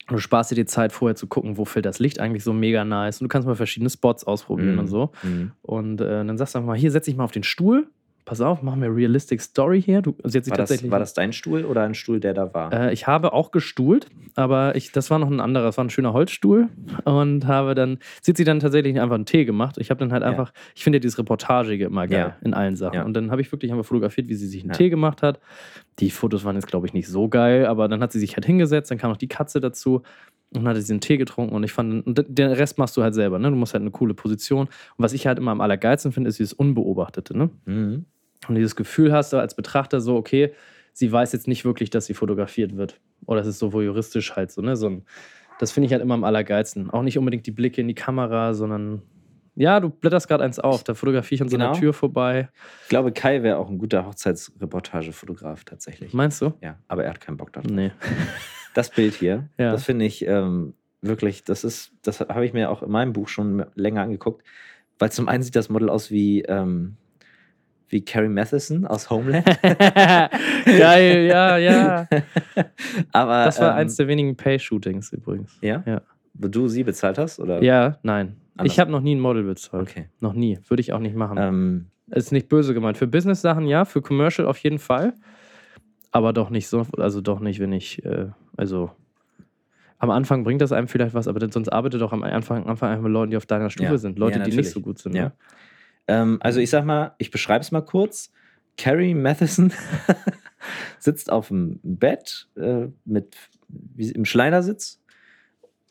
du sparst dir die Zeit vorher zu gucken, wo fällt das Licht eigentlich so mega nice. Und du kannst mal verschiedene Spots ausprobieren Mhm. und so. Mhm. Und äh, dann sagst du einfach mal, hier setz dich mal auf den Stuhl. Pass auf, machen wir Realistic Story hier. Du setzt dich War, das, tatsächlich. war das dein Stuhl oder ein Stuhl, der da war? Äh, ich habe auch gestuhlt, aber ich, das war noch ein anderer, das war ein schöner Holzstuhl und habe dann, sie hat sie dann tatsächlich einfach einen Tee gemacht. Ich habe dann halt Ja. einfach, ich finde ja dieses Reportagige immer geil Ja. in allen Sachen. Ja. Und dann habe ich wirklich einfach fotografiert, wie sie sich einen. Tee gemacht hat. Die Fotos waren jetzt, glaube ich, nicht so geil, aber dann hat sie sich halt hingesetzt, dann kam noch die Katze dazu und dann hat sie einen Tee getrunken und ich fand, und den Rest machst du halt selber, ne? Du musst halt eine coole Position. Und was ich halt immer am allergeilsten finde, ist dieses Unbeobachtete, ne? Mhm. Und dieses Gefühl hast du als Betrachter so, okay, sie weiß jetzt nicht wirklich, dass sie fotografiert wird. Oder es ist so voyeuristisch halt so, ne? So ein, das finde ich halt immer am allergeilsten. Auch nicht unbedingt die Blicke in die Kamera, sondern ja, du blätterst gerade eins auf, da fotografiere ich an so einer Genau. Tür vorbei. Ich glaube, Kai wäre auch ein guter Hochzeitsreportagefotograf tatsächlich. Meinst du? Ja, aber er hat keinen Bock darauf. Nee. [LAUGHS] Das Bild hier, Ja. das finde ich ähm, wirklich, das ist, das habe ich mir auch in meinem Buch schon länger angeguckt, weil zum einen sieht das Model aus wie, ähm, wie Carrie Matheson aus Homeland. Geil, [LAUGHS] ja, ja. [LAUGHS] aber Das war ähm, eins der wenigen Pay-Shootings übrigens. ja? Ja. Wo du sie bezahlt hast? Oder? Ja, nein. Anders. Ich habe noch nie ein Model bezahlt. Okay. Noch nie. Würde ich auch nicht machen. Ähm, Ist nicht böse gemeint. Für Business-Sachen ja, für Commercial auf jeden Fall. Aber doch nicht so, also doch nicht, wenn ich, äh, also am Anfang bringt das einem vielleicht was, aber sonst arbeitet doch am Anfang, Anfang einfach mit Leuten, die auf deiner Stufe Ja. sind. Leute, Ja, die nicht so gut sind. Ja. Ne? Ähm, also ich sag mal, ich beschreibe es mal kurz. Carrie Matheson [LAUGHS] sitzt auf dem Bett äh, mit im Schneidersitz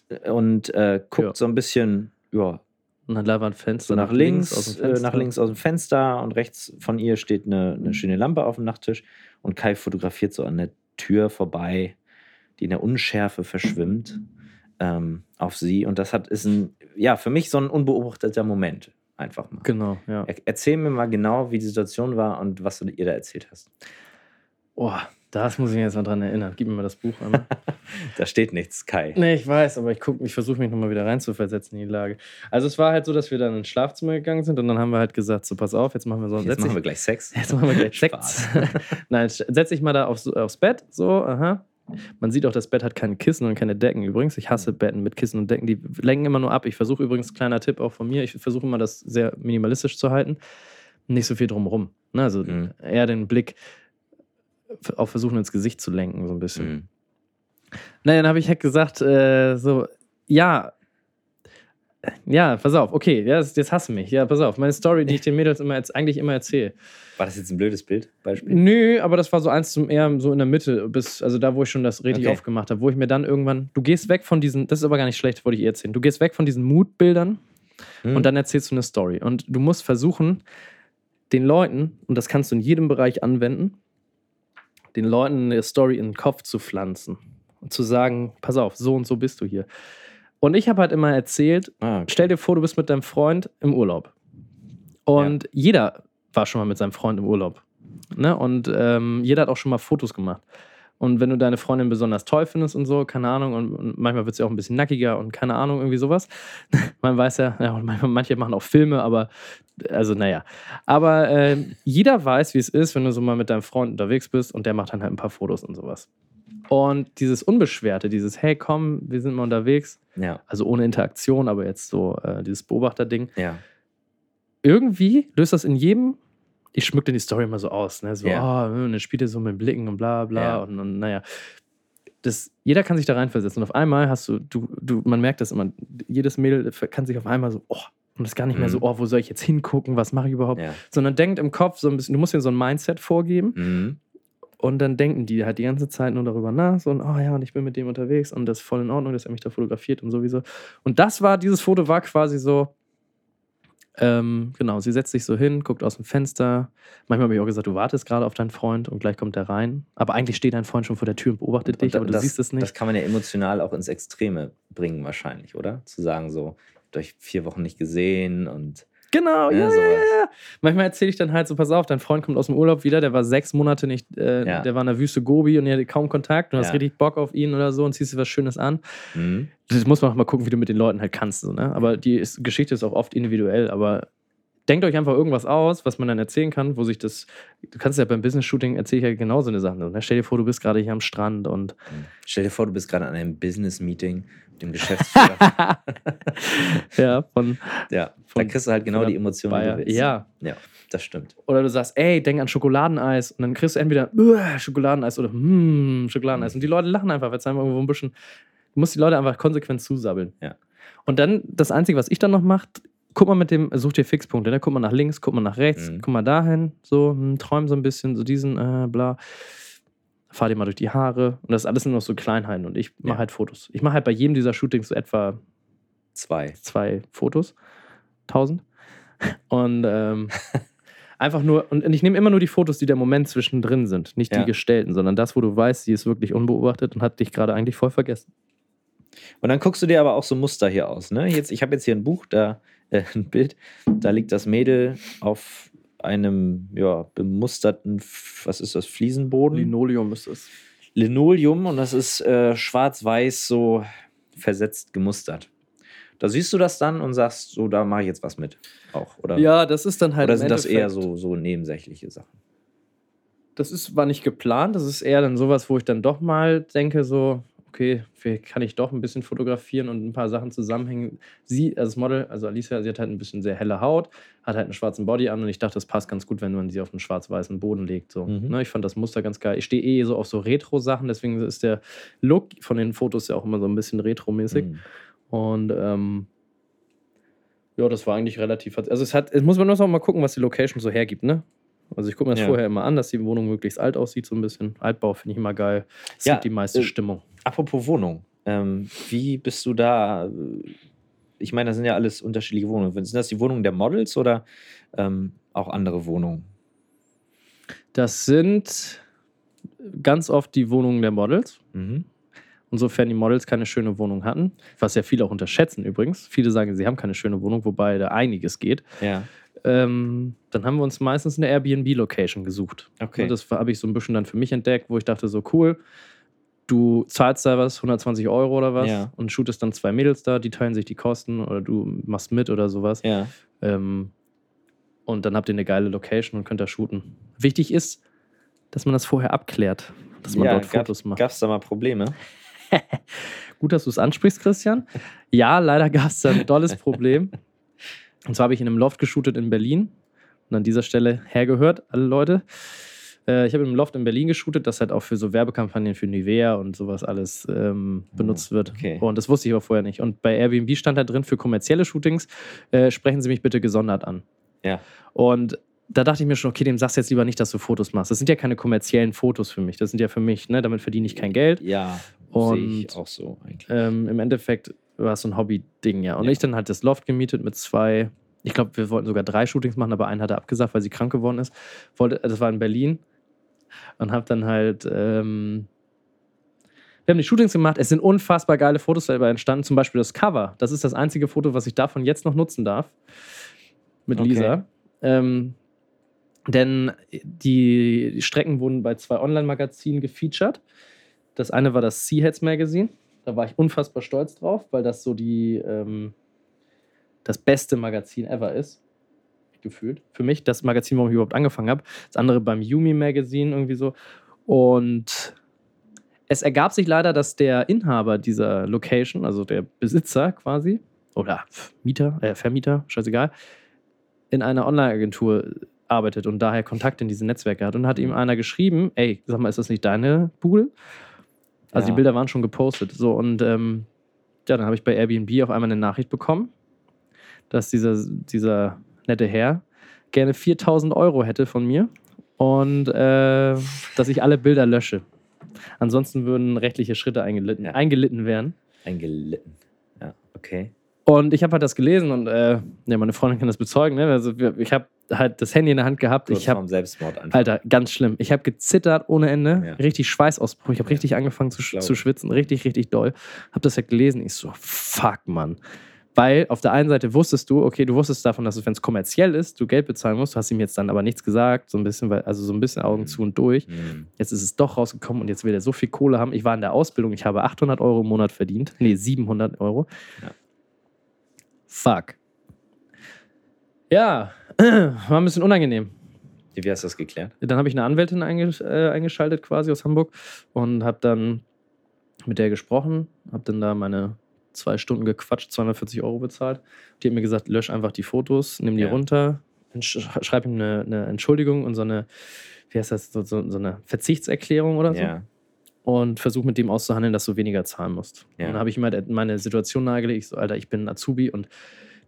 äh, und äh, guckt Ja. so ein bisschen ja, Und dann labert ein Fenster so nach links, aus dem äh, Fenster. nach links aus dem Fenster und rechts von ihr steht eine, eine schöne Lampe auf dem Nachttisch und Kai fotografiert so an der Tür vorbei, die in der Unschärfe verschwimmt ähm, auf sie und das hat ist ein ja für mich so ein unbeobachteter Moment einfach mal. Genau, ja. Er, erzähl mir mal genau, wie die Situation war und was du ihr da erzählt hast. Oh, das muss ich mich jetzt mal dran erinnern. Gib mir mal das Buch an. [LAUGHS] Da steht nichts, Kai. nee, ich weiß, aber ich, guck- ich versuche mich nochmal wieder reinzuversetzen in die Lage. Also es war halt so, dass wir dann ins Schlafzimmer gegangen sind und dann haben wir halt gesagt, so pass auf, jetzt machen wir so Jetzt setz dich- machen wir gleich Sex. Jetzt machen wir gleich. Sex. [LAUGHS] Nein, setz dich mal da aufs, aufs Bett. So, aha. Man sieht auch, das Bett hat keine Kissen und keine Decken übrigens. Ich hasse Betten mit Kissen und Decken. Die lenken immer nur ab. Ich versuche übrigens, kleiner Tipp auch von mir, ich versuche immer, das sehr minimalistisch zu halten. Nicht so viel drumherum. Ne? Also Mhm. eher den Blick auf versuchen, ins Gesicht zu lenken, so ein bisschen. Mhm. Nein, dann habe ich halt gesagt, äh, so, ja, ja, pass auf, okay, jetzt, jetzt hasse mich. Ja, pass auf, meine Story, die ich den Mädels immer, jetzt, eigentlich immer erzähle. War das jetzt ein blödes Bild? Beispiel? Nö, aber das war so eins zum eher so in der Mitte, bis, also da, wo ich schon das richtig Okay. aufgemacht habe, wo ich mir dann irgendwann, du gehst weg von diesen, das ist aber gar nicht schlecht, wollte ich eh erzählen, du gehst weg von diesen Mutbildern Mhm. und dann erzählst du eine Story. Und du musst versuchen, den Leuten, und das kannst du in jedem Bereich anwenden, den Leuten eine Story in den Kopf zu pflanzen und zu sagen, pass auf, so und so bist du hier. Und ich habe halt immer erzählt, Ah, okay. stell dir vor, du bist mit deinem Freund im Urlaub. Und jeder war schon mal mit seinem Freund im Urlaub. Ne? Und ähm, jeder hat auch schon mal Fotos gemacht. Und wenn du deine Freundin besonders toll findest und so, keine Ahnung, und, und manchmal wird sie auch ein bisschen nackiger und keine Ahnung, irgendwie sowas. [LAUGHS] Man weiß ja, ja und manchmal, manche machen auch Filme, aber also naja. Aber äh, jeder weiß, wie es ist, wenn du so mal mit deinem Freund unterwegs bist und der macht dann halt ein paar Fotos und sowas. Und dieses Unbeschwerte, dieses, hey komm, wir sind mal unterwegs, Ja, also ohne Interaktion, aber jetzt so äh, dieses Beobachterding. ja. Irgendwie löst das in jedem, ich schmück dann die Story immer so aus, ne? So, Ja. oh, und dann spielt er so mit Blicken und bla bla Ja. und, und naja. Das, jeder kann sich da reinversetzen. Und auf einmal hast du, du, du, man merkt das immer, jedes Mädel kann sich auf einmal so, oh, und ist gar nicht mehr so, Mhm. oh, wo soll ich jetzt hingucken, was mache ich überhaupt? ja. Sondern denkt im Kopf so ein bisschen, du musst dir so ein Mindset vorgeben Mhm. Und dann denken die halt die ganze Zeit nur darüber nach, so, und, oh ja, und ich bin mit dem unterwegs und das ist voll in Ordnung, dass er mich da fotografiert und sowieso. Und das war, dieses Foto war quasi so, Ähm, genau, sie setzt sich so hin, guckt aus dem Fenster. Manchmal habe ich auch gesagt, du wartest gerade auf deinen Freund und gleich kommt er rein. Aber eigentlich steht dein Freund schon vor der Tür und beobachtet dich, Und aber du das, siehst es nicht. Das kann man ja emotional auch ins Extreme bringen, wahrscheinlich, oder? Zu sagen, so, habt euch vier Wochen nicht gesehen und. Genau, ja, Ja, ja. Manchmal erzähle ich dann halt so, pass auf, dein Freund kommt aus dem Urlaub wieder, der war sechs Monate nicht, äh, Ja. der war in der Wüste Gobi und ihr hattet kaum Kontakt und hast Ja. richtig Bock auf ihn oder so und ziehst dir was Schönes an. Mhm. Das muss man auch mal gucken, wie du mit den Leuten halt kannst. So, ne? Aber die ist, Geschichte ist auch oft individuell, aber denkt euch einfach irgendwas aus, was man dann erzählen kann, wo sich das, du kannst ja beim Business-Shooting erzähle ich ja genau so eine Sache. Ne? Stell dir vor, du bist gerade hier am Strand und Stell dir vor, du bist gerade an einem Business-Meeting mit dem Geschäftsführer. [LAUGHS] ja, von ja, Von- kriegst du halt genau die Emotionen, die Bayer. du willst. Ja. Ja, das stimmt. Oder du sagst, ey, denk an Schokoladeneis. Und dann kriegst du entweder "Uah, Schokoladeneis oder hm, Schokoladeneis. Und die Leute lachen einfach, weil es einfach irgendwo ein bisschen. Du musst die Leute einfach konsequent zusabbeln. Ja. Und dann, das Einzige, was ich dann noch mache, guck mal mit dem, such dir Fixpunkte. Ne? Guck mal nach links, guck mal nach rechts, Mhm. guck mal dahin, so, hm, träum so ein bisschen, so diesen, äh, bla. Fahr dir mal durch die Haare. Und das ist alles nur noch so Kleinheiten. Und ich mache Ja. halt Fotos. Ich mache halt bei jedem dieser Shootings so etwa Zwei. zwei Fotos. 1000. Und ähm, [LAUGHS] einfach nur, und ich nehme immer nur die Fotos, die der Moment zwischendrin sind, nicht Ja. die gestellten, sondern das, wo du weißt, sie ist wirklich unbeobachtet und hat dich gerade eigentlich voll vergessen. Und dann guckst du dir aber auch so Muster hier aus. Ne? Jetzt, ich habe jetzt hier ein Buch, da äh, ein Bild, da liegt das Mädel auf einem ja, bemusterten, was ist das, Fliesenboden? Linoleum ist es. Linoleum und das ist äh, schwarz-weiß so versetzt gemustert. Da siehst du das dann und sagst, so, da mache ich jetzt was mit. Auch, oder? Ja, das ist dann halt. oder sind das eher so, so nebensächliche Sachen? Das ist, war nicht geplant, das ist eher dann sowas, wo ich dann doch mal denke, so, okay, vielleicht kann ich doch ein bisschen fotografieren und ein paar Sachen zusammenhängen. Sie, also das Model, also Alicia, sie hat halt ein bisschen sehr helle Haut, hat halt einen schwarzen Body an und ich dachte, das passt ganz gut, wenn man sie auf einen schwarz-weißen Boden legt. So. Mhm. Ne, ich fand das Muster ganz geil. Ich stehe eh so auf so Retro-Sachen, deswegen ist der Look von den Fotos ja auch immer so ein bisschen retro-mäßig. Mhm. Und ähm, ja, das war eigentlich relativ. Also es hat, es muss man nur noch mal gucken, was die Location so hergibt, ne? Also ich gucke mir das Ja. vorher immer an, dass die Wohnung möglichst alt aussieht, so ein bisschen. Altbau finde ich immer geil. Es Ja, gibt die meiste äh, Stimmung. Apropos Wohnung. Ähm, wie bist du da? Ich meine, das sind ja alles unterschiedliche Wohnungen. Sind das die Wohnungen der Models oder ähm, auch andere Wohnungen? Das sind ganz oft die Wohnungen der Models. Mhm. Und sofern die Models keine schöne Wohnung hatten, was ja viele auch unterschätzen übrigens. Viele sagen, sie haben keine schöne Wohnung, wobei da einiges geht. Ja, Ähm, dann haben wir uns meistens eine Airbnb-Location gesucht. okay. Und das habe ich so ein bisschen dann für mich entdeckt, wo ich dachte, so cool, du zahlst da was, 120 Euro oder was, Ja. und shootest dann zwei Mädels da, die teilen sich die Kosten oder du machst mit oder sowas. ja. Ähm, und dann habt ihr eine geile Location und könnt da shooten. Wichtig ist, dass man das vorher abklärt, dass man ja, dort Fotos macht. Gab es da mal Probleme? [LAUGHS] Gut, dass du es ansprichst, Christian. Ja, leider gab es da ein dolles [LAUGHS] Problem. Und zwar habe ich in einem Loft geshootet in Berlin. Und an dieser Stelle hergehört, alle Leute. Äh, ich habe einem Loft in Berlin geshootet, das halt auch für so Werbekampagnen für Nivea und sowas alles ähm, benutzt wird. okay. Und das wusste ich aber vorher nicht. Und bei Airbnb stand da drin, für kommerzielle Shootings äh, sprechen Sie mich bitte gesondert an. Ja. Und da dachte ich mir schon, okay, dem sagst du jetzt lieber nicht, dass du Fotos machst. Das sind ja keine kommerziellen Fotos für mich. Das sind ja für mich, ne, damit verdiene ich kein Geld. Ja, Und- sehe ich auch so eigentlich. Ähm, Im Endeffekt war es so ein Hobby-Ding, ja. Und Ja. ich dann halt das Loft gemietet mit zwei, ich glaube, wir wollten sogar drei Shootings machen, aber einen hat er abgesagt, weil sie krank geworden ist. Wollte, das war in Berlin. Und habe dann halt, ähm, wir haben die Shootings gemacht. Es sind unfassbar geile Fotos dabei entstanden. Zum Beispiel das Cover. Das ist das einzige Foto, was ich davon jetzt noch nutzen darf. Mit Okay. Lisa. Ähm, denn die, die Strecken wurden bei zwei Online-Magazinen gefeatured. Das eine war das Seaheads Magazine. Da war ich unfassbar stolz drauf, weil das so die ähm, das beste Magazin ever ist. Gefühlt. Für mich, das Magazin, warum ich überhaupt angefangen habe. Das andere beim Yumi Magazine irgendwie so. Und es ergab sich leider, dass der Inhaber dieser Location, also der Besitzer quasi, oder Mieter, äh, Vermieter, scheißegal, in einer Online-Agentur arbeitet und daher Kontakt in diese Netzwerke hat. Und hat ihm einer geschrieben, ey, sag mal, ist das nicht deine Bude? Also Ja. die Bilder waren schon gepostet. So, und ähm, ja, dann habe ich bei Airbnb auf einmal eine Nachricht bekommen, dass dieser, dieser nette Herr gerne 4000 Euro hätte von mir und äh, dass ich alle Bilder lösche. Ansonsten würden rechtliche Schritte eingelitten, Ja. eingelitten werden. Eingelitten. Ja, okay. Und ich habe halt das gelesen und äh, ja, meine Freundin kann das bezeugen. Ne? Also, ich habe halt das Handy in der Hand gehabt. Kurz Ich habe Selbstmord einfach. Alter, ganz schlimm. Ich habe gezittert ohne Ende. Ja. Richtig Schweißausbruch. Ich habe Ja. richtig angefangen zu, zu schwitzen. Richtig, richtig doll. Habe das halt gelesen. Ich so, fuck, Mann. Weil auf der einen Seite wusstest du, okay, du wusstest davon, dass es, wenn es kommerziell ist, du Geld bezahlen musst. Du hast ihm jetzt dann aber nichts gesagt. So ein bisschen, also so ein bisschen Augen Mhm. zu und durch. Hm. Jetzt ist es doch rausgekommen und jetzt will er so viel Kohle haben. Ich war in der Ausbildung. Ich habe 800 Euro im Monat verdient. Nee, 700 Euro. Ja. Fuck. Ja, [CLEARS THROAT] war ein bisschen unangenehm. Wie hast du das geklärt? Dann habe ich eine Anwältin äh, eingeschaltet, quasi aus Hamburg, und habe dann mit der gesprochen, habe dann da meine zwei Stunden gequatscht, 240 Euro bezahlt. Die hat mir gesagt, lösch einfach die Fotos, nimm die Ja. runter, schreib ihm eine, eine Entschuldigung und so eine, wie heißt das, so, so, so eine Verzichtserklärung oder so. Ja. Und versuch mit dem auszuhandeln, dass du weniger zahlen musst. Ja. Und dann habe ich ihm halt meine Situation nahegelegt. Ich so, Alter, ich bin ein Azubi und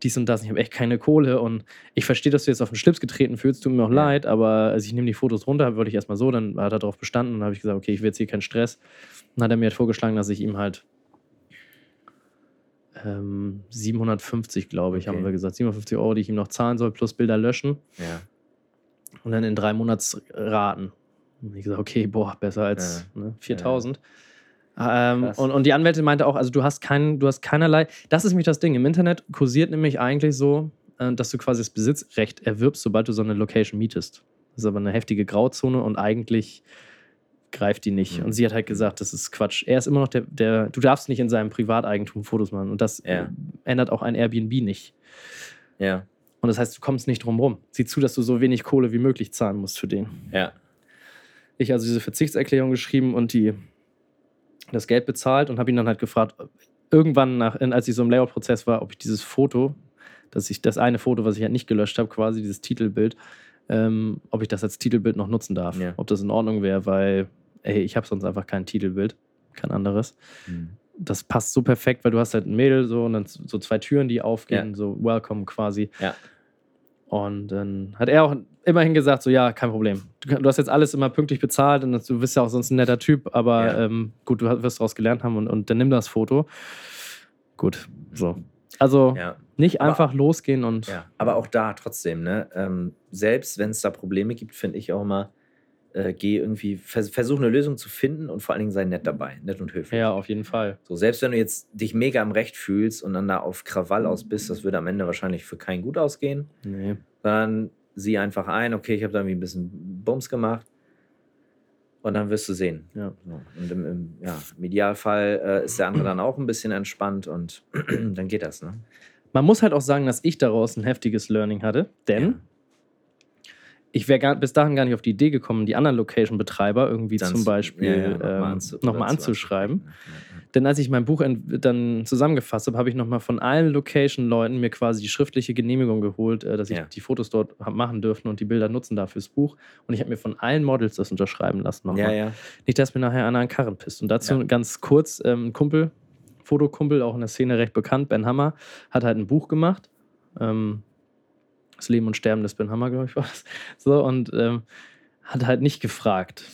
dies und das, ich habe echt keine Kohle und ich verstehe, dass du jetzt auf den Schlips getreten fühlst, tut mir auch Ja. leid, aber also ich nehme die Fotos runter, wollte ich erstmal so, dann hat er darauf bestanden und habe ich gesagt, okay, ich will jetzt hier keinen Stress. Dann hat er mir halt vorgeschlagen, dass ich ihm halt ähm, 750, glaube ich, Okay. haben wir gesagt, 750 Euro, die ich ihm noch zahlen soll, plus Bilder löschen Ja. und dann in drei Monatsraten. Und ich gesagt, okay, boah, besser als ne, 4000. Ähm, Krass. und, und die Anwältin meinte auch, also du hast, kein, du hast keinerlei, das ist nämlich das Ding, im Internet kursiert nämlich eigentlich so, äh, dass du quasi das Besitzrecht erwirbst, sobald du so eine Location mietest. Das ist aber eine heftige Grauzone und eigentlich greift die nicht. Mhm. Und sie hat halt gesagt, das ist Quatsch. Er ist immer noch der, der du darfst nicht in seinem Privateigentum Fotos machen und das Ja. äh, ändert auch ein Airbnb nicht. Ja. Und das heißt, du kommst nicht drum rum. Sieh zu, dass du so wenig Kohle wie möglich zahlen musst für den. Ja. Ich also diese Verzichtserklärung geschrieben und die das Geld bezahlt und habe ihn dann halt gefragt, irgendwann nach, als ich so im Layout-Prozess war, ob ich dieses Foto, dass ich das eine Foto, was ich halt nicht gelöscht habe, quasi dieses Titelbild, ähm, ob ich das als Titelbild noch nutzen darf. Ja. Ob das in Ordnung wäre, weil, ey, ich habe sonst einfach kein Titelbild, kein anderes. Hm. Das passt so perfekt, weil du hast halt ein Mädel so und dann so zwei Türen, die aufgehen, Ja. so Welcome quasi. Ja. Und dann hat er auch immerhin gesagt, so ja, kein Problem. Du, du hast jetzt alles immer pünktlich bezahlt und du bist ja auch sonst ein netter Typ, aber Ja. ähm, gut, du wirst daraus gelernt haben und, und dann nimm das Foto. Gut, so. Also Ja. nicht Aber- einfach losgehen und Ja, aber auch da trotzdem, ne? Ähm, selbst wenn es da Probleme gibt, finde ich auch immer, äh, geh irgendwie, vers versuch eine Lösung zu finden und vor allen Dingen sei nett dabei, nett und höflich. ja, auf jeden Fall. So, selbst wenn du jetzt dich mega im Recht fühlst und dann da auf Krawall aus bist, das würde am Ende wahrscheinlich für keinen gut ausgehen, Nee. sondern sieh einfach ein, okay, ich habe da irgendwie ein bisschen Bums gemacht und dann wirst du sehen. Ja. Und im, im, ja, im Idealfall äh, ist der andere dann auch ein bisschen entspannt und [CLEARS THROAT] dann geht das, ne? Man muss halt auch sagen, dass ich daraus ein heftiges Learning hatte, denn Ja. Ich wäre bis dahin gar nicht auf die Idee gekommen, die anderen Location-Betreiber irgendwie Dann zum zu- Beispiel ja, ja, ähm, nochmal oder zu anzuschreiben. ansprechen. Denn als ich mein Buch dann zusammengefasst habe, habe ich nochmal von allen Location-Leuten mir quasi die schriftliche Genehmigung geholt, äh, dass ich Ja. die Fotos dort machen dürfen und die Bilder nutzen darf fürs Buch. Und ich habe mir von allen Models das unterschreiben lassen Ja, nochmal. ja. Nicht, dass mir nachher einer an den Karren pisst. Und dazu Ja. ganz kurz, ähm, ein Kumpel, Fotokumpel, auch in der Szene recht bekannt, Ben Hammer, hat halt ein Buch gemacht. Ähm, das Leben und Sterben des Ben Hammer, glaube ich, war das. So, und ähm, hat halt nicht gefragt,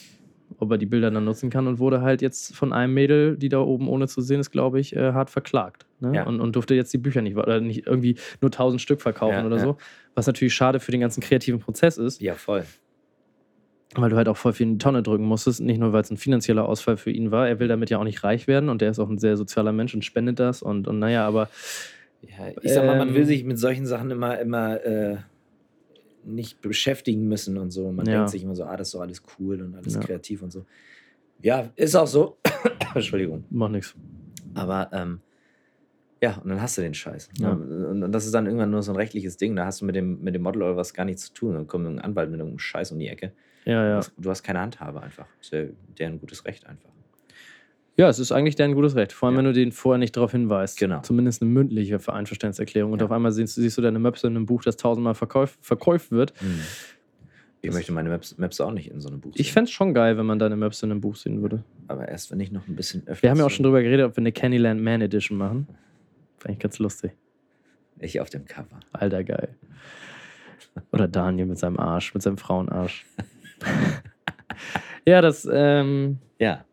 ob er die Bilder dann nutzen kann und wurde halt jetzt von einem Mädel, die da oben ohne zu sehen ist, glaube ich, äh, hart verklagt. Ne? Ja. Und, und durfte jetzt die Bücher nicht, oder nicht irgendwie nur 1000 Stück verkaufen Ja, oder ja. so. Was natürlich schade für den ganzen kreativen Prozess ist Ja, voll. weil du halt auch voll viel in die Tonne drücken musstest. Nicht nur, weil es ein finanzieller Ausfall für ihn war. Er will damit ja auch nicht reich werden und der ist auch ein sehr sozialer Mensch und spendet das. Und, und naja, aber Ja, ich sag mal, man Ähm, will sich mit solchen Sachen immer, immer äh, nicht beschäftigen müssen und so. Man Ja. denkt sich immer so, ah, das ist doch alles cool und alles Ja. kreativ und so. Ja, ist auch so. [COUGHS] Entschuldigung. macht nichts. Aber ähm, ja, und dann hast du den Scheiß. Ja. Und, das ist dann irgendwann nur so ein rechtliches Ding. Da hast du mit dem, mit dem Model oder was gar nichts zu tun. Dann kommt ein Anwalt mit irgendeinem Scheiß um die Ecke. Ja, Du, ja. hast, du hast keine Handhabe einfach. Ist ja deren gutes Recht einfach. Ja, es ist eigentlich dein gutes Recht. Vor allem, Ja. wenn du den vorher nicht darauf hinweist. Genau. Zumindest eine mündliche Einverständniserklärung. Und Ja. auf einmal siehst, siehst du deine Möpse in einem Buch, das tausendmal verkäuf, verkauft wird. Ich möchte meine Maps, Maps auch nicht in so einem Buch Ich sehen. fände es schon geil, wenn man deine Möpse in einem Buch sehen würde. Aber erst, wenn ich noch ein bisschen öfter. Wir haben ja auch schon drüber geredet, ob wir eine Candyland Man Edition machen. Fand ich ganz lustig. Ich auf dem Cover. Alter, geil. Oder Daniel mit seinem Arsch, mit seinem Frauenarsch. [LAUGHS] ja, das, ähm, Ja.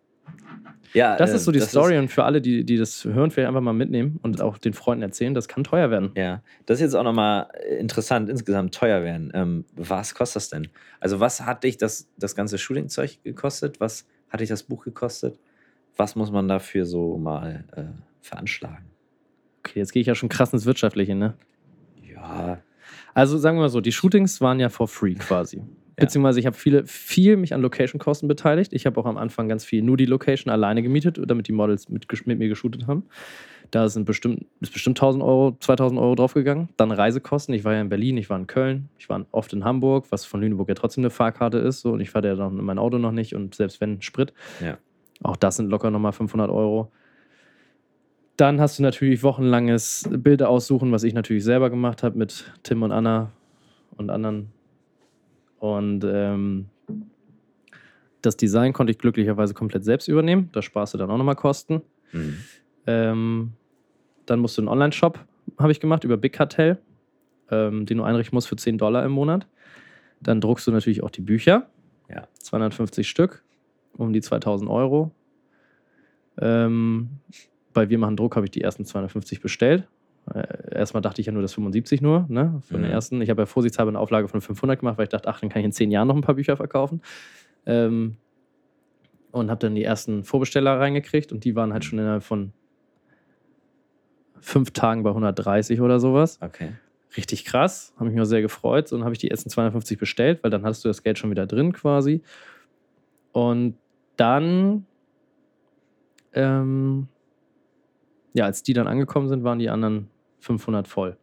Ja, Das äh, ist so die Story und für alle, die, die das hören, vielleicht einfach mal mitnehmen und auch den Freunden erzählen, das kann teuer werden. Ja, das ist jetzt auch nochmal interessant, insgesamt teuer werden. Ähm, was kostet das denn? Also, was hat dich das, das ganze Shooting-Zeug gekostet? Was hat dich das Buch gekostet? Was muss man dafür so mal äh, veranschlagen? Okay, jetzt gehe ich ja schon krass ins Wirtschaftliche, ne? Ja, Also sagen wir mal so, die Shootings waren ja for free quasi. Beziehungsweise ich habe viele, viel mich an Location-Kosten beteiligt. Ich habe auch am Anfang ganz viel nur die Location alleine gemietet, damit die Models mit, mit mir geshootet haben. Da sind bestimmt, ist bestimmt 1000 Euro, 2000 Euro draufgegangen. Dann Reisekosten. Ich war ja in Berlin, ich war in Köln, ich war oft in Hamburg, was von Lüneburg ja trotzdem eine Fahrkarte ist. So, und ich fahre ja dann in mein Auto noch nicht und selbst wenn Sprit. Ja. Auch das sind locker nochmal 500 Euro. Dann hast du natürlich wochenlanges Bilder aussuchen, was ich natürlich selber gemacht habe mit Tim und Anna und anderen. Und ähm, das Design konnte ich glücklicherweise komplett selbst übernehmen. Da sparst du dann auch nochmal Kosten. Mhm. Ähm, dann musst du einen Online-Shop, habe ich gemacht, über Big Cartel, ähm, den du einrichten musst für 10 Dollar im Monat. Dann druckst du natürlich auch die Bücher. Ja. 250 Stück, um die 2000 Euro. Ähm, bei Wir machen Druck habe ich die ersten 250 bestellt. Äh, erstmal dachte ich ja nur das 75 nur, ne? Von Mhm. den ersten. Ich habe ja vorsichtshalber eine Auflage von 500 gemacht, weil ich dachte, ach, dann kann ich in 10 Jahren noch ein paar Bücher verkaufen. Ähm, und habe dann die ersten Vorbesteller reingekriegt und die waren halt schon innerhalb von fünf Tagen bei 130 oder sowas. Okay. Richtig krass, habe mich auch sehr gefreut. Und dann habe ich die ersten 250 bestellt, weil dann hattest du das Geld schon wieder drin quasi. Und dann, ähm, ja, als die dann angekommen sind, waren die anderen 500 voll.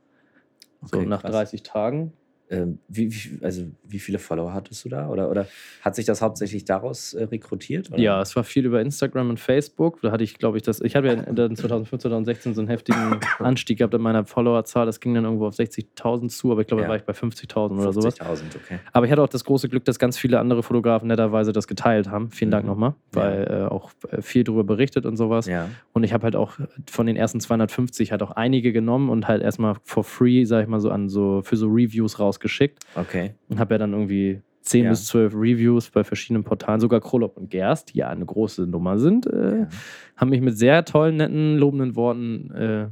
so Okay, nach krass. 30 Tagen. Ähm, wie, wie, also, wie viele Follower hattest du da? Oder, oder hat sich das hauptsächlich daraus äh, rekrutiert? Oder? Ja, es war viel über Instagram und Facebook. Da hatte ich, glaube ich, das. Ich habe ja in- [LAUGHS] dann 2015, 2016 so einen heftigen Anstieg gehabt in meiner Followerzahl. Das ging dann irgendwo auf 60.000 zu, aber ich glaube, Ja. da war ich bei 50.000 oder sowas. 50.000, okay. Aber ich hatte auch das große Glück, dass ganz viele andere Fotografen netterweise das geteilt haben. Vielen Dank Mhm. nochmal, weil äh, auch äh, viel darüber berichtet und sowas. Ja. Und ich habe halt auch von den ersten 250 halt auch einige genommen und halt erstmal for free, sag ich mal so, an so für so Reviews rausgeschickt. Okay. Und habe ja dann irgendwie 10 Ja. bis 12 Reviews bei verschiedenen Portalen, sogar Krolop und Gerst, die ja eine große Nummer sind, äh, Ja. haben mich mit sehr tollen, netten, lobenden Worten äh,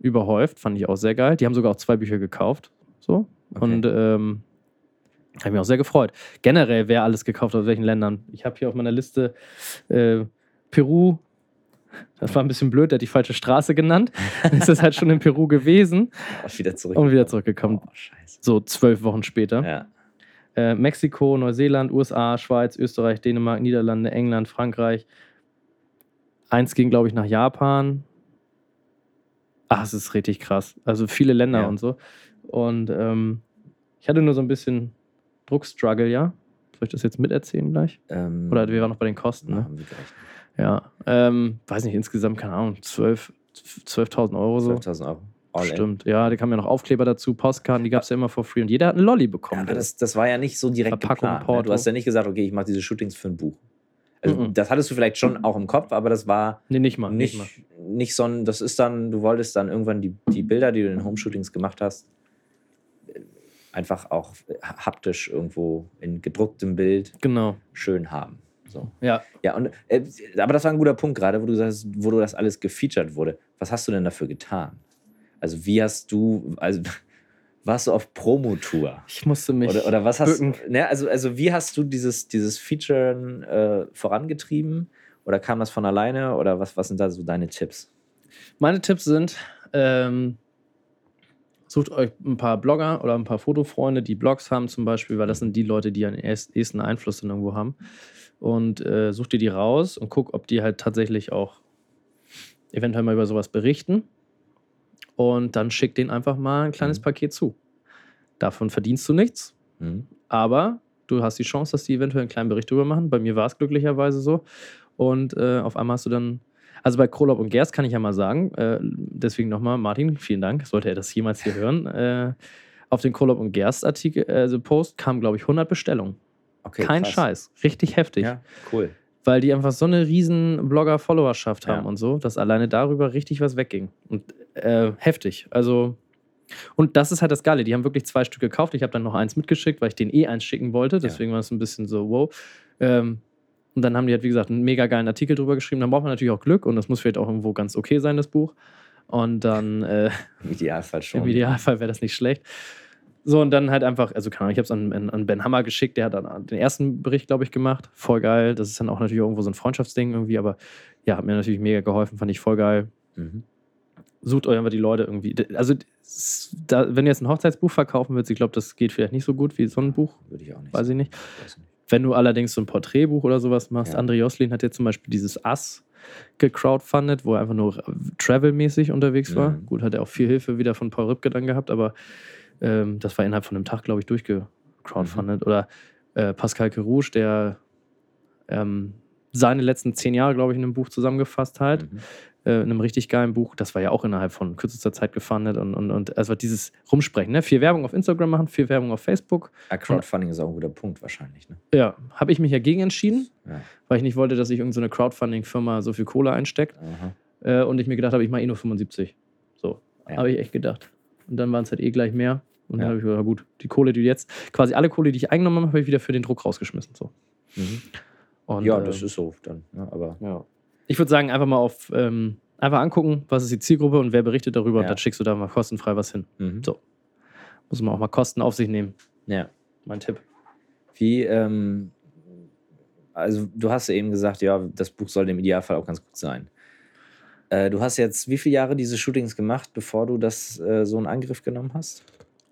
überhäuft. Fand ich auch sehr geil. Die haben sogar auch zwei Bücher gekauft. So. Okay. Und ähm, habe mich auch sehr gefreut. Generell, wer alles gekauft hat, aus welchen Ländern. Ich habe hier auf meiner Liste äh, Peru. Das war ein bisschen blöd, der hat die falsche Straße genannt. Ist das halt schon in Peru gewesen [LAUGHS] Auch wieder zurück. und wieder zurückgekommen. Oh, scheiße. So zwölf Wochen später. Ja. Äh, Mexiko, Neuseeland, USA, Schweiz, Österreich, Dänemark, Niederlande, England, Frankreich. Eins ging, glaube ich, nach Japan. Ach, es ist richtig krass. Also viele Länder Ja. und so. Und ähm, ich hatte nur so ein bisschen Druckstruggle, ja. Soll ich das jetzt miterzählen gleich? Ähm, Oder wir waren noch bei den Kosten, ne? machen wir gleich. Ja. Ähm, weiß nicht, insgesamt, keine Ahnung, 12 12.000 Euro so. 12.000 Euro. All in. Stimmt, ja, da kamen ja noch Aufkleber dazu, Postkarten, die gab es ja immer for free und jeder hat einen Lolli Ja, bekommen. aber das, das war ja nicht so direkt Verpackung, geplant. Ne? Porto. Du hast ja nicht gesagt, okay, ich mache diese Shootings für ein Buch. Also Mhm. das hattest du vielleicht schon auch im Kopf, aber das war nee, nicht mal. nicht, Nicht mal. nicht so ein, das ist dann, du wolltest dann irgendwann die, die Bilder, die du in den Home-Shootings gemacht hast, äh, einfach auch haptisch irgendwo in gedrucktem Bild Genau. schön haben. So. Ja, Ja, und, äh, aber das war ein guter Punkt gerade, wo du sagst, wo du das alles gefeatured wurde. Was hast du denn dafür getan? Also wie hast du, also [LAUGHS] warst du auf Promotour? ich musste mich. Oder, oder was hast bücken. ne, also, also wie hast du dieses, dieses Featuren äh, vorangetrieben? Oder kam das von alleine? Oder was, was sind da so deine Tipps? Meine Tipps sind, ähm, sucht euch ein paar Blogger oder ein paar Fotofreunde, die Blogs haben zum Beispiel, weil das sind die Leute, die erst- ehesten Einfluss dann irgendwo haben. Und äh, such dir die raus und guck, ob die halt tatsächlich auch eventuell mal über sowas berichten. Und dann schick denen einfach mal ein kleines Mhm. Paket zu. Davon verdienst du nichts, Hm? aber du hast die Chance, dass die eventuell einen kleinen Bericht drüber machen. Bei mir war es glücklicherweise so. Und äh, auf einmal hast du dann, also bei Krolop und Gerst kann ich ja mal sagen, äh, deswegen nochmal, Martin, vielen Dank, sollte er das jemals hier hören. Äh, auf den Krolop und Gerst Artikel, also Post, kamen, glaube ich, 100 Bestellungen. Okay, Kein krass. Scheiß. Richtig heftig. Ja, cool. Weil die einfach so eine riesen Blogger-Followerschaft haben Ja. und so, dass alleine darüber richtig was wegging. Und äh, heftig. Also. Und das ist halt das Geile. Die haben wirklich zwei Stück gekauft. Ich habe dann noch eins mitgeschickt, weil ich den eh eins schicken wollte. Deswegen war es ein bisschen so, wow. Ähm, Und dann haben die halt, wie gesagt, einen mega geilen Artikel drüber geschrieben. Dann braucht man natürlich auch Glück und das muss vielleicht auch irgendwo ganz okay sein, das Buch. Und dann äh, Im Idealfall schon. im Idealfall wäre das nicht schlecht. So, und dann halt einfach, also keine Ahnung, ich habe es an, an, Ben Hammer geschickt, der hat dann den ersten Bericht, glaube ich, gemacht. Voll geil. Das ist dann auch natürlich irgendwo so ein Freundschaftsding irgendwie, aber ja, hat mir natürlich mega geholfen, fand ich voll geil. Mhm. Sucht euch einfach die Leute irgendwie. Also, da, wenn du jetzt ein Hochzeitsbuch verkaufen willst, ich glaube, das geht vielleicht nicht so gut wie so ein Buch, Würde ich auch nicht. weiß ich nicht. Weiß nicht. Wenn du allerdings so ein Porträtbuch oder sowas machst, Ja. André Joslin hat jetzt zum Beispiel dieses Ass gecrowdfundet, wo er einfach nur travelmäßig unterwegs war. Mhm. Gut, hat er auch viel Hilfe wieder von Paul Ripke dann gehabt, aber ähm, das war innerhalb von einem Tag, glaube ich, durchgecrowdfundet. Oder äh, Pascal Kerouche, der ähm, seine letzten zehn Jahre, glaube ich, in einem Buch zusammengefasst hat Mhm. äh, in einem richtig geilen Buch. Das war ja auch innerhalb von kürzester Zeit gefundet und, und, und also dieses Rumsprechen. Ne? Viel Werbung auf Instagram machen, viel Werbung auf Facebook. Ah, Crowdfunding ist auch ein guter Punkt wahrscheinlich. Ne? Ja, habe ich mich ja gegen entschieden, Ja. weil ich nicht wollte, dass sich irgendeine Crowdfunding-Firma so viel Kohle einsteckt. Äh, und ich mir gedacht habe, ich mache eh nur 75. So, Ja. habe ich echt gedacht. Und dann waren es halt eh gleich mehr. Und dann Ja. habe ich gedacht, gut, die Kohle, die jetzt, quasi alle Kohle, die ich eingenommen habe, habe ich wieder für den Druck rausgeschmissen. So. Mhm. Und, Ja, äh, das ist so dann. Ne? Aber Ja. Ich würde sagen, einfach mal auf, ähm, einfach angucken, was ist die Zielgruppe und wer berichtet darüber Ja. und dann schickst du da mal kostenfrei was hin. mhm. So. Muss man auch mal Kosten auf sich nehmen. ja. Mein Tipp. Wie, ähm, also du hast ja eben gesagt, ja, das Buch soll im Idealfall auch ganz gut sein. Äh, du hast jetzt wie viele Jahre diese Shootings gemacht, bevor du das äh, so in Angriff genommen hast?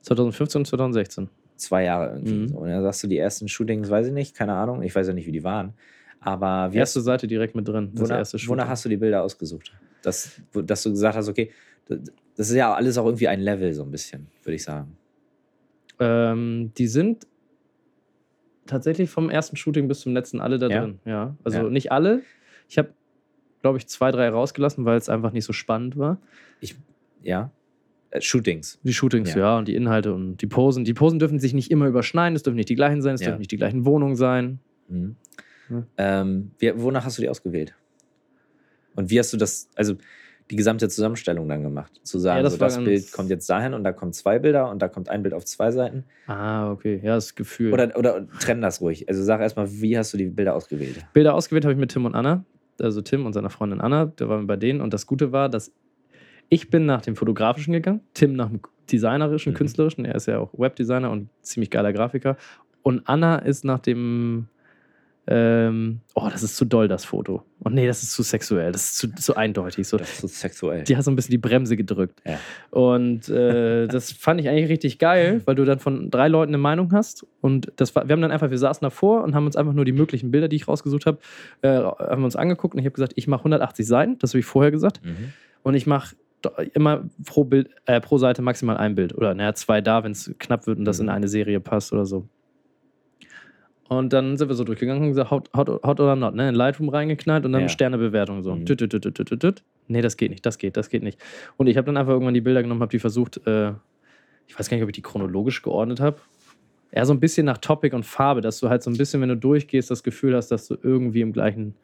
2015 und 2016. Zwei Jahre irgendwie. Mhm. So. Und dann sagst du, die ersten Shootings, weiß ich nicht, keine Ahnung, ich weiß ja nicht, wie die waren. Aber wie Erste Seite direkt mit drin. Das wonach, erste Shooting. wonach hast du die Bilder ausgesucht? Dass, dass du gesagt hast, okay, das das ist ja alles auch irgendwie ein Level, so ein bisschen, würde ich sagen. Ähm, die sind tatsächlich vom ersten Shooting bis zum letzten alle da Ja? drin. Ja. Also Ja. nicht alle. Ich habe, glaube ich, zwei, drei rausgelassen, weil es einfach nicht so spannend war. Ja? Äh, Shootings. Die Shootings, Ja. ja. und die Inhalte und die Posen. Die Posen dürfen sich nicht immer überschneiden, es dürfen nicht die gleichen sein, es Ja. dürfen nicht die gleichen Wohnungen sein. Mhm. Ja. Ähm, wie, wonach hast du die ausgewählt? Und wie hast du das, also die gesamte Zusammenstellung dann gemacht? Zu sagen, das so, das Bild kommt jetzt dahin und da kommen zwei Bilder und da kommt ein Bild auf zwei Seiten? Ah, okay. Ja, das Gefühl. Oder, oder trenn das ruhig. Also sag erstmal, wie hast du die Bilder ausgewählt? Bilder ausgewählt habe ich mit Tim und Anna. Also Tim und seiner Freundin Anna, da waren wir bei denen. Und das Gute war, dass ich bin nach dem Fotografischen gegangen, Tim nach dem Designerischen, Mhm. Künstlerischen. Er ist ja auch Webdesigner und ziemlich geiler Grafiker. Und Anna ist nach dem ähm, oh, das ist zu doll, das Foto. Und nee, das ist zu sexuell, das ist zu, zu eindeutig. So, Das ist so sexuell. die hat so ein bisschen die Bremse gedrückt. Ja. Und äh, [LAUGHS] das fand ich eigentlich richtig geil, weil du dann von drei Leuten eine Meinung hast. Und das war, wir haben dann einfach, wir saßen davor und haben uns einfach nur die möglichen Bilder, die ich rausgesucht habe, äh, haben wir uns angeguckt. Und ich habe gesagt, ich mache 180 Seiten, das habe ich vorher gesagt. Mhm. Und ich mache immer pro, Bild, äh, pro Seite maximal ein Bild. Oder naja, zwei da, wenn es knapp wird und das in Mhm. eine Serie passt oder so. Und dann sind wir so durchgegangen und gesagt, hot, hot, hot oder not, ne? In Lightroom reingeknallt und dann Ja. Sternebewertung so. Mhm. Tüt, tüt, tüt. Nee, das geht nicht, das geht, das geht nicht. Und ich habe dann einfach irgendwann die Bilder genommen, habe die versucht, äh, ich weiß gar nicht, ob ich die chronologisch geordnet habe. Eher so ein bisschen nach Topic und Farbe, dass du halt so ein bisschen, wenn du durchgehst, das Gefühl hast, dass du irgendwie im gleichen,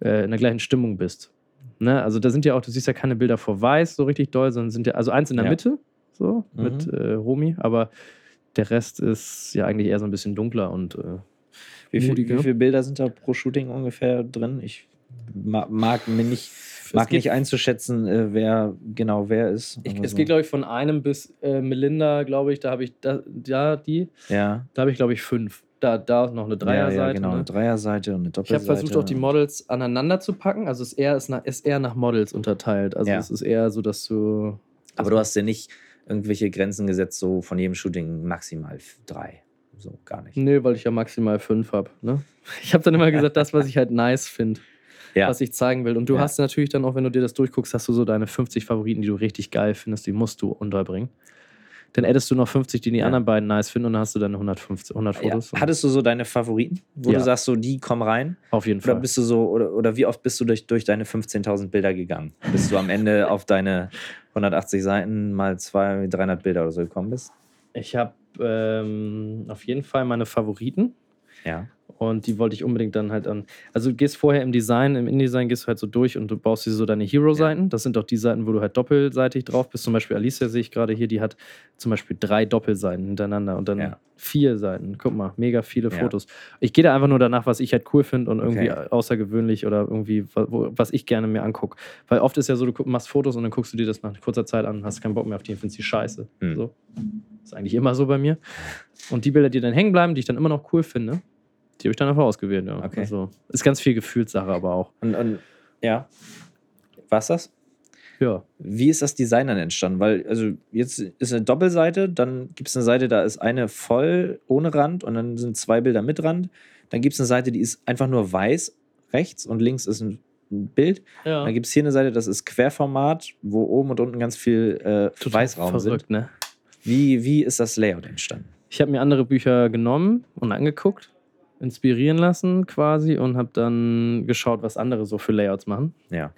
äh, in der gleichen Stimmung bist. Ne? Also da sind ja auch, du siehst ja keine Bilder vor weiß so richtig doll, sondern sind ja, also eins in der Ja. Mitte, so, Mhm. mit äh, Romy, aber der Rest ist ja eigentlich eher so ein bisschen dunkler und äh, Wie, viel, wie viele Bilder sind da pro Shooting ungefähr drin? Ich ma- mag mir nicht, mag nicht einzuschätzen, äh, wer genau wer ist. ich, es so. geht, glaube ich, von einem bis äh, Melinda, glaube ich, da habe ich, da, ja, die, ja. da habe ich, glaube ich, fünf. Da, da noch eine ja, Dreierseite. ja, genau, ne? eine Dreierseite und eine Ich habe Doppelseite. versucht, auch die Models aneinander zu packen. Also es ist eher, ist nach, ist eher nach Models unterteilt. Also Ja. es ist eher so, dass du. Aber du hast ja nicht irgendwelche Grenzen gesetzt, so von jedem Shooting maximal drei. So gar nicht. Nee, weil ich ja maximal fünf habe. Ne? [LAUGHS] Ich habe dann immer gesagt, das, was ich halt nice finde, Ja. was ich zeigen will. Und du Ja. hast natürlich dann auch, wenn du dir das durchguckst, hast du so deine 50 Favoriten, die du richtig geil findest, die musst du unterbringen. Dann addest du noch 50, die die Ja. anderen beiden nice finden und dann hast du deine 150, 100 Ja. Fotos. Hattest du so deine Favoriten, wo Ja. du sagst, so die kommen rein? Auf jeden Oder Fall. bist du so, oder, oder wie oft bist du durch, durch deine 15.000 Bilder gegangen? Bis du am Ende auf deine 180 Seiten mal 200, 300 Bilder oder so gekommen bist? Ich habe ähm, auf jeden Fall meine Favoriten. Ja. Und die wollte ich unbedingt dann halt an. Also du gehst vorher im Design, im InDesign gehst du halt so durch und du baust dir so deine Hero-Seiten. Das sind auch die Seiten, wo du halt doppelseitig drauf bist. Zum Beispiel Alicia sehe ich gerade hier, die hat zum Beispiel drei Doppelseiten hintereinander und dann Ja. vier Seiten. Guck mal, mega viele Ja. Fotos. Ich gehe da einfach nur danach, was ich halt cool finde und irgendwie Okay. außergewöhnlich oder irgendwie, wo, was ich gerne mir angucke. Weil oft ist ja so, du machst Fotos und dann guckst du dir das nach kurzer Zeit an und hast keinen Bock mehr auf die und findest die scheiße. Hm. So. Ist eigentlich immer so bei mir. Und die Bilder, die dann hängen bleiben, die ich dann immer noch cool finde, die habe ich dann einfach ausgewählt. Ja. Okay. Also, ist ganz viel Gefühlssache aber auch. Und, und ja, war's das? Ja. Wie ist das Design dann entstanden? Weil, also jetzt ist eine Doppelseite, dann gibt es eine Seite, da ist eine voll ohne Rand und dann sind zwei Bilder mit Rand. Dann gibt es eine Seite, die ist einfach nur weiß, rechts und links ist ein ein Bild. ja. Dann gibt es hier eine Seite, das ist Querformat, wo oben und unten ganz viel äh, Weißraum verrückt, sind. ne? Wie, wie ist das Layout entstanden? Ich habe mir andere Bücher genommen und angeguckt, inspirieren lassen quasi und habe dann geschaut, was andere so für Layouts machen. Ja.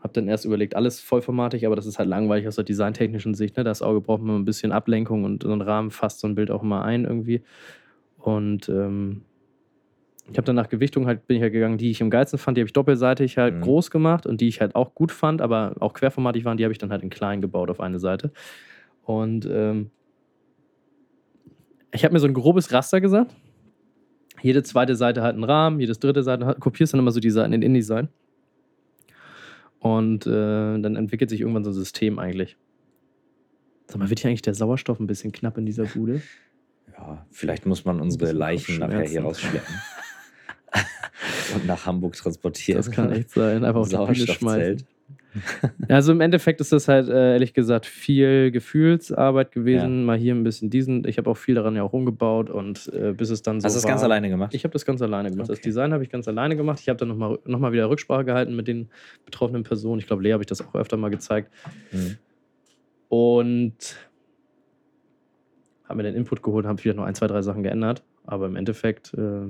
Habe dann erst überlegt, alles vollformatig, aber das ist halt langweilig aus der designtechnischen Sicht. Ne? Das Auge braucht man ein bisschen Ablenkung und so ein Rahmen fasst so ein Bild auch immer ein irgendwie. Und ähm, ich habe dann nach Gewichtung halt, bin ich halt gegangen, die ich am geilsten fand, die habe ich doppelseitig halt Mhm. groß gemacht und die ich halt auch gut fand, aber auch querformatig waren, die habe ich dann halt in klein gebaut auf eine Seite. Und ähm, ich habe mir so ein grobes Raster gesagt. Jede zweite Seite hat einen Rahmen, jedes dritte Seite hat, kopierst dann immer so die Seiten in InDesign. Und äh, dann entwickelt sich irgendwann so ein System eigentlich. Sag mal, wird hier eigentlich der Sauerstoff ein bisschen knapp in dieser Bude? [LAUGHS] Ja, vielleicht muss man unsere Leichen nachher hier rausschleppen. [LAUGHS] und nach Hamburg transportieren. Das kann echt sein. Einfach auf die Bühne schmeißen. Ja, [LAUGHS] Also im Endeffekt ist das halt äh, ehrlich gesagt viel Gefühlsarbeit gewesen. Mal hier ein bisschen diesen. Ich habe auch viel daran ja auch umgebaut und äh, bis es dann so Hast du das war. ganz alleine gemacht? Ich habe das ganz alleine gemacht. Das Okay. Design habe ich ganz alleine gemacht. Ich habe dann nochmal noch mal wieder Rücksprache gehalten mit den betroffenen Personen. Ich glaube, Lea habe ich das auch öfter mal gezeigt. Mhm. Und habe mir den Input geholt habe wieder noch ein, zwei, drei Sachen geändert. Aber im Endeffekt, äh,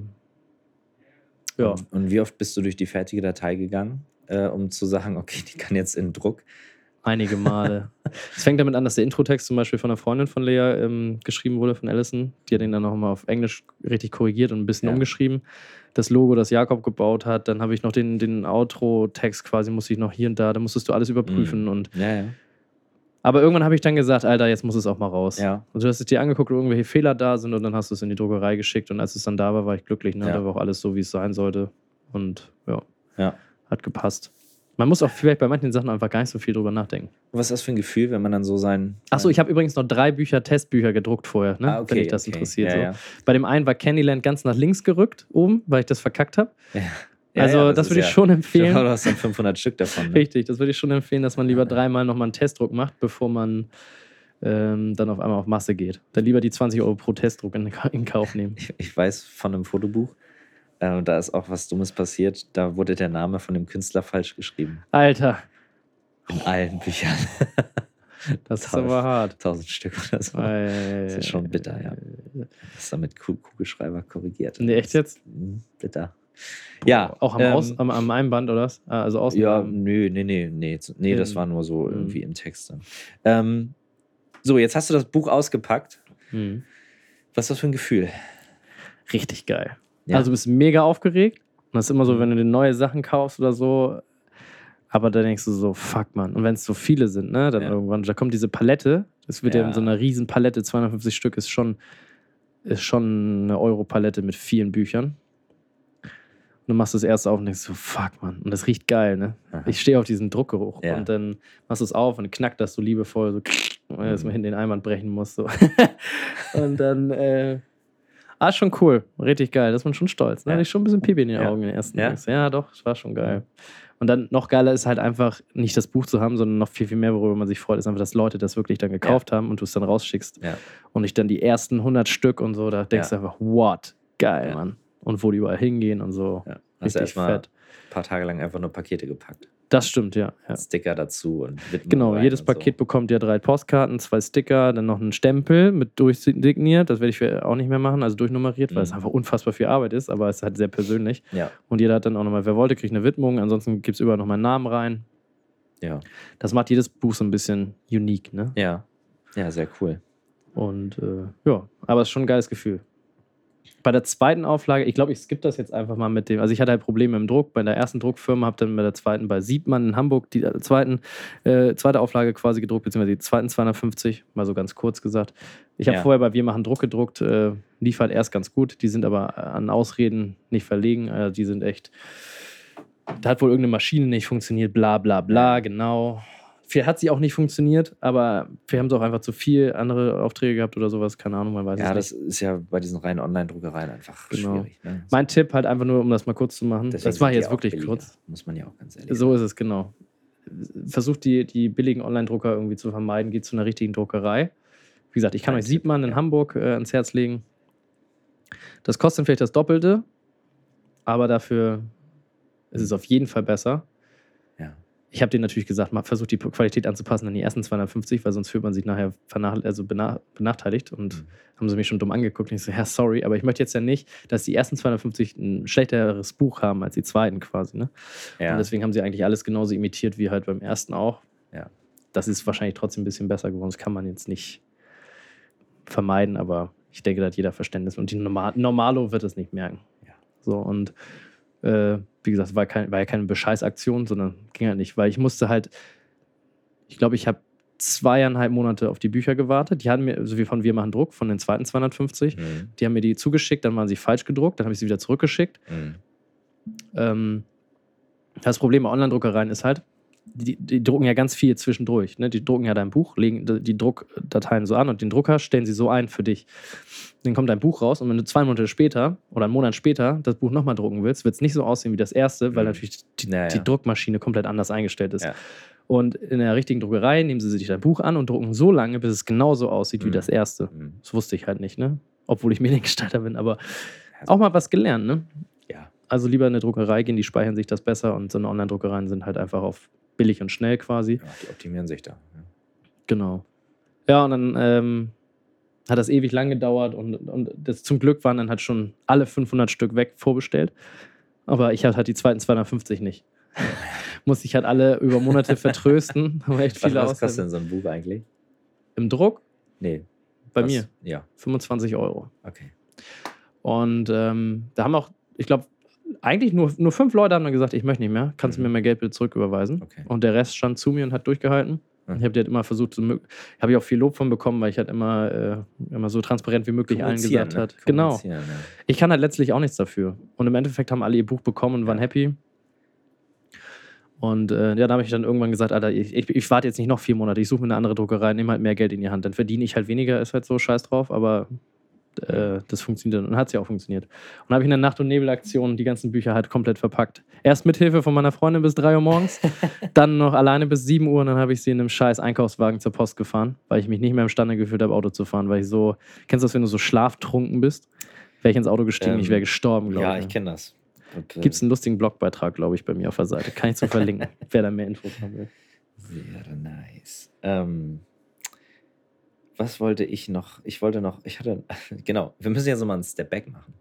ja. Und, und wie oft bist du durch die fertige Datei gegangen, äh, um zu sagen, okay, die kann jetzt in Druck? Einige Male. [LAUGHS] es fängt damit an, dass der Introtext zum Beispiel von einer Freundin von Lea ähm, geschrieben wurde, von Allison. Die hat ihn dann nochmal auf Englisch richtig korrigiert und ein bisschen Ja. umgeschrieben. Das Logo, das Jakob gebaut hat. Dann habe ich noch den, den Outro-Text quasi, musste ich noch hier und da, da musstest du alles überprüfen. Und, Ja, ja. aber irgendwann habe ich dann gesagt, Alter, jetzt muss es auch mal raus. ja. Und du hast es dir angeguckt, ob irgendwelche Fehler da sind und dann hast du es in die Druckerei geschickt. Und als es dann da war, war ich glücklich. Ne? Ja. Da war auch alles so, wie es sein sollte. Und ja, Ja. Hat gepasst. Man muss auch vielleicht bei manchen Sachen einfach gar nicht so viel drüber nachdenken. Was ist das für ein Gefühl, wenn man dann so sein. Achso, ich habe übrigens noch drei Bücher, Testbücher gedruckt vorher, ne? ah, okay, wenn dich das okay. interessiert. Ja, so. ja. Bei dem einen war Candyland ganz nach links gerückt oben, weil ich das verkackt habe. Ja. Also das, ist würde ich schon empfehlen. vor, Du hast dann 500 Stück davon. Ne? Richtig, das würde ich schon empfehlen, dass man lieber dreimal nochmal einen Testdruck macht, bevor man ähm, dann auf einmal auf Masse geht. Dann lieber die 20 Euro pro Testdruck in, in Kauf nehmen. Ich, ich weiß von einem Fotobuch, äh, da ist auch was Dummes passiert. Da wurde der Name von dem Künstler falsch geschrieben. Alter, In allen Büchern. [LAUGHS] das ist aber hart. 1000 Stück oder so. Das ist schon bitter, ja. Das ist dann mit Ku- Kugelschreiber korrigiert. Nee, echt jetzt? Mhm, Bitter. Ja. Auch am, ähm, Aus, am, am Einband, oder was? Ah, Also außen. Ja, nö, nee, nee, nee. Nee, das war nur so Mhm. irgendwie im Text. dann. Ähm, so, jetzt hast du das Buch ausgepackt. Hm. Was ist das für ein Gefühl? Richtig geil. Ja. Also du bist mega aufgeregt. Und das ist immer so, wenn du dir neue Sachen kaufst oder so. Aber dann denkst du so, fuck man. Und wenn es so viele sind, ne, dann Ja. irgendwann, da kommt diese Palette. Das wird ja, Ja. in so einer riesen Palette, 250 Stück, ist schon, ist schon eine Euro-Palette mit vielen Büchern. Und du machst das erste auf und denkst so, fuck man. Und das riecht geil, ne? Aha. Ich stehe auf diesen Druckgeruch. Ja. Und dann machst du es auf und knackt das so liebevoll, so, [LAUGHS] dass Mhm. man hinten den Einwand brechen muss. So. [LAUGHS] und dann, äh, ah, schon cool. Richtig geil. Da ist man schon stolz. Ne? Ja. Hatte ich schon ein bisschen Pipi in den Ja. Augen in den ersten Ja? Ja, doch, das war schon geil. Und dann noch geiler ist halt einfach nicht das Buch zu haben, sondern noch viel, viel mehr, worüber man sich freut, ist einfach, dass Leute das wirklich dann gekauft haben und du es dann rausschickst. Ja. Und ich dann die ersten 100 Stück und so, da denkst Ja. du einfach, what? Geil, Ja. Mann. Und wo die überall hingehen und so. Ja. Richtig erstmal fett. ein paar Tage lang einfach nur Pakete gepackt. Das stimmt, ja. ja. Sticker dazu und Widmung Genau, jedes Paket bekommt ja drei Postkarten, zwei Sticker, dann noch einen Stempel mit durchsigniert. Das werde ich auch nicht mehr machen, also durchnummeriert, weil es Mhm. einfach unfassbar viel Arbeit ist, aber es ist halt sehr persönlich. So. Ja, Und jeder hat dann auch nochmal, wer wollte, kriegt eine Widmung. Ansonsten gibt es überall nochmal einen Namen rein. ja, Das macht jedes Buch so ein bisschen unique, ne? ja. Ja, sehr cool. Und äh, ja, aber es ist schon ein geiles Gefühl. Bei der zweiten Auflage, ich glaube, ich skippe das jetzt einfach mal mit dem. Also ich hatte halt Probleme im Druck. Bei der ersten Druckfirma habe dann bei der zweiten bei Siebmann in Hamburg die äh, zweiten, äh, zweite Auflage quasi gedruckt, beziehungsweise die zweiten 250, mal so ganz kurz gesagt. Ich habe Ja. vorher bei Wir machen Druck gedruckt, äh, lief halt erst ganz gut. Die sind aber an Ausreden nicht verlegen. Äh, die sind echt. Da hat wohl irgendeine Maschine nicht funktioniert, bla bla bla, genau. Viel hat sie auch nicht funktioniert, aber wir haben es auch einfach zu viel andere Aufträge gehabt oder sowas, keine Ahnung, man weiß Ja, es das nicht. ist ja bei diesen reinen Online-Druckereien einfach Genau. schwierig. Ne? Mein Tipp halt einfach nur, um das mal kurz zu machen. Deswegen das mache ich sind die jetzt wirklich billiger, kurz. Muss man ja auch ganz ehrlich So ist es, genau. Versucht die, die billigen Online-Drucker irgendwie zu vermeiden, geht zu einer richtigen Druckerei. Wie gesagt, ich kann Mein euch Tipp, Siebmann in ja. Hamburg äh, ans Herz legen. Das kostet vielleicht das Doppelte, aber dafür ist es auf jeden Fall besser. Ich habe denen natürlich gesagt, mal versucht die Qualität anzupassen an die ersten 250, weil sonst fühlt man sich nachher also bena benachteiligt. Und Mhm. haben sie mich schon dumm angeguckt. Und ich so, ja, sorry, aber ich möchte jetzt ja nicht, dass die ersten 250 ein schlechteres Buch haben als die zweiten quasi. Ne? Ja. Und deswegen haben sie eigentlich alles genauso imitiert wie halt beim ersten auch. Ja. Das ist wahrscheinlich trotzdem ein bisschen besser geworden. Das kann man jetzt nicht vermeiden, aber ich denke, da hat jeder Verständnis. Und die Norma Normalo wird es nicht merken. Ja. So, und äh, wie gesagt, war, kein, war ja keine Bescheißaktion, sondern ging halt nicht, weil ich musste halt, ich glaube, ich habe zweieinhalb Monate auf die Bücher gewartet. Die hatten mir, so wie von Wir machen Druck, von den zweiten 250, Mhm. die haben mir die zugeschickt, dann waren sie falsch gedruckt, dann habe ich sie wieder zurückgeschickt. Mhm. Ähm, das Problem bei Online-Druckereien ist halt, die, die drucken ja ganz viel zwischendurch. Ne? Die drucken ja dein Buch, legen die Druckdateien so an und den Drucker stellen sie so ein für dich. Dann kommt dein Buch raus und wenn du zwei Monate später oder einen Monat später das Buch nochmal drucken willst, wird es nicht so aussehen wie das erste, weil Mhm. natürlich die, Ja, die. Druckmaschine komplett anders eingestellt ist. Ja. Und in der richtigen Druckerei nehmen sie sich dein Buch an und drucken so lange, bis es genauso aussieht wie Mhm. das erste. Mhm. Das wusste ich halt nicht, ne? Obwohl ich [LAUGHS] Mediengestalter bin, aber auch mal was gelernt, ne? Ja. Also lieber in eine Druckerei gehen, die speichern sich das besser und so eine Online-Druckereien sind halt einfach auf billig und schnell quasi. ja, die optimieren sich da. Ja. Genau. Ja, und dann ähm, hat das ewig lang gedauert und, und das, zum Glück waren dann halt schon alle 500 Stück weg vorbestellt. Aber ich hatte halt die zweiten 250 nicht. [LAUGHS] Musste ich halt alle über Monate vertrösten. [LAUGHS] Haben echt Was, viele was Ausgaben. kostet denn so ein Buch eigentlich? Im Druck Nee. bei was- mir Ja, 25 Euro. okay. Und ähm, da haben auch, ich glaube, eigentlich nur, nur fünf Leute haben dann gesagt, ich möchte nicht mehr, kannst du Mhm. mir mehr Geld bitte zurücküberweisen. Okay. Und der Rest stand zu mir und hat durchgehalten. Mhm. Ich habe halt immer versucht, so, habe ich auch viel Lob von bekommen, weil ich halt immer, äh, immer so transparent wie möglich allen gesagt ne? hat. Genau. Ja. Ich kann halt letztlich auch nichts dafür. Und im Endeffekt haben alle ihr Buch bekommen und waren Ja. happy. Und äh, ja, da habe ich dann irgendwann gesagt, Alter, ich, ich, ich warte jetzt nicht noch vier Monate, ich suche mir eine andere Druckerei, nehme halt mehr Geld in die Hand. Dann verdiene ich halt weniger, ist halt so scheiß drauf, aber äh, das funktioniert und hat ja auch funktioniert. Und dann habe ich in der Nacht- und Nebelaktion die ganzen Bücher halt komplett verpackt. Erst mit Hilfe von meiner Freundin bis 3 Uhr morgens, [LAUGHS] dann noch alleine bis 7 Uhr und dann habe ich sie in einem scheiß Einkaufswagen zur Post gefahren, weil ich mich nicht mehr imstande gefühlt habe, Auto zu fahren, weil ich so, kennst du das, wenn du so schlaftrunken bist? Wäre ich ins Auto gestiegen, Ähm, ich wäre gestorben, glaube Ja, ich. ich kenne das. Und, äh, Gibt es einen lustigen Blogbeitrag, glaube ich, bei mir auf der Seite. Kann ich zu verlinken, [LAUGHS] wer da mehr Infos haben will. Wäre nice. Ähm, was wollte ich noch? Ich wollte noch, ich hatte, [LAUGHS] genau, wir müssen ja so mal einen Step Back machen.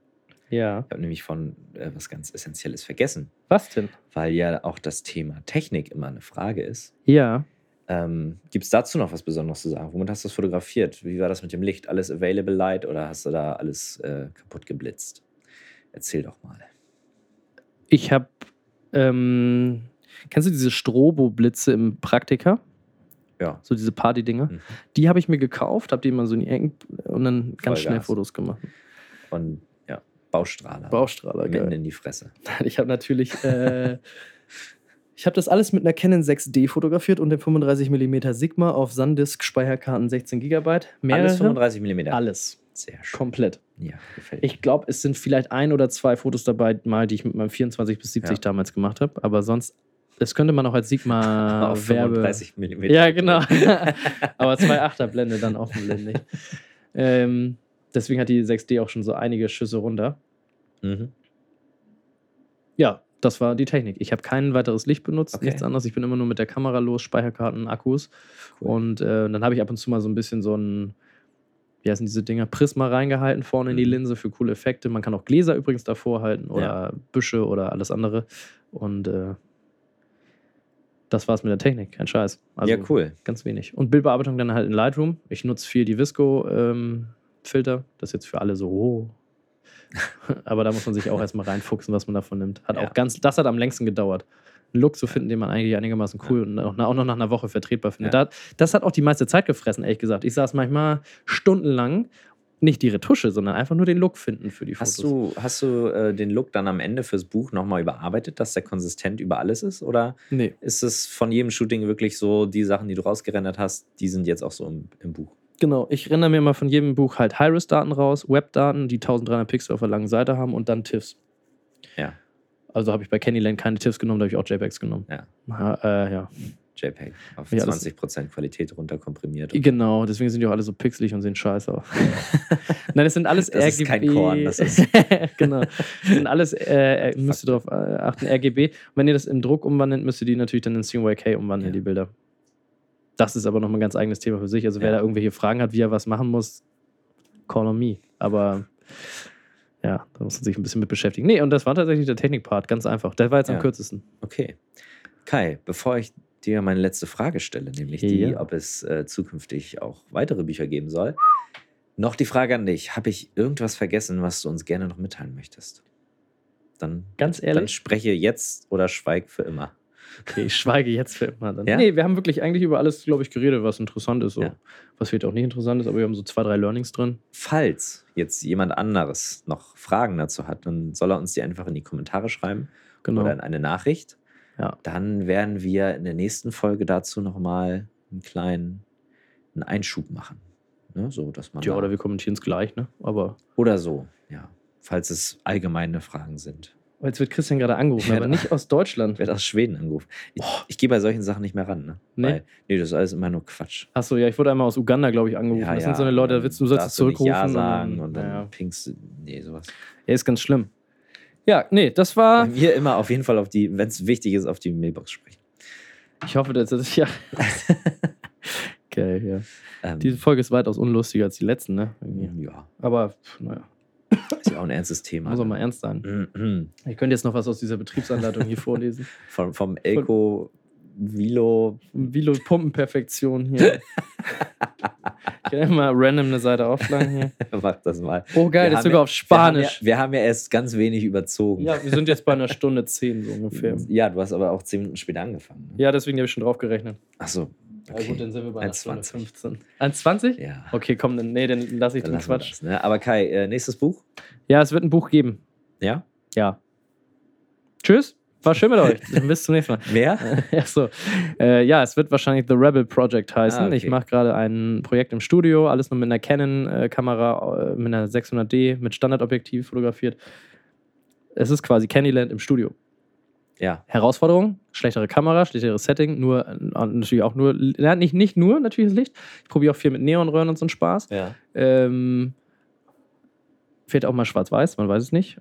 Ja. Ich habe nämlich von äh, was ganz Essentielles vergessen, Was denn? weil ja auch das Thema Technik immer eine Frage ist. Ja. Ähm, Gibt es dazu noch was Besonderes zu sagen? Womit hast du es fotografiert? Wie war das mit dem Licht? Alles Available Light oder hast du da alles äh, kaputt geblitzt? Erzähl doch mal. Ich habe, ähm, kennst du diese Strobo-Blitze im Praktika? Ja. So diese Party-Dinger? Mhm. Die habe ich mir gekauft, habe die mal so in die Ecken und dann ganz schnell Vollgas. Fotos gemacht. Von ja, Baustrahler. Baustrahler, Mitten geil. in die Fresse. Ich habe natürlich, äh, [LAUGHS] ich habe das alles mit einer Canon 6D fotografiert und dem 35 mm Sigma auf SanDisk Speicherkarten 16 GB. Mehrere. Alles 35 mm. Alles. Sehr schön. Komplett. Ja, gefällt mir. Ich glaube, es sind vielleicht ein oder zwei Fotos dabei, mal, die ich mit meinem 24 bis 70 Ja. damals gemacht habe. Aber sonst, das könnte man auch als Sigma [LAUGHS] Auf Werbe. 35 mm. Ja, genau. [LAUGHS] Aber 2,8er Blende dann offenblendig. ähm, deswegen hat die 6D auch schon so einige Schüsse runter. Mhm. Ja, das war die Technik. Ich habe kein weiteres Licht benutzt, Okay. nichts anderes. Ich bin immer nur mit der Kamera los, Speicherkarten, Akkus. Cool. Und äh, dann habe ich ab und zu mal so ein bisschen so ein, wie heißen diese Dinger, Prisma reingehalten vorne in die Mhm. Linse für coole Effekte. Man kann auch Gläser übrigens davor halten oder Ja. Büsche oder alles andere. Und äh, das war's mit der Technik, kein Scheiß. Also ja, cool. ganz wenig. Und Bildbearbeitung dann halt in Lightroom. Ich nutze viel die Visco-Filter. das ist jetzt für alle so, oh, [LAUGHS] Aber da muss man sich auch erstmal reinfuchsen, was man davon nimmt. Hat Ja. auch ganz, das hat am längsten gedauert. Einen Look zu finden, den man eigentlich einigermaßen cool und auch, auch noch nach einer Woche vertretbar findet. Ja. Da, das hat auch die meiste Zeit gefressen, ehrlich gesagt. Ich saß manchmal stundenlang, nicht die Retusche, sondern einfach nur den Look finden für die Fotos. Hast du, hast du äh, den Look dann am Ende fürs Buch nochmal überarbeitet, dass der konsistent über alles ist? Oder Nee. ist es von jedem Shooting wirklich so, die Sachen, die du rausgerendert hast, die sind jetzt auch so im, im Buch? Genau, ich renne mir mal von jedem Buch halt High-Res-Daten raus, Web-Daten, die 1300 Pixel auf der langen Seite haben und dann TIFFs. Ja. Also habe ich bei Candyland keine TIFFs genommen, da habe ich auch JPEGs genommen. Ja. Ja, äh, ja. JPEG auf Ja, das- 20% Qualität runterkomprimiert. Genau, deswegen sind die auch alle so pixelig und sehen scheiße aus. [LAUGHS] Nein, das sind alles Das ist RGB. kein Korn, das ist- [LAUGHS] genau. Das sind alles, äh, müsst ihr darauf äh, achten, RGB. Und wenn ihr das in Druck umwandelt, müsst ihr die natürlich dann in CMYK umwandeln, Ja. die Bilder. Das ist aber nochmal ein ganz eigenes Thema für sich. Also wer Ja. da irgendwelche Fragen hat, wie er was machen muss, call on me. Aber ja, da muss man sich ein bisschen mit beschäftigen. Nee, und das war tatsächlich der Technikpart, ganz einfach. Der war jetzt am kürzesten. Okay. Kai, bevor ich dir meine letzte Frage stelle, nämlich die, Ja. ob es äh, zukünftig auch weitere Bücher geben soll, noch die Frage an dich. Habe ich irgendwas vergessen, was du uns gerne noch mitteilen möchtest? Dann, Ganz dann ehrlich? spreche jetzt oder schweig für immer. Okay, ich schweige jetzt für immer. Dann. Ja? Nee, wir haben wirklich eigentlich über alles, glaube ich, geredet, was interessant ist. So. Ja. Was vielleicht auch nicht interessant ist, aber wir haben so zwei, drei Learnings drin. Falls jetzt jemand anderes noch Fragen dazu hat, dann soll er uns die einfach in die Kommentare schreiben Genau. oder in eine Nachricht. Ja. Dann werden wir in der nächsten Folge dazu nochmal einen kleinen einen Einschub machen. Ne? So, dass man Ja, oder wir kommentieren es gleich, ne? Aber Oder so, ja. Falls es allgemeine Fragen sind. jetzt wird Christian gerade angerufen, Ja, aber nicht aus Deutschland. [LAUGHS] Wird aus Schweden angerufen. Ich, ich gehe bei solchen Sachen nicht mehr ran, ne? Nee. Weil, nee, das ist alles immer nur Quatsch. Achso, ja, ich wurde einmal aus Uganda, glaube ich, angerufen. das sind so eine Leute, da willst du, du sollst darfst du zurückrufen. Ja sagen und dann ja. pingst du. Nee, sowas. ja, ist ganz schlimm. Ja, nee, das Bei war. mir immer auf jeden Fall auf die, wenn es wichtig ist, auf die Mailbox sprechen. Ich hoffe, dass das ja. [LAUGHS] Okay, ja. Ähm, Diese Folge ist weitaus unlustiger als die letzten, ne? Irgendwie. ja, Aber, naja, ist ja auch ein ernstes Thema. muss auch mal ne? ernst sein. Mhm. Ich könnte jetzt noch was aus dieser Betriebsanleitung hier vorlesen. [LAUGHS] Vom, vom Elko Vilo. Vilo Pumpenperfektion hier. [LAUGHS] ich kann mal random eine Seite aufschlagen hier. [LAUGHS] Mach das mal. Oh geil, Wir das ist sogar ja- auf Spanisch. Wir haben, ja, wir haben ja erst ganz wenig überzogen. Ja, wir sind jetzt bei einer [LAUGHS] Stunde zehn so ungefähr. Ja, du hast aber auch zehn Minuten später angefangen. Ne? Ja, deswegen habe ich schon drauf gerechnet. Ach so. Ja, Okay. gut, dann sind wir bei einer Stunde 1,20. 15. 1,20? Ja. Okay, komm, dann, nee, dann lasse ich Dann den Quatsch. das, ne? Aber Kai, äh, nächstes Buch? Ja, es wird ein Buch geben. Ja? Ja. Tschüss. War schön mit euch. [LAUGHS] Bis zum nächsten Mal. Mehr? [LAUGHS] ja, so. Äh, ja, es wird wahrscheinlich The Rebel Project heißen. Ah, okay. Ich mache gerade ein Projekt im Studio, alles nur mit einer Canon-Kamera, äh, mit einer 600D, mit Standardobjektiv fotografiert. Es ist quasi Candyland im Studio. ja. Herausforderung, schlechtere Kamera, schlechteres Setting, nur äh, natürlich auch nur, ja, nicht, nicht nur natürliches Licht. Ich probiere auch viel mit Neonröhren und so einen Spaß. Ja. Ähm, fehlt auch mal schwarz-weiß, man weiß es nicht.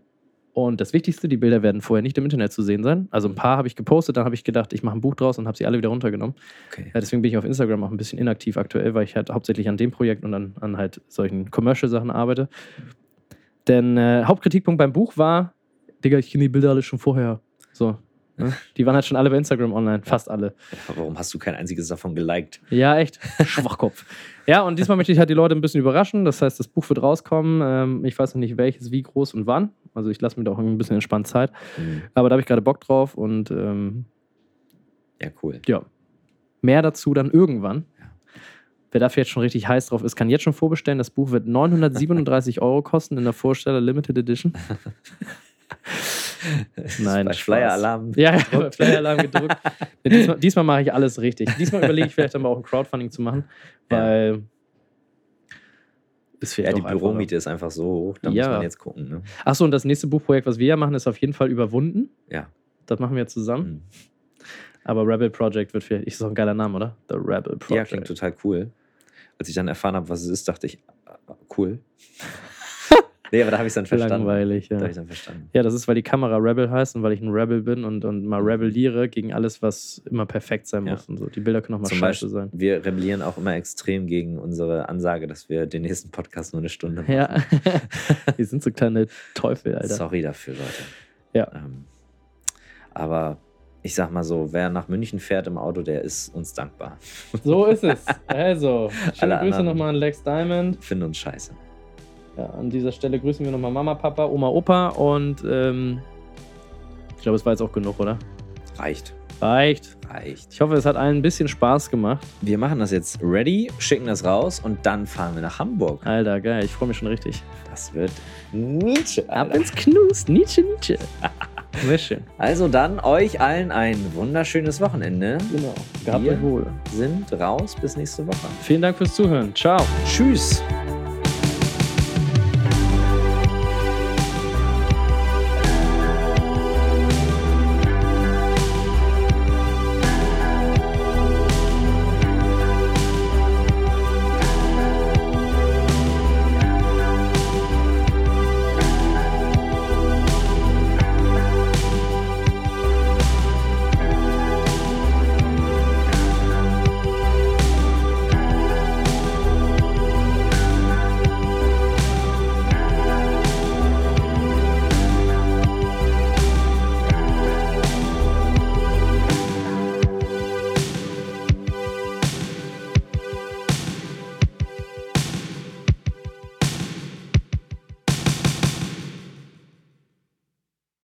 Und das Wichtigste, die Bilder werden vorher nicht im Internet zu sehen sein. Also ein paar habe ich gepostet, dann habe ich gedacht, ich mache ein Buch draus und habe sie alle wieder runtergenommen. Okay. Ja, deswegen bin ich auf Instagram auch ein bisschen inaktiv aktuell, weil ich halt hauptsächlich an dem Projekt und an, an halt solchen Commercial-Sachen arbeite. Denn äh, Hauptkritikpunkt beim Buch war, Digga, ich kenne die Bilder alle schon vorher. So. Ne? Die waren halt schon alle bei Instagram online, fast alle. Warum hast du kein einziges davon geliked? Ja, echt. Schwachkopf. Ja, und diesmal möchte ich halt die Leute ein bisschen überraschen. Das heißt, das Buch wird rauskommen. Ähm, ich weiß noch nicht, welches, wie groß und wann. Also ich lasse mir da auch ein bisschen entspannt Zeit. Hm. Aber da habe ich gerade Bock drauf und ähm, Ja, cool. ja. Mehr dazu dann irgendwann. Ja. Wer dafür jetzt schon richtig heiß drauf ist, kann jetzt schon vorbestellen. Das Buch wird 937 Euro kosten in der Vorsteller Limited Edition. [LAUGHS] [LAUGHS] Nein, Bei. Flyer-Alarm. Ja, ja, bei Flyer-Alarm gedruckt. [LAUGHS] Ja, diesmal diesmal mache ich alles richtig. Diesmal überlege ich vielleicht aber auch ein Crowdfunding zu machen, Ja. weil es fehlt Ja, die. Büromiete ist einfach so hoch. Da Ja. muss man jetzt gucken. Ne? Achso, und das nächste Buchprojekt, was wir ja machen, ist auf jeden Fall überwunden. Ja. Das machen wir zusammen. Hm. Aber Rebel Project wird vielleicht, ist doch ein geiler Name, oder? The Rebel Project. Ja, klingt total cool. Als ich dann erfahren habe, was es ist, dachte ich, ah, cool. Nee, aber da habe ich es dann verstanden. Langweilig, Da ja. habe ich dann verstanden. Ja, das ist, weil die Kamera Rebel heißt und weil ich ein Rebel bin und, und mal rebelliere gegen alles, was immer perfekt sein Mhm. Ja. muss. Und so. Die Bilder können auch mal Zum scheiße Beispiel, sein. wir rebellieren auch immer extrem gegen unsere Ansage, dass wir den nächsten Podcast nur eine Stunde machen. Ja, [LAUGHS] wir sind so kleine Teufel, Alter. Sorry dafür, Leute. Ja. Ähm, aber ich sag mal so, wer nach München fährt im Auto, der ist uns dankbar. So ist es. [LAUGHS] Also, schöne Alle Grüße nochmal an Lex Diamond. Finden uns scheiße. Ja, an dieser Stelle grüßen wir nochmal Mama, Papa, Oma, Opa und ähm, ich glaube, es war jetzt auch genug, oder? Reicht. Reicht. Reicht. Ich hoffe, es hat allen ein bisschen Spaß gemacht. Wir machen das jetzt ready, schicken das raus und dann fahren wir nach Hamburg. Alter, geil. Ich freue mich schon richtig. Das wird Nietzsche. Ab Alter. ins Knus. Nietzsche, Nietzsche. [LAUGHS] Sehr schön. Also dann euch allen ein wunderschönes Wochenende. Genau. Gehabt Wir wohl. Sind raus bis nächste Woche. Vielen Dank fürs Zuhören. Ciao. Tschüss.